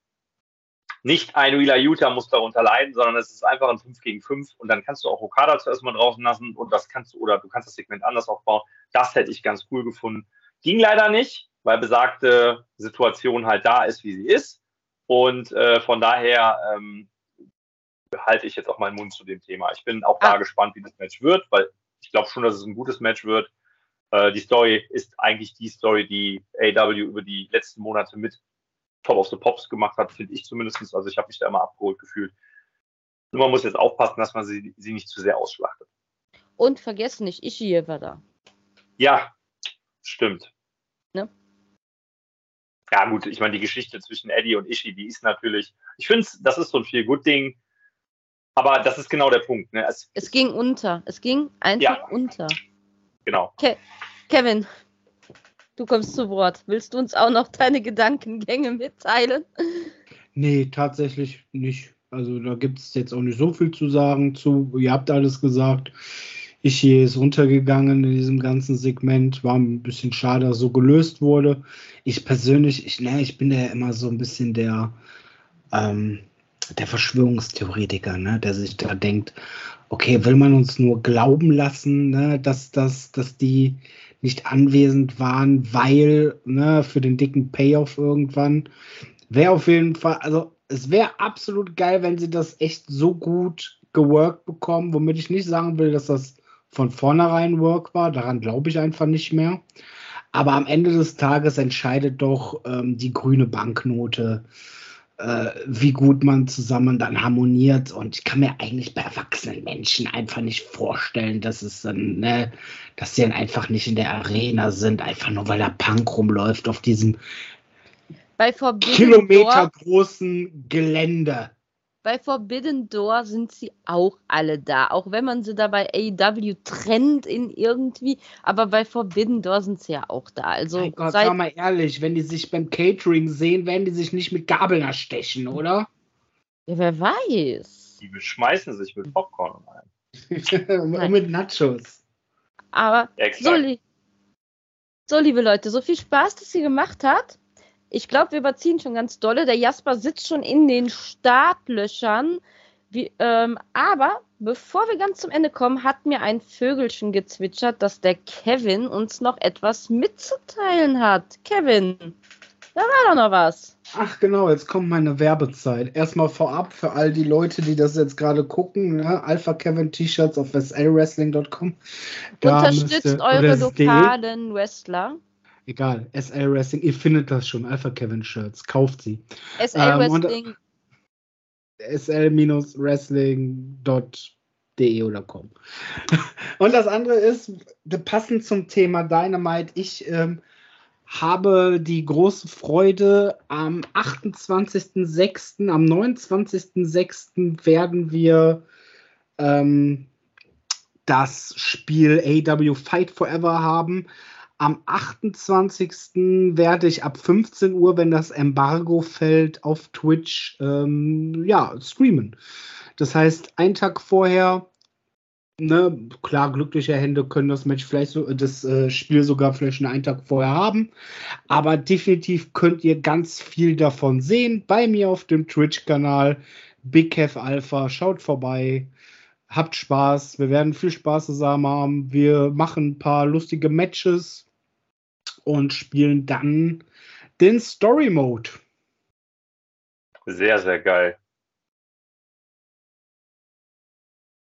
nicht ein Wheeler Utah muss darunter leiden, sondern es ist einfach ein 5 gegen 5 und dann kannst du auch Okada zuerst mal draußen lassen und das kannst du, oder du kannst das Segment anders aufbauen. Das hätte ich ganz cool gefunden. Ging leider nicht weil besagte Situation halt da ist, wie sie ist. Und äh, von daher ähm, halte ich jetzt auch meinen Mund zu dem Thema. Ich bin auch ah. da gespannt, wie das Match wird, weil ich glaube schon, dass es ein gutes Match wird. Äh, die Story ist eigentlich die Story, die AW über die letzten Monate mit Top of the Pops gemacht hat, finde ich zumindest. Also ich habe mich da immer abgeholt gefühlt. Nur man muss jetzt aufpassen, dass man sie, sie nicht zu sehr ausschlachtet. Und vergessen nicht, Ishii war da. Ja, stimmt. Ne? ja gut, ich meine, die Geschichte zwischen Eddie und Ishii, die ist natürlich, ich finde, das ist so ein viel gut Ding. Aber das ist genau der Punkt. Ne? Es, es ging unter. Es ging einfach ja, unter. Genau. Ke Kevin, du kommst zu Wort. Willst du uns auch noch deine Gedankengänge mitteilen? Nee, tatsächlich nicht. Also da gibt es jetzt auch nicht so viel zu sagen zu. Ihr habt alles gesagt. Ishii ist runtergegangen in diesem ganzen Segment. War ein bisschen schade, dass so gelöst wurde. Ich persönlich, ich, ne, ich bin ja immer so ein bisschen der, ähm, der Verschwörungstheoretiker, ne, der sich da denkt, okay, will man uns nur glauben lassen, ne, dass, dass, dass die nicht anwesend waren, weil ne, für den dicken Payoff irgendwann. Wäre auf jeden Fall, also es wäre absolut geil, wenn sie das echt so gut geworkt bekommen, womit ich nicht sagen will, dass das von vornherein Work war. Daran glaube ich einfach nicht mehr. Aber am Ende des Tages entscheidet doch ähm, die grüne Banknote, äh, wie gut man zusammen dann harmoniert. Und ich kann mir eigentlich bei erwachsenen Menschen einfach nicht vorstellen, dass es dann, ne, dass sie dann einfach nicht in der Arena sind, einfach nur weil der Punk rumläuft auf diesem Bei Forbidden Kilometer Door, großen Gelände. Bei Forbidden Door sind sie auch alle da. Auch wenn man sie da bei AEW trennt in irgendwie. Aber bei Forbidden Door sind sie ja auch da. Also mein Gott, sag mal ehrlich, wenn die sich beim Catering sehen, werden die sich nicht mit Gabeln erstechen, oder? ja, wer weiß. Die beschmeißen sich mit Popcorn ein. Und mit Nachos. Aber so, li so, liebe Leute, so viel Spaß, dass sie gemacht hat. Ich glaube, wir überziehen schon ganz dolle. Der Jasper sitzt schon in den Startlöchern. Wie, ähm, aber bevor wir ganz zum Ende kommen, hat mir ein Vögelchen gezwitschert, dass der Kevin uns noch etwas mitzuteilen hat. Kevin, da war doch noch was. Ach genau, jetzt kommt meine Werbezeit. Erstmal vorab für all die Leute, die das jetzt gerade gucken, ne? Alpha Kevin T-Shirts auf slwrestling.com. Unterstützt eure lokalen Wrestler. Egal, SL Wrestling, ihr findet das schon, Alpha Kevin Shirts, kauft sie. SL Ähm, Wrestling. sl-wrestling.de oder com. Und das andere ist, passend zum Thema Dynamite, ich ähm, habe die große Freude, am 28.06., am 29.06. werden wir ähm, das Spiel AW Fight Forever haben. Am 28. werde ich ab 15 Uhr, wenn das Embargo fällt, auf Twitch ähm, ja, streamen. Das heißt, einen Tag vorher, ne, klar, glückliche Hände können das Match vielleicht so, das äh, Spiel sogar vielleicht einen Tag vorher haben. Aber definitiv könnt ihr ganz viel davon sehen bei mir auf dem Twitch-Kanal Big Kev Alpha. Schaut vorbei. Habt Spaß. Wir werden viel Spaß zusammen haben. Wir machen ein paar lustige Matches und spielen dann den Story Mode. Sehr, sehr geil.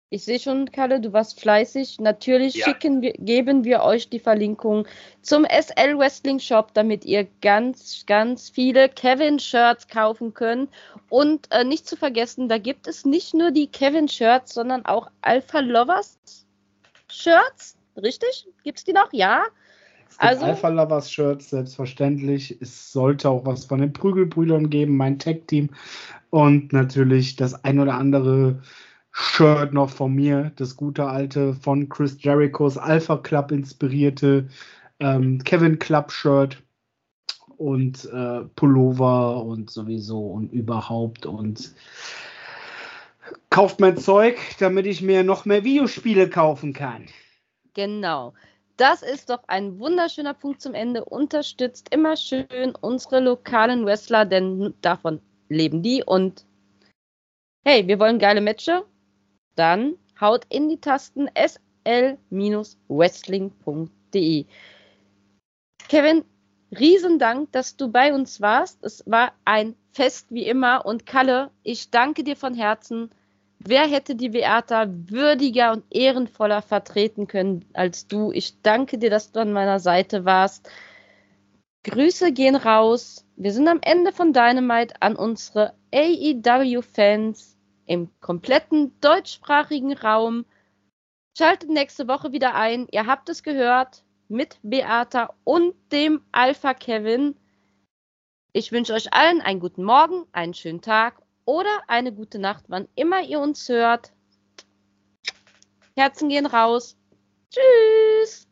Ich sehe schon, Kalle, du warst fleißig. Natürlich Ja. schicken wir, geben wir euch die Verlinkung zum SL Wrestling Shop, damit ihr ganz, ganz viele Kevin-Shirts kaufen könnt. Und äh, nicht zu vergessen, da gibt es nicht nur die Kevin-Shirts, sondern auch Alpha Lovers Shirts. Richtig? Gibt es die noch? Ja. Es gibt Also- Alpha Lovers Shirts, selbstverständlich. Es sollte auch was von den Prügelbrüdern geben, mein Tag-Team. Und natürlich das ein oder andere Shirt noch von mir, das gute alte von Chris Jerichos Alpha Club inspirierte ähm, Kevin Club Shirt und äh, Pullover und sowieso und überhaupt und kauft mein Zeug, damit ich mir noch mehr Videospiele kaufen kann. Genau. Das ist doch ein wunderschöner Punkt zum Ende. Unterstützt immer schön unsere lokalen Wrestler, denn davon leben die. Und hey, wir wollen geile Matches. Dann haut in die Tasten sl-wrestling.de. Kevin, riesen Dank, dass du bei uns warst. Es war ein Fest wie immer. Und Kalle, ich danke dir von Herzen. Wer hätte die Beata würdiger und ehrenvoller vertreten können als du? Ich danke dir, dass du an meiner Seite warst. Grüße gehen raus. Wir sind am Ende von Dynamite an unsere AEW-Fans im kompletten deutschsprachigen Raum. Schaltet nächste Woche wieder ein. Ihr habt es gehört mit Beata und dem Alpha Kevin. Ich wünsche euch allen einen guten Morgen, einen schönen Tag oder eine gute Nacht, wann immer ihr uns hört. Herzen gehen raus. Tschüss.